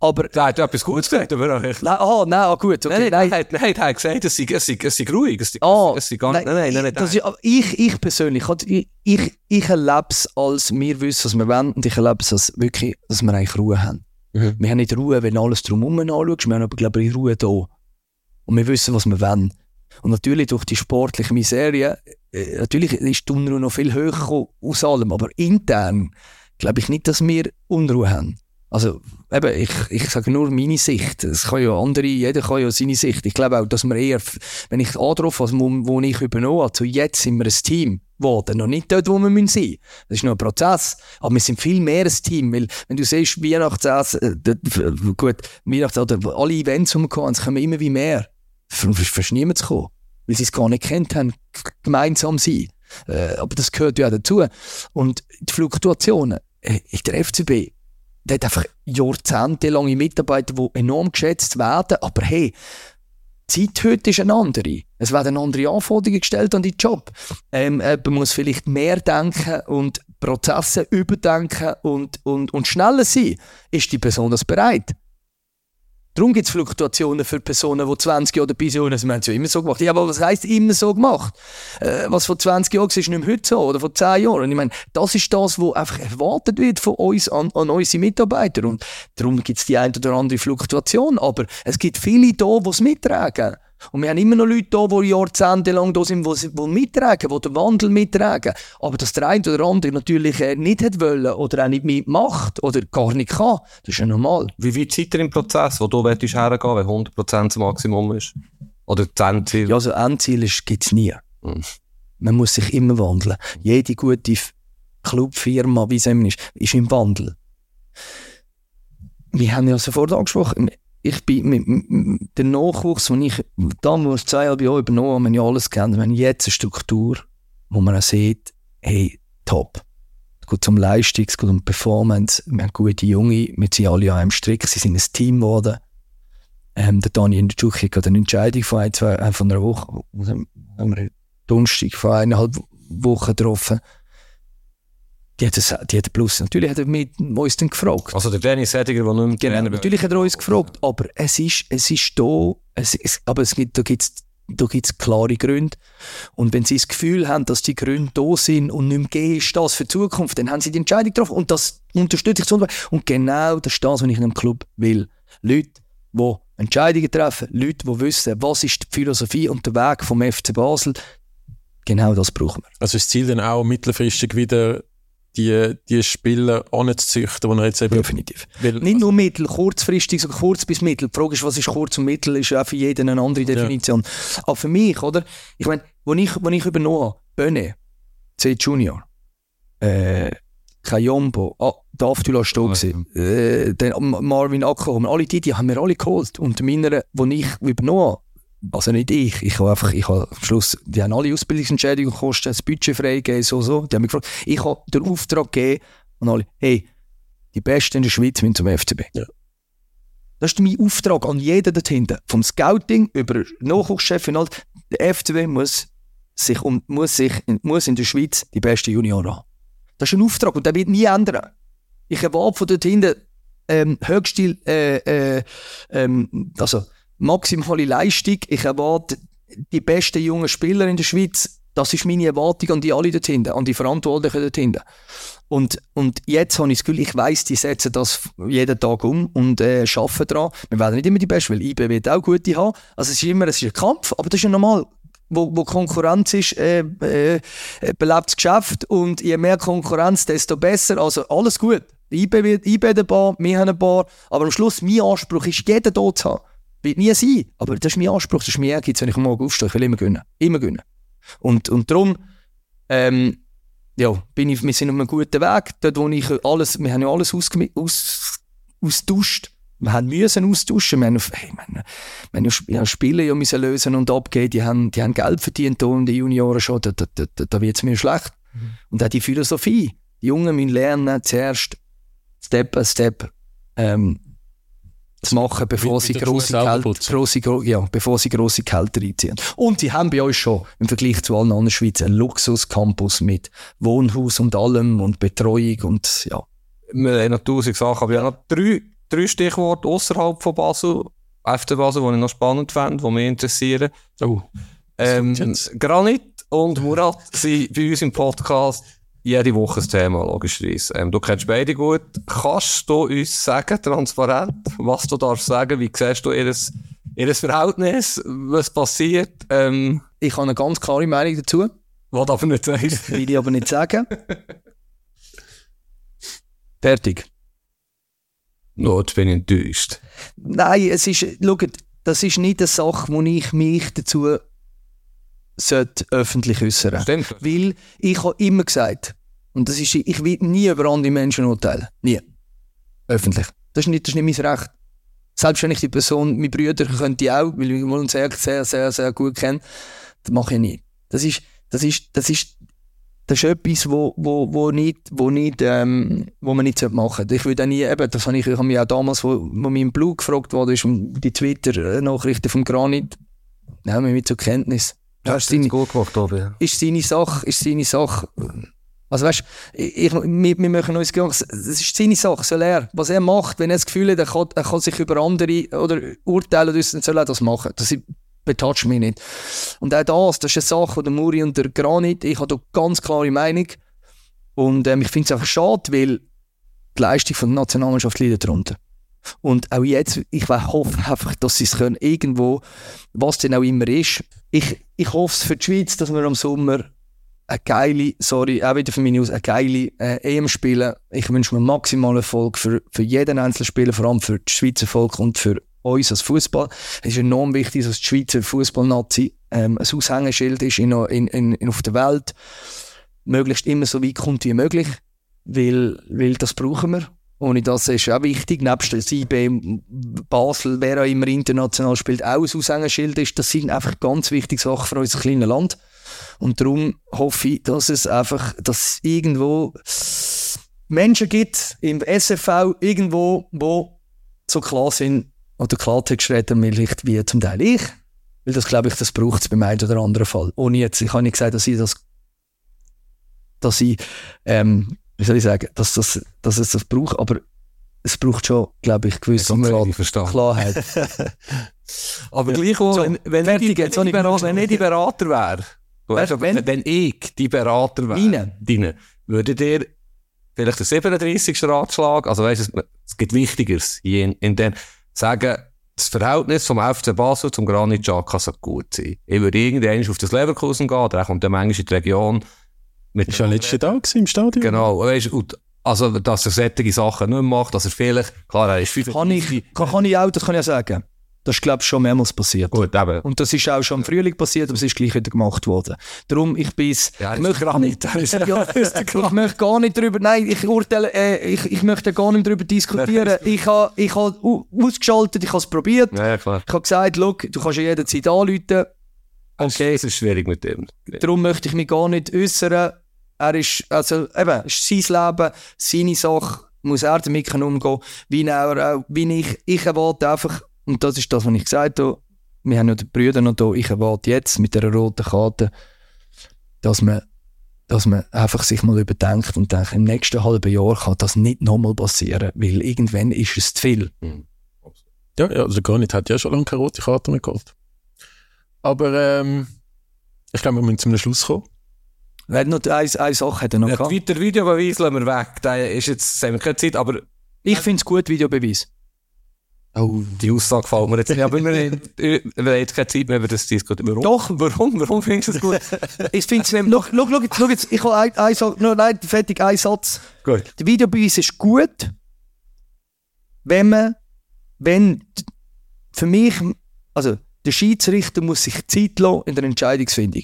S4: Aber.
S3: Der hat ja etwas Gutes gesagt, aber auch echt.
S4: Nein, ah, nein, ah, gut. Okay,
S3: Nein, nein, nein, nein, der hat gesagt, es sei, es sei, es sei ruhig. Es sei,
S4: Ah,
S3: es sei gar nicht. Nein, nein, nein, nein.
S4: Das ist, ich, ich persönlich, ich, ich, ich erlebe es als wir wissen, was wir wollen, und ich erlebe es als wirklich, dass wir eigentlich Ruhe haben.
S2: Mhm.
S4: Wir haben nicht Ruhe, wenn alles drumherum anschaust, wir haben aber, glaube ich, Ruhe da. Und wir wissen, was wir wollen. Und natürlich durch die sportliche Miserie, äh, natürlich ist die Unruhe noch viel höher aus allem, aber intern glaube ich nicht, dass wir Unruhe haben. Also, eben, ich, ich sage nur meine Sicht. Es kann ja andere, jeder kann ja seine Sicht. Ich glaube auch, dass wir eher, wenn ich anrufe, was, wo, wo ich übernommen habe, zu jetzt sind wir ein Team geworden. Noch nicht dort, wo wir müssen. Das ist noch ein Prozess. Aber wir sind viel mehr ein Team. Weil, wenn du siehst, Weihnachtsessen, äh, gut, Weihnachts- oder alle Events, die wir hatten, kommen immer wie mehr. Fast niemand zu kommen. Weil sie es gar nicht kennt haben, gemeinsam sein. Äh, aber das gehört ja dazu. Und die Fluktuationen, äh, der FCB, der hat einfach jahrzehntelange Mitarbeiter, die enorm geschätzt werden. Aber hey, die Zeit heute ist eine andere. Es werden andere Anforderungen gestellt an die Job. Ähm, man muss vielleicht mehr denken und Prozesse überdenken und, und, und schneller sein. Ist die Person das bereit? Darum gibt es Fluktuationen für Personen, die 20 Jahre dabei sind. und Wir haben es ja immer so gemacht. Ja, aber was heisst immer so gemacht? Äh, was vor 20 Jahren war, ist nicht mehr heute so. Oder vor 10 Jahren. Und ich meine, das ist das, was einfach erwartet wird von uns an, an unsere Mitarbeiter. Und darum gibt es die eine oder andere Fluktuation. Aber es gibt viele da, die es mittragen. Und wir haben immer noch Leute da, die jahrzehntelang da sind, die, die mittragen, die den Wandel mittragen. Aber dass der eine oder andere natürlich äh, nicht hat wollen oder auch nicht mitmacht oder gar nicht kann, das ist ja normal.
S3: Wie weit seid ihr im Prozess, wo du willst hergehen, wenn 100% das Maximum ist? Oder das Endziel?
S4: Ja, also Endziel gibt es nie.
S3: Mhm.
S4: Man muss sich immer wandeln. Jede gute Clubfirma, wie es ist, ist im Wandel. Wir haben ja sofort angesprochen, ich bin mit, der Nachwuchs, den ich damals zweieinhalb Jahre übernommen habe, haben ja alles kennt. Wir haben jetzt eine Struktur, wo man auch sieht, hey, top. Es geht um Leistung, es geht um Performance. Wir haben gute Junge, wir sind alle an einem Strick, sie sind ein Team geworden. Ähm, der Dani Ndjuki hat eine Entscheidung von, ein, zwei, äh, von einer Woche, haben haben wir, Donnerstag vor eineinhalb Wochen getroffen. Die hat, es, die hat Plus. Natürlich hat er mit uns dann gefragt.
S3: Also der Dennis Sediger, der nicht mehr
S4: Genau, natürlich hat er uns gefragt, aber es ist, es ist da, es, es, aber es gibt, da gibt's da gibt's klare Gründe. Und wenn sie das Gefühl haben, dass die Gründe da sind und nicht mehr gehen ist das für die Zukunft, dann haben sie die Entscheidung getroffen. Und das unterstütze ich zu. Und genau das ist das, was ich in einem Club will. Leute, die Entscheidungen treffen, Leute, die wissen, was ist die Philosophie und der Weg vom FC Basel. Genau das brauchen wir.
S2: Also ist das Ziel dann auch mittelfristig wieder die, die Spieler anzuzüchten, die er jetzt eben...
S4: Definitiv.
S2: Weil,
S4: Nicht nur mittel, kurzfristig, sogar kurz bis mittel. Die Frage ist, was ist kurz und mittel, ist auch für jeden eine andere Definition. Aber für mich, oder? Ich meine, wo ich, wo ich übernommen habe, Böne, C Junior, äh, Kayombo, ah, Abdullah Stoh,
S3: Ja,
S4: äh, Marvin Ackerholm, alle die, die haben wir alle geholt. Und meiner, wo ich übernommen habe, also nicht ich, ich habe einfach, ich habe am Schluss, die haben alle Ausbildungsentschädigungen gekostet, das Budget freigegeben, so, so. Die haben mich gefragt, ich habe den Auftrag gegeben an alle, hey, die Besten in der Schweiz müssen zum FCB.
S2: Ja.
S4: Das ist mein Auftrag an jeden dort hinten. Vom Scouting über Nachwuchschef und all. Der FCB muss sich, um, muss sich in, muss in der Schweiz die besten Junioren haben. Das ist ein Auftrag und der wird nie ändern. Ich erwarte von dort hinten ähm, höchste, äh, äh, ähm, also maximale Leistung. Ich erwarte die besten jungen Spieler in der Schweiz. Das ist meine Erwartung an die alle dort hinten, an die Verantwortlichen dort hinten. Und, und jetzt habe ich das Gefühl, ich weiss, die setzen das jeden Tag um und äh, arbeiten daran. Wir werden nicht immer die Besten, weil IB wird auch gute haben. Also es ist immer es ist ein Kampf, aber das ist ja normal. Wo, wo Konkurrenz ist, äh, äh, belebt das Geschäft und je mehr Konkurrenz, desto besser. Also alles gut. IB, wird, IB ein paar, wir haben ein paar, aber am Schluss, mein Anspruch ist, jeden dort zu haben. Wird nie sein, aber das ist mein Anspruch, das ist mein Ehrgeiz, wenn ich am Morgen aufstehe. Ich will immer gewinnen. Immer gewinnen. Und, und darum, ähm, ja, bin ich, wir sind auf einem guten Weg. Dort, wo ich alles, wir haben ja alles ausgemi- aus, austauscht. Wir haben müssen austauschen. Wir haben, auf, hey, wir haben, wir haben ja Sp- ja, Spiele ja müssen lösen und abgeben. Die haben, die haben Geld verdient hier in den Junioren schon. Da, da, da, da wird es mir schlecht. Und auch die Philosophie. Die Jungen müssen lernen, zuerst Step by Step, ähm, zu machen, bevor
S2: Mit-
S4: sie
S2: mit
S4: grosse Kälte, grosse, ja, bevor sie grosse Kälte reinziehen. Und sie haben bei uns schon im Vergleich zu allen anderen Schweizer einen Luxuscampus mit Wohnhaus und allem und Betreuung und ja.
S3: Wir haben noch tausend Sachen, aber ich habe noch drei, drei Stichworte außerhalb von Basel, FC Basel, die ich noch spannend fände, die mich interessieren.
S2: Oh,
S3: Ähm? Granit und Murat sind bei uns im Podcast jede Woche ein Thema, logischerweise. Ähm, du kennst beide gut. Kannst du uns sagen, transparent, was du darfst sagen? Wie siehst du ihr, ihr Verhältnis? Was passiert? Ähm,
S4: Ich habe eine ganz klare Meinung dazu,
S3: was aber nicht sagst. [laughs]
S4: will ich aber nicht sagen. [laughs] Fertig.
S3: No, jetzt bin ich enttäuscht.
S4: Nein, es ist, schaut, das ist nicht eine Sache, wo ich mich dazu sollte öffentlich äußern
S3: Stimmt.
S4: Weil ich habe immer gesagt, und das ist, ich will nie über andere Menschen urteilen. Nie. Öffentlich. Das ist nicht, das ist nicht mein Recht. Selbst wenn ich die Person, meine Brüder könnte ich auch, weil wir uns sehr, sehr, sehr, sehr gut kennen, das mache ich nie. Das ist, das ist, das ist, das ist etwas, wo, wo, wo nicht, wo nicht, ähm, wo man nicht machen sollte. Ich würde nie, eben, das habe ich, ich habe mich auch damals, wo, wo im Blue gefragt wurde, ist um die Twitter-Nachrichten vom Granit, nehmen wir mit zur Kenntnis. Das ist seine,
S3: gut gemacht, Tobi.
S4: ist seine Sache, ist seine Sache. Also weißt, ich, ich- wir, wir machen uns Gedanken, es ist seine Sache, soll er, was er macht, wenn er das Gefühl hat, er kann, er kann sich über andere oder urteilen, dann soll er das machen. Das betatscht mich nicht. Und auch das, das ist eine Sache, der Muri und der Granit, ich habe da ganz klare Meinung. Und ähm, ich finde es einfach schade, weil die Leistung von der Nationalmannschaft leidet darunter. Und auch jetzt, ich hoffe einfach, dass sie es können, irgendwo, was denn auch immer ist. Ich, ich hoffe es für die Schweiz, dass wir am Sommer eine geile, sorry, auch wieder für meine News, eine geile äh, EM spielen. Ich wünsche mir maximalen Erfolg für, für jeden Einzelspieler, vor allem für das Schweizer Volk und für uns als Fußball. Es ist enorm wichtig, dass die Schweizer Fußballnazi ähm, ein Aushängeschild ist in, in, in, auf der Welt. Möglichst immer so weit kommt wie möglich, weil, weil das brauchen wir. Ohne das ist auch wichtig, nebst der IB, Basel, wer auch immer international spielt, auch ein Aushängeschild ist. Das sind einfach ganz wichtige Sachen für unser kleines Land. Und darum hoffe ich, dass es einfach, dass es irgendwo Menschen gibt im SFV irgendwo, wo so klar sind oder Klartext reden, vielleicht wie zum Teil ich. Weil das, glaube ich, das braucht es beim einen oder anderen Fall. Ohne jetzt, ich habe nicht gesagt, dass ich das, dass ich, ähm, wie soll ich sagen, dass, das, dass es das braucht, aber es braucht schon, glaube ich, gewisse Klar. Klarheit. [laughs]
S3: Aber gleich auch,
S4: So,
S3: wenn, wenn,
S4: fertig,
S3: ich, die-
S4: jetzt
S3: wenn, ich Berater, wenn ich die Berater wäre, weißt,
S4: Wenn-
S3: wenn, wenn ich die Berater wäre,
S4: Deine?
S3: würde dir vielleicht der 37. Ratschlag, also weißt du, es gibt Wichtigeres, in, in den, sagen, das Verhältnis vom FC Basel zum Granit Xhaka soll gut sein. Ich würde irgendwann auf das Leverkusen gehen, der kommt dann manchmal in die Region. Mit
S2: Ist ja letztes Tag im Stadion.
S3: Genau, weißt, und, also, dass er solche Sachen nicht macht, dass er vielleicht, klar, er ist 35.
S4: Kann ich, kann, kann ich auch, das kann ich auch sagen. Das ist, glaube ich, schon mehrmals passiert.
S3: Gut, eben.
S4: Und das ist auch schon im Frühling passiert, aber es ist gleich wieder gemacht worden. Darum, ich bin es-
S3: Ja, [laughs]
S4: ich möchte
S3: gar nicht.
S4: Ja, ich möchte gar nicht darüber, nein, ich urteile, äh, ich, ich möchte gar nicht darüber diskutieren. Ich habe ich ha au- ausgeschaltet, ich habe es probiert.
S3: Ja, ja, klar.
S4: Ich habe gesagt, du kannst ja jederzeit anrufen.
S3: Okay. Es ist schwierig mit dem.
S4: Darum möchte ich mich gar nicht äußern. Er ist, also eben, ist sein Leben, seine Sache, muss er damit können umgehen, wie er auch, wie ich, ich erwarte einfach, und das ist das, was ich gesagt habe, wir haben ja die Brüder noch da, ich erwarte jetzt mit der roten Karte, dass man, dass man einfach sich mal überdenkt und denkt, im nächsten halben Jahr kann das nicht nochmal passieren, weil irgendwann ist es zu viel.
S2: Ja, ja, also gar nicht. Hat ja schon lange keine rote Karte mehr gehabt. Aber ähm, ich glaube, wir müssen zum Schluss kommen.
S4: Er hat noch eine, eine Sache hat er noch
S3: Ja,
S4: gehabt.
S3: weiter Videobeweis lassen wir weg. Der ist jetzt, haben wir keine Zeit, aber
S4: Ich finde es gut, Videobeweis.
S3: oh, die Aussage gefällt mir jetzt nicht. Aber wir, haben- [laughs] wir haben jetzt keine Zeit mehr über das diskutieren. Warum?
S4: Doch.
S3: Warum? Warum findest du das gut?
S4: Ich finde es nämlich, schau, schau, schau, jetzt, schau jetzt, ich habe ein, ein, Satz- no, nein, fertig, ein Satz.
S3: gut.
S4: Der Videobeweis ist gut, wenn man, wenn, für mich, also, der Schiedsrichter muss sich Zeit lassen in der Entscheidungsfindung.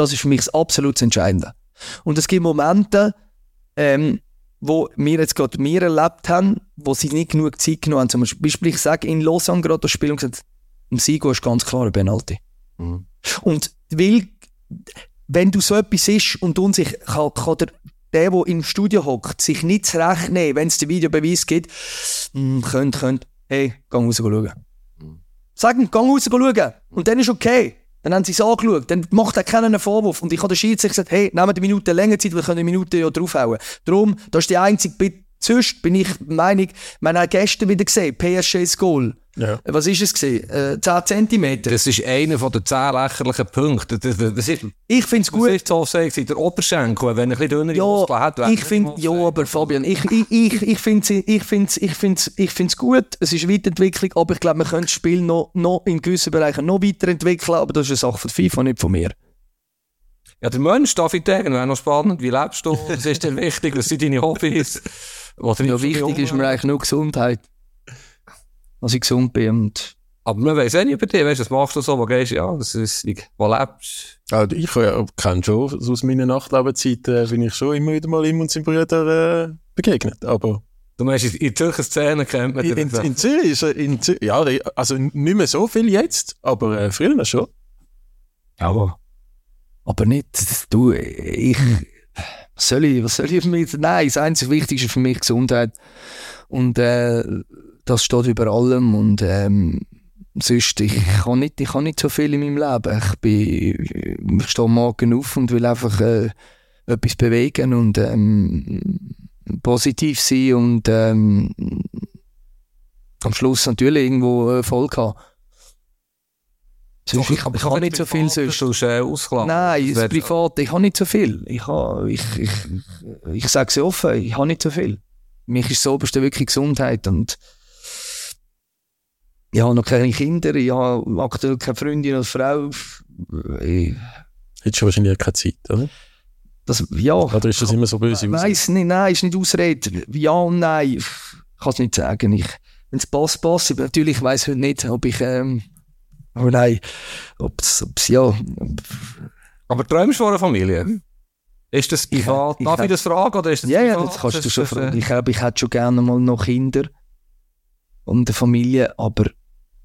S4: Das ist für mich das absolut Entscheidende. Und es gibt Momente, ähm, wo wir jetzt gerade wir erlebt haben, wo sie nicht genug Zeit genommen haben. Zum Beispiel, ich sage in Lausanne gerade das Spiel und gesagt, im Sigo ist ganz klar ein Penalty.
S3: Mhm.
S4: Und weil, wenn du so etwas ist und unsicher, kann, kann der, der, der im Studio hockt, sich nicht zurechtnehmen, wenn es den Videobeweis gibt, hm, könnt, könnt, hey, geh raus schauen. Sag ihm, geh raus schauen. Und dann ist okay. Dann haben sie es angeschaut. Dann macht er keinen Vorwurf. Und ich habe den Schiedsrichter gesagt, hey, nehmen die Minute länger Zeit, wir können die Minute ja draufhauen. Darum, das ist die einzige Bitte. Sonst bin ich der Meinung, wir haben gestern wieder gesehen, PSG's Goal.
S2: Ja.
S4: Was ist es gesehen? Äh, 10 Zentimeter.
S3: Das ist einer von den zehn lächerlichen Punkten. Das, das, das ist,
S4: Ich finde es
S3: gut. das ist so gewesen, der Oberschenkel, wenn er ein bisschen dünnere
S4: Ja,
S3: hat.
S4: ich
S3: mal
S4: ja,
S3: sagen.
S4: aber Fabian, ich, ich, ich, ich finde es ich find's, ich find's, ich find's gut, es ist Weiterentwicklung, aber ich glaube, man könnte das Spiel noch, noch in gewissen Bereichen noch weiterentwickeln, aber das ist eine Sache von FIFA, nicht von mir.
S3: Ja, der Mensch, David Degen, wäre noch spannend. Wie lebst du? Was ist dir wichtig? Was sind deine Hobbys? Oder
S4: Ja, wichtig ist mir eigentlich nur Gesundheit. Dass ich gesund bin und
S3: Aber man weiss auch nicht über dich. Weißt du, was machst du so? Wo gehst du? Ja, das ist, wo lebst
S2: Also ich ja, kenne schon, aus meiner Nachtlebenzeit äh, bin ich schon immer wieder mal ihm und seinen Brüdern äh, begegnet. Aber
S3: du? meinst, in, in Zürcher Szene kennt man
S2: in, in, in Zürich ist in Zürich, ja, also nicht mehr so viel jetzt, aber äh, früher schon.
S3: ja,
S4: aber nicht, du, ich, was soll ich, was soll ich mich, nein, das einzige Wichtigste für mich Gesundheit und äh, das steht über allem und ähm, sonst, ich kann nicht, ich kann nicht so viel in meinem Leben, ich bin, ich stehe morgen auf und will einfach äh, etwas bewegen und ähm, positiv sein und ähm, am Schluss natürlich irgendwo Erfolg haben. Sonst, ich, ich habe nicht so viel sonst.
S3: Äh, ausgeladen.
S4: Nein, das Private, ich habe nicht so viel. Ich, habe, ich, ich, ich sage es offen, ich habe nicht so viel. Mich ist das Oberste wirklich Gesundheit und ich habe noch keine Kinder, ich habe aktuell keine Freundin oder Frau. Ich,
S2: Hättest du wahrscheinlich keine Zeit, oder?
S4: das, ja,
S2: Oder ist das immer so böse
S4: ich nicht, nein, ist nicht Ausrede. Ja und nein, ich kann es nicht sagen. Ich, Wenn es passt, passt. Aber Natürlich, ich weiss heute nicht, ob ich, ähm, oh nein, ob es, ja,
S3: Aber träumst du von einer Familie? Ist das privat?
S4: ich
S3: Darf ich
S4: hab-
S3: das fragen? Oder ist das
S4: Ja, ja,
S3: privat?
S4: das kannst du
S3: Ist
S4: schon
S3: das,
S4: fragen.
S3: äh,
S4: Ich glaube, ich hätte schon gerne mal noch Kinder und eine Familie, aber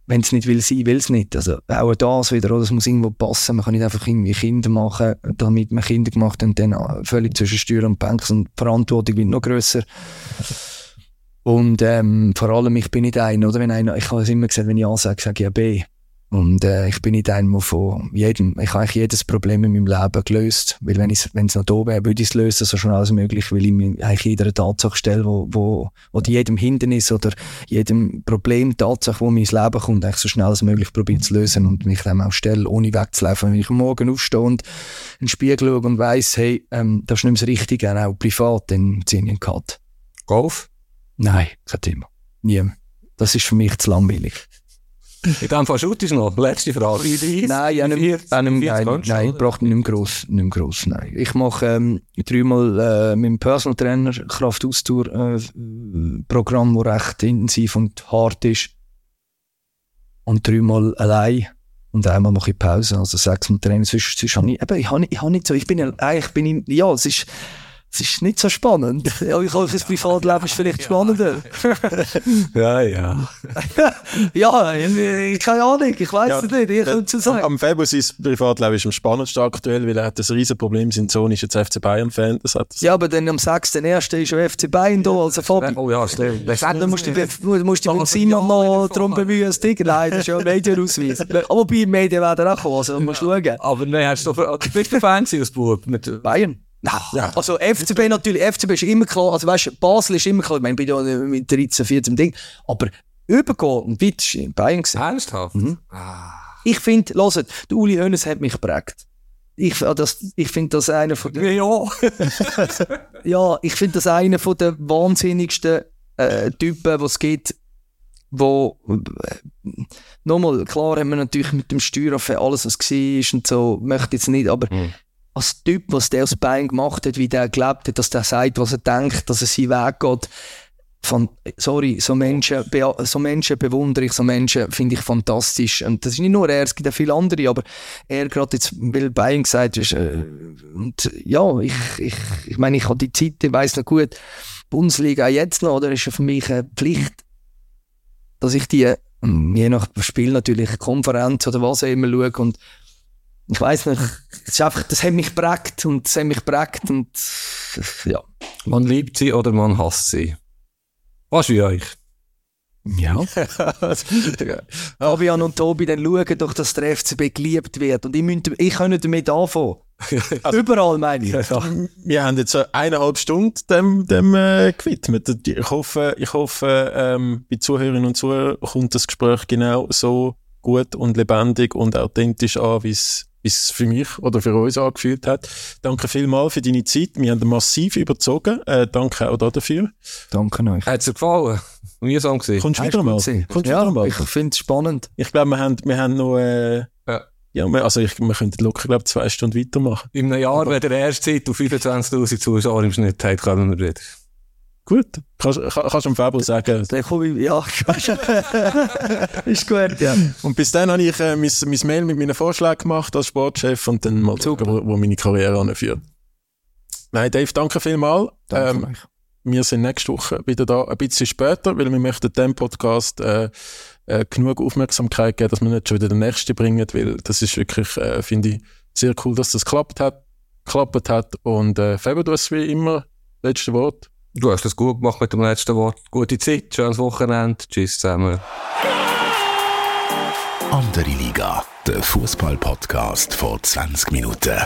S4: wenn es nicht will sein, will es nicht. Also auch das wieder, oder? das muss irgendwo passen. Man kann nicht einfach irgendwie Kinder machen, damit man Kinder gemacht hat und dann äh, völlig zwischen Steuer und Bank und die Verantwortung wird noch grösser. Und ähm, vor allem, ich bin nicht einer, oder? Wenn einer, ich habe es immer gesagt, wenn ich A sage, sage ich ja B. Und äh, ich bin nicht einmal von jedem, ich habe eigentlich jedes Problem in meinem Leben gelöst. Weil wenn es wenn es noch da wäre, würde ich es lösen, so schnell als möglich, weil ich mich eigentlich jeder Tatsache stelle, wo, wo, oder jedem Hindernis oder jedem Problem, Tatsache, wo mir ins Leben kommt, eigentlich so schnell als möglich probiere zu lösen und mich dann auch stelle, ohne wegzulaufen. Wenn ich Morgen aufstehe und in den Spiegel schaue und weiss, hey, ähm, das ist nicht mehr das Richtige, auch privat, dann ziehe ich einen Cut.
S3: Golf?
S4: Nein, kein Thema. Nie. Das ist für mich zu langweilig.
S3: In dem Fall shootest du noch. Letzte Frage.
S4: Nein, ja, nicht, äh, nicht, nein, nein, nein, braucht nicht mehr gross, nicht mehr gross, nein. Ich mache ähm, dreimal äh, mit dem Personal Trainer Kraftausdauer äh, Programm, das recht intensiv und hart ist. Und dreimal allein. Und einmal mache ich Pause, also sechsmal Training. Sonst, sonst habe ich, eben, ich habe nicht, ich habe nicht so, ich bin, eigentlich bin ich, ja, es ist, es ist nicht so spannend. Ja, ich hoffe, das Privatleben ist vielleicht spannender. [laughs]
S3: ja, ja. [laughs]
S4: ja, ich, keine Ahnung, ich weiß es nicht, ich könnte sagen.
S2: Am Februar sein Privatleben ist am spannendsten aktuell, weil er hat ein riesen Problem, sein Sohn ist jetzt FC Bayern-Fan.
S4: Ja, aber dann am 6.1. ist schon FC Bayern da, also Fabi.
S3: Oh ja, stimmt.
S4: Dann musst du mit Simon noch darum bemühen, das Ding, nein, das ist ja ein Medienausweis. [laughs] Aber bei Medien werden auch kommen, also musst du schauen.
S3: Aber nein, hast du doch, du bist der Fan als Bub mit
S4: Bayern? Ja. Also FCB natürlich, FCB ist immer klar, also weißt Basel ist immer klar, ich meine, ich bin ja mit 13, 14 Ding, aber übergehen und weit in Bayern gesehen.
S3: Ernsthaft?
S4: Mhm. Ah. Ich finde, hört, der Uli Hoeneß hat mich geprägt. Ich, das, ich finde das einer von
S3: den... Ja. [laughs]
S4: ja, ich finde das einer von den wahnsinnigsten äh, Typen, die es gibt, wo, äh, nochmal, klar haben wir natürlich mit dem Steueraffäre alles, was war und so, möchte jetzt nicht, aber mhm als Typ, was der aus Bayern gemacht hat, wie der gelebt hat, dass der sagt, was er denkt, dass er seinen Weg geht. Von, sorry, so Menschen, so Menschen bewundere ich, so Menschen finde ich fantastisch. Und das ist nicht nur er, es gibt auch viele andere, aber er gerade jetzt, weil Bayern gesagt ist, äh, und ja, ich, ich, ich meine, ich habe die Zeit, ich weiss noch gut, Bundesliga jetzt noch, oder ist ja für mich eine Pflicht, dass ich die, je nach Spiel natürlich, Konferenz oder was auch immer schaue und ich weiß nicht, das, ist einfach, das hat mich prägt und das hat mich prägt und ja.
S3: Man liebt sie oder man hasst sie. Was wie euch?
S4: Ja. Fabian und Tobi, dann schauen doch, dass der FCB geliebt wird. Und ich, müsste, ich kann damit anfangen. Also, [laughs] Überall, meine ich.
S2: Wir haben jetzt eineinhalb Stunden dem, dem äh, gewidmet. Ich hoffe, ich hoffe ähm, bei Zuhörerinnen und Zuhörern kommt das Gespräch genau so gut und lebendig und authentisch an, wie es wie es für mich oder für uns angefühlt hat. Danke vielmals für deine Zeit. Wir haben massiv überzogen. Äh, danke auch dafür.
S4: Danke euch.
S3: Hat es dir gefallen? Mühsam gesehen.
S2: Kommst du wieder mal?
S4: Kommst ja, wieder mal? ich finde es spannend.
S2: Ich glaube, wir haben, wir haben noch... Äh, ja. Ja, also ich, wir könnten locker, glaube zwei Stunden weitermachen.
S3: In einem Jahr, wenn der erste Zeit auf 25'000 Zuschauer im Schnitt hat, kommen wir wieder.
S2: Gut, kannst, kannst du dem Fabel sagen.
S4: Dann komme ich, ja, [laughs] [laughs] ist gut, ja.
S2: Und bis dann habe ich äh, mein, mein Mail mit meinen Vorschlägen gemacht als Sportchef und dann mal schauen, wo, wo meine Karriere anführt. Nein, Dave, danke vielmals.
S4: Danke ähm,
S2: wir sind nächste Woche wieder da, ein bisschen später, weil wir möchten dem Podcast äh, äh, genug Aufmerksamkeit geben, dass wir nicht schon wieder den nächsten bringen, weil das ist wirklich, äh, finde ich, sehr cool, dass das geklappt hat, geklappt hat. Und äh, Faber, du hast wie immer letzte Wort.
S3: Du hast das gut gemacht mit dem letzten Wort. Gute Zeit, schönes Wochenende. Tschüss zusammen.
S1: Andere Liga, der Fußball-Podcast vor 20 Minuten.